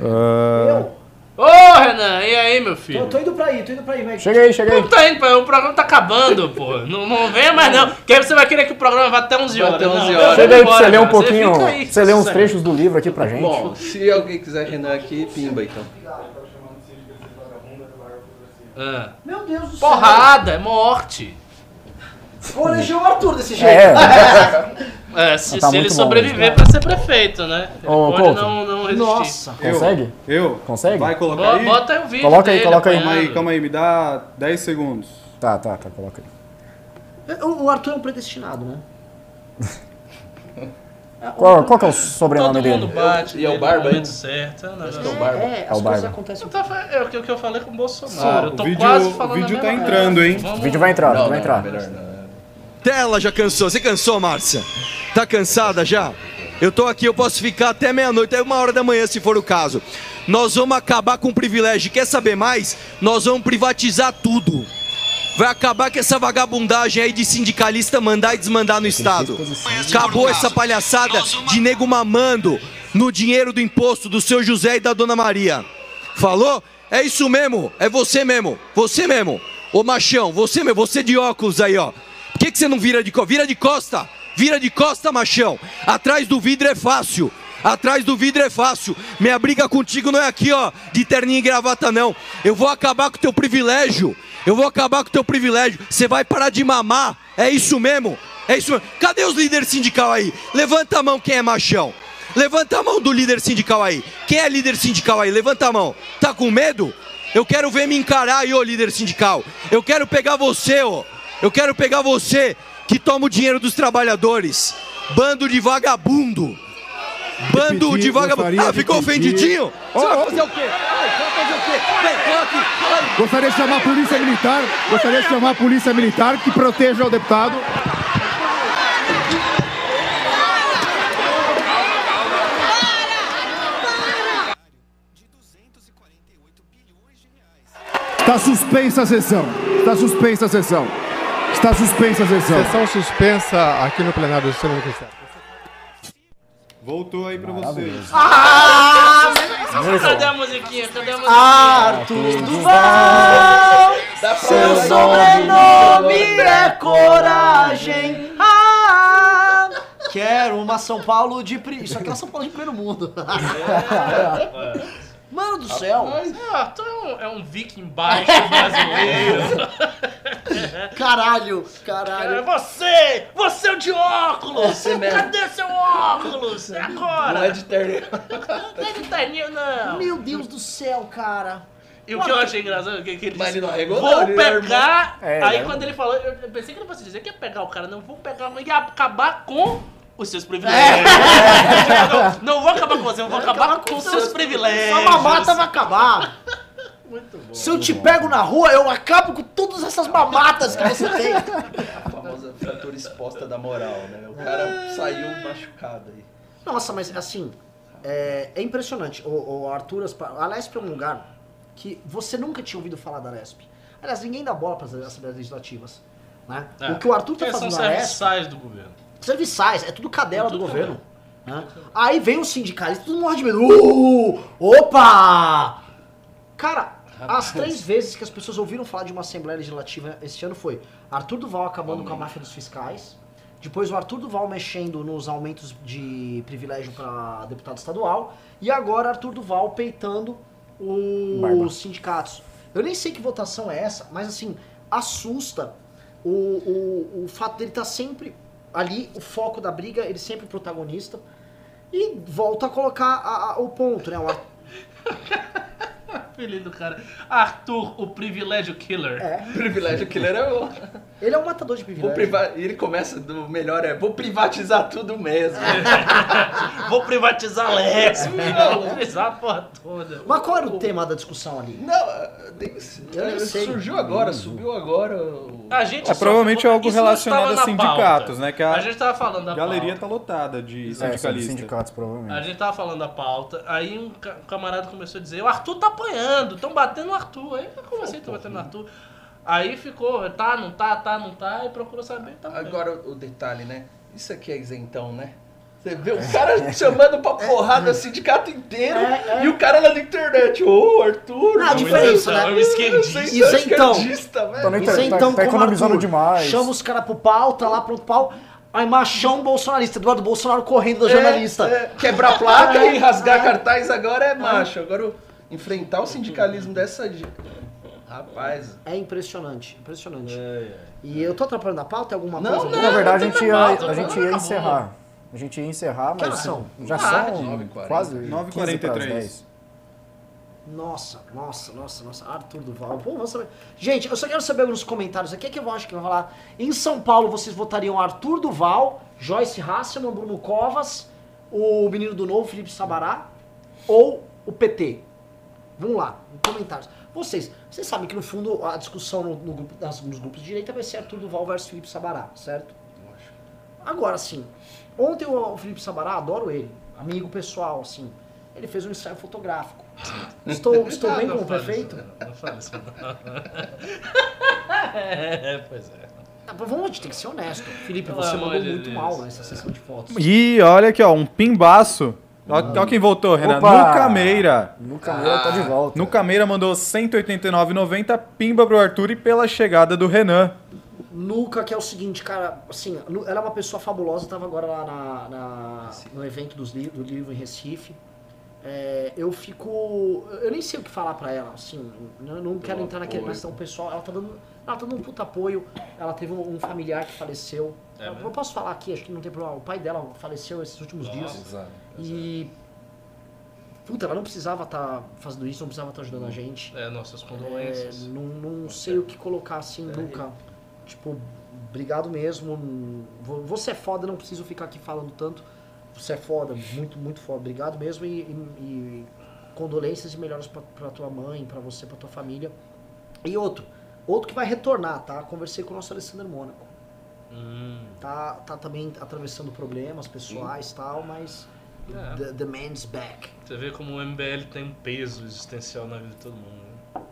Ah, Eu? Ô, Renan, e aí, meu Tô, filho? tô indo pra aí, tô indo pra aí, mas. Chega aí, chega aí. Não tá indo, pô, o programa tá acabando, pô. Não, não venha mais não. Porque aí você vai querer que o programa vá até 11 Vai horas. até 11 Não, horas. Chega aí pra você ler um pouquinho. fica aí, Você lê uns trechos do livro aqui pra gente. Bom, se alguém quiser Renan aqui, pimba então. Ah. Meu Deus do céu. Porrada, é morte. Vou eleger o Arthur desse jeito. É, É, se, Tá se ele bom sobreviver pra ser prefeito, né? Ele Ô, pode Couto. não, não resistir. Nossa. eu, Consegue? Eu? Consegue? Vai colocar Bo- aí? Bota aí o vídeo Coloca aí, coloca aí. Calma aí, calma aí, me dá 10 segundos. Tá, tá, tá, coloca aí. O Arthur é um predestinado, né? Qual, qual que é o sobrenome Todo mundo dele? bate E é o nele Barba, hein? certo. É, um negócio- que é o Barba. É, É o as coisas Barba. acontecem. Eu tava- É o que, o que eu falei com o Bolsonaro. eu tô o vídeo- quase falando o vídeo tá mesma entrando, hein? Vamos- O vídeo vai entrar, o vai não, entrar. melhor não. Tela já cansou. Você cansou, Márcia? Tá cansada já? Eu tô aqui, eu posso ficar até meia-noite, até uma hora da manhã, se for o caso. Nós vamos acabar com o privilégio. Quer saber mais? Nós vamos privatizar tudo. Vai acabar com essa vagabundagem aí de sindicalista mandar e desmandar no Estado. Acabou essa palhaçada de nego mamando no dinheiro do imposto do seu José e da dona Maria. Falou? É isso mesmo, é você mesmo, você mesmo. Ô machão, você mesmo, você de óculos aí, ó. Por que, que você não vira de costa? Vira de costa, vira de costa, machão. Atrás do vidro é fácil. Atrás do vidro é fácil. Minha briga contigo não é aqui, ó, de terninho e gravata, não. Eu vou acabar com o teu privilégio. Eu vou acabar com o teu privilégio. Você vai parar de mamar. É isso mesmo. É isso mesmo. Cadê os líderes sindical aí? Levanta a mão quem é machão. Levanta a mão do líder sindical aí. Quem é líder sindical aí? Levanta a mão. Tá com medo? Eu quero ver me encarar aí, ô líder sindical. Eu quero pegar você, ó. Eu quero pegar você que toma o dinheiro dos trabalhadores. Bando de vagabundo. Bando de vagabundo. Ah, ficou ofendidinho? Você vai fazer o quê? Vai fazer o quê? Vai. Gostaria de chamar a polícia militar. Gostaria de chamar a polícia militar que proteja o deputado. Está suspensa a sessão. Está suspensa a sessão. Está suspensa a sessão. Sessão suspensa aqui no plenário do Senado do Estado. Voltou aí pra vocês. Cadê a musiquinha? Cadê a musiquinha? Arthur Duval, seu sobrenome é coragem. Ah, quero uma São Paulo de... pri- Isso aqui é São Paulo de primeiro mundo. Mano do céu. Ah, tu é um, é um viking baixo brasileiro. Caralho, É caralho. você! Você é o de óculos! Você mesmo. Cadê seu óculos? É Agora! Não é de terno. Não é de terninho, não! Meu Deus do céu, cara. E o que eu achei engraçado é que, que ele Mas disse, ele não arregou, vou não, é pegar... É, aí né? quando ele falou, eu eu pensei que ele fosse dizer que ia pegar o cara, não, vou pegar e acabar com os seus privilégios. não, não vou acabar com você, eu vou acabar com os seus privilégios. Sua mamata vai acabar. Muito bom. Se eu te pego na rua, eu acabo com todas essas mamatas que você tem. A famosa fratura exposta da moral, né? O cara saiu machucado aí. Nossa, mas assim, é, é impressionante. O, o Arthur, a Lesp é um lugar que você nunca tinha ouvido falar da Lesp. Aliás, ninguém dá bola para as Assembleias Legislativas. Né? É. O que o Arthur tá Porque fazendo são na Lesp, serviçais do governo. Serviçais, é tudo cadela É tudo do governo. né? Aí vem o sindicalista, todo mundo morre de medo. Uh, opa! Cara, as três vezes que as pessoas ouviram falar de uma Assembleia Legislativa esse ano foi Arthur Duval acabando com a máfia dos fiscais, depois o Arthur Duval mexendo nos aumentos de privilégio para deputado estadual, e agora Arthur Duval peitando os Barba. sindicatos. Eu nem sei que votação é essa, mas assim, assusta o, o, o fato dele estar sempre ali, o foco da briga, ele sempre protagonista, e volta a colocar a- a- o ponto, né? O Apelido do cara. Arthur, o privilégio killer. É, O privilégio killer é o. ele é um matador de privilégio. priva... Ele começa do melhor é vou privatizar tudo mesmo. Vou privatizar a. Não. Vou privatizar a porra toda. Mas qual era o tema da discussão ali? Não, tem- Eu nem sei. surgiu agora, subiu agora. o- A gente É provavelmente algo isso relacionado a sindicatos, pauta. né? Que a, A gente tava falando da a galeria pauta. tá lotada de É, sindicalistas. sindicatos, A provavelmente. gente tava falando da pauta, aí um um camarada começou a dizer, o Arthur tá apanhando, estão batendo no Arthur. Aí eu comecei, tô batendo no Arthur. Aí ficou, tá, não tá, tá, não tá, e procurou saber, tá bom. Agora o detalhe, né? Isso aqui é isentão, né? Você vê o cara chamando pra porrada o sindicato inteiro É, é. e o cara lá na internet, ô Arthur, Ah, a não, diferença, É né? um esquerdista. isentão, Isentão. esquerdista, Tá, velho. Isso tá- então, tá como economizando Arthur, demais. Chama os caras pro pau, tá lá pronto pau. Aí machão bolsonarista, Eduardo Bolsonaro correndo da jornalista. É, é, quebrar placa e rasgar cartaz agora é macho. Agora o- enfrentar o sindicalismo dessa. de- Rapaz. É impressionante, impressionante. E eu tô atrapalhando a pauta? Tem alguma Não, coisa? não. Na verdade, a gente ia, pauta, a gente ia encerrar. A gente ia encerrar, mas são? já Tarde. são 9h40. quase 9h43. 15 pras 10. Nossa, nossa, nossa, nossa. Arthur Duval. Pô, vamos saber. Gente, eu só quero saber nos comentários aqui, que eu acho que vai rolar. Em São Paulo, vocês votariam Arthur Duval, Joyce Hasselman, Bruno Covas, o menino do novo, Felipe Sabará, ou o PT? Vamos lá, comentários. Vocês, vocês sabem que no fundo a discussão no, no grupo, nas- nos grupos de direita vai ser Arthur Duval versus Felipe Sabará, certo? Agora, sim, ontem o, o Felipe Sabará, adoro ele, amigo pessoal, assim, ele fez um ensaio fotográfico. Estou, estou bem não como fale prefeito? isso não, Não fale isso não. É, pois é. Mas vamos, a gente tem que ser honesto. Felipe, Pelo você mandou muito Deus. mal nessa sessão de fotos. E olha aqui, ó, um pimbaço. Ó quem voltou, Renan. Opa! No Cameira. No Cameira tá de volta. No Cameira mandou 189,90 pimba pro Arthur e pela chegada do Renan. Nuca, que é o seguinte, cara, assim, ela é uma pessoa fabulosa, tava agora lá na, na- no evento dos li do livro em Recife. É, eu fico. Eu nem sei o que falar pra ela, assim, eu não quero entrar naquele apoio. questão pessoal. Ela tá dando. Ela tá dando um puta apoio. Ela teve um, um familiar que faleceu. É eu, eu posso falar aqui, acho que não tem problema. O pai dela faleceu esses últimos dias. Exato. E. Puta, ela não precisava estar fazendo isso, não precisava estar ajudando a gente. É, nossas É, condolências. não, não sei o que colocar assim nunca. Tipo, obrigado mesmo. Vo- Você é foda, não preciso ficar aqui falando tanto. Você é foda, muito, muito foda. Obrigado mesmo e, e- e condolências e melhoras pra, pra tua mãe, pra você, pra tua família. E outro, outro que vai retornar, tá? Conversei com o nosso Alessandro Mônaco. Hum, Tá, tá também atravessando problemas pessoais e tal, mas É. the, the man's back. você vê como o MBL tem um peso existencial na vida de todo mundo.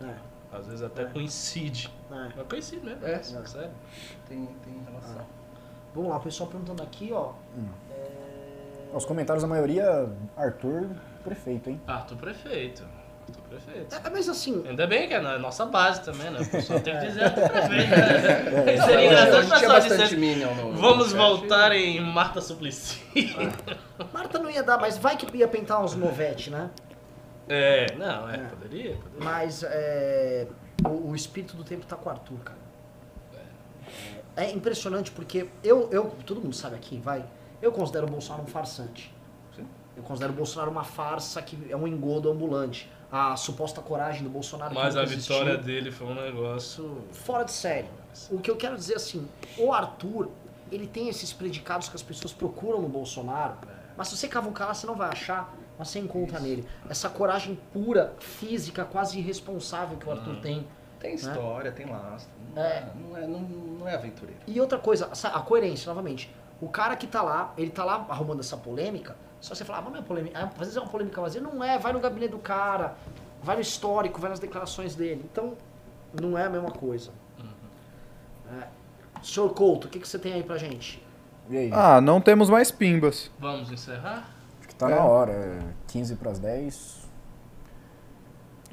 Né? É, Às vezes até coincide. é. Mas coincide mesmo. É. sério. Tem, tem relação. Vamos lá, o pessoal perguntando aqui, ó. Os comentários, a maioria, Arthur, prefeito, hein? Arthur Prefeito. Prefeito. É, mas assim, Ainda bem que é na nossa base também, né? O pessoal tem que dizer Arthur Prefeito. Né? Seria engraçado. Minion no. Vamos no voltar em Marta Suplicy. Marta não ia dar, mas vai que ia pintar uns novete, né? É, não, é, poderia, poderia. Mas é, o, o espírito do tempo tá com o Arthur, cara. É impressionante porque eu, eu, todo mundo sabe aqui, vai. Eu considero o Bolsonaro um farsante. Eu considero o Bolsonaro uma farsa que é um engodo ambulante. A suposta coragem do Bolsonaro. que Mas a existiu. vitória dele foi um negócio. fora de série. O que eu quero dizer assim, o Arthur, ele tem esses predicados que as pessoas procuram no Bolsonaro, mas se você cavucar lá, você não vai achar, mas você encontra nele. Essa coragem pura, física, quase irresponsável que o Arthur tem. Tem história, tem lastro. Não É. é, não, é, não, não é aventureiro. E outra coisa, a coerência, novamente. O cara que tá lá, ele tá lá arrumando essa polêmica, só você falar, ah, mas não é polêmica. Ah, Às vezes é uma polêmica vazia. Não é, vai no gabinete do cara, vai no histórico, vai nas declarações dele. Então, não é a mesma coisa. É. Senhor Couto, o que, que você tem aí pra gente? E aí? Ah, não temos mais pimbas. Vamos encerrar? Acho que tá é. na hora. é 15 pras 10.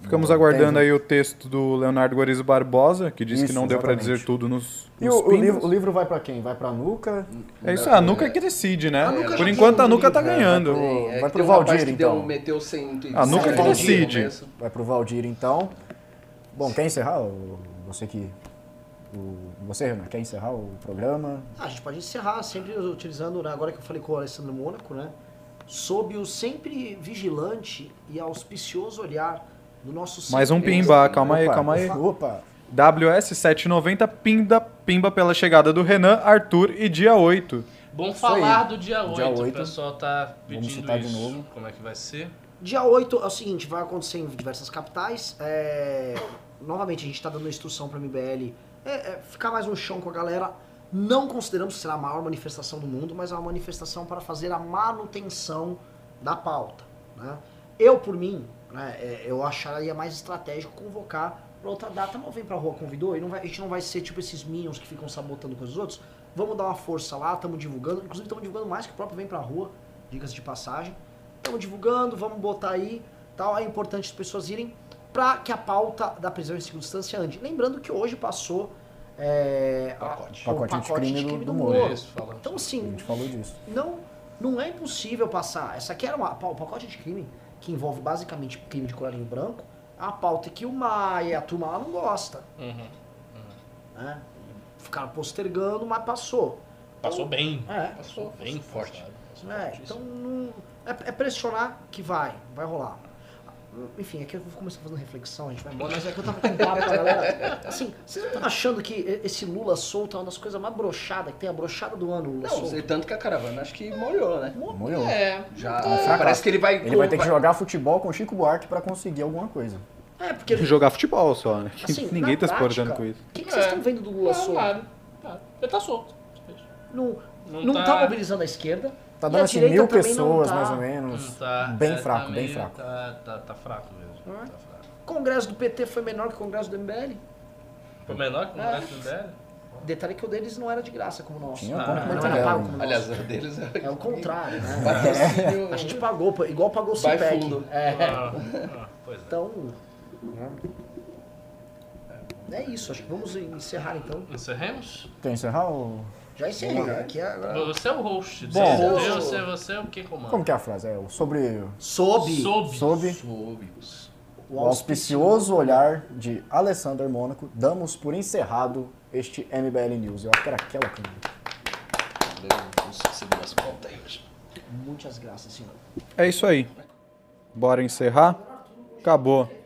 Ficamos aguardando tem- aí o texto do Leonardo Guarizo Barbosa, que disse que não deu pra exatamente. dizer tudo nos, E nos o, o pimbas. livro, o livro vai pra quem? Vai pra Nuca? É isso, a Nuca que decide, né? A Nuca Por enquanto a Nuca tá livro, né? ganhando. Vai pro- É, vai pro um Valdir, que deu, então. meteu 100 A Nuca que decide. Vai pro Valdir, então. Bom, quer encerrar? o- Você que... o- você, Renan, quer encerrar o programa? Ah, a gente pode encerrar sempre utilizando, né, agora que eu falei com o Alessandro Mônaco, né? Sob o sempre vigilante e auspicioso olhar do nosso Mais um pimba, calma aí, Opa, calma aí. Opa! WS790 pimba, pimba pela chegada do Renan, Arthur e dia 8. Bom Isso falar aí. do dia 8. Dia O 8. pessoal tá pedindo citar de isso. novo. Como é que vai ser? Dia 8 é o seguinte, vai acontecer em diversas capitais. é, Novamente, a gente está dando instrução para a MBL é, é, ficar mais no chão com a galera. Não consideramos que será a maior manifestação do mundo, mas é uma manifestação para fazer a manutenção da pauta. né? Eu, por mim, né, é, eu acharia mais estratégico convocar para outra data. Não vem pra rua, convidou, e não vai- a gente não vai ser tipo esses minions que ficam sabotando coisas dos outros. Vamos dar uma força lá, estamos divulgando. Inclusive, estamos divulgando mais que o próprio Vem Pra Rua, dicas de passagem. Estamos divulgando, vamos botar aí. Tal. É importante as pessoas irem para que a pauta da prisão em segunda instância ande. Lembrando que hoje passou é, a- Pacote. o Pacote anticrime do- do Moro. Moro. Isso. Então, A assim, gente falou disso. não, não é impossível passar. Essa aqui era uma, o pacote de crime, que envolve basicamente crime de colarinho branco, é uma pauta que o Maia e a turma lá não gosta. Uhum. Né? Ficaram postergando, mas passou. Passou bem. É, Passou bem forte. É, então não, é, é pressionar que vai, vai rolar. Enfim, aqui eu vou começar fazendo reflexão, a gente vai embora, mas é que eu tava com um papo com a galera. Assim, vocês não estão achando que esse Lula solto é uma das coisas mais brochadas, que tem a brochada do ano, o Lula Não, solto? sei tanto que a caravana acho que molhou, né? Molhou. É. Já, fracasso. parece que ele vai... Ele vai ter que jogar futebol com Chico Buarque pra conseguir alguma coisa. É, porque Jogar futebol só, né? assim, Ninguém tá se importando prática, com isso. O que, que vocês É. estão vendo do Lula Tá solto? nada. Tá. Ele tá solto. Não, Não não, tá- tá... mobilizando a esquerda. Tá dando assim mil não pessoas, tá. mais ou menos. Não tá, bem é, fraco, tá bem meio- fraco. Tá, tá, tá fraco mesmo. É. Tá fraco. O congresso do PT foi menor que o congresso do MBL. Foi menor que o É. resto do MBL? Detalhe que o deles não era de graça como o nosso. Tinha não, ponto não muito era pago como o Aliás, o deles é... É o contrário, né? Patrocínio- A gente pagou, igual pagou o fundo. É. Ah, ah, pois é. Então. É isso, acho que vamos encerrar então. Encerremos? Quer encerrar ou... Já encerrei. Aqui é agora. Você é o host. Bom. você, você, você é o que comanda? Como que é a frase? É o sobre Sob Soube. Sob Soube. o auspicioso olhar de Alessander Mônaco, damos por encerrado este MBL News. Eu acho que era aquela câmera. Muitas graças, senhor. É isso aí. Bora encerrar? Acabou.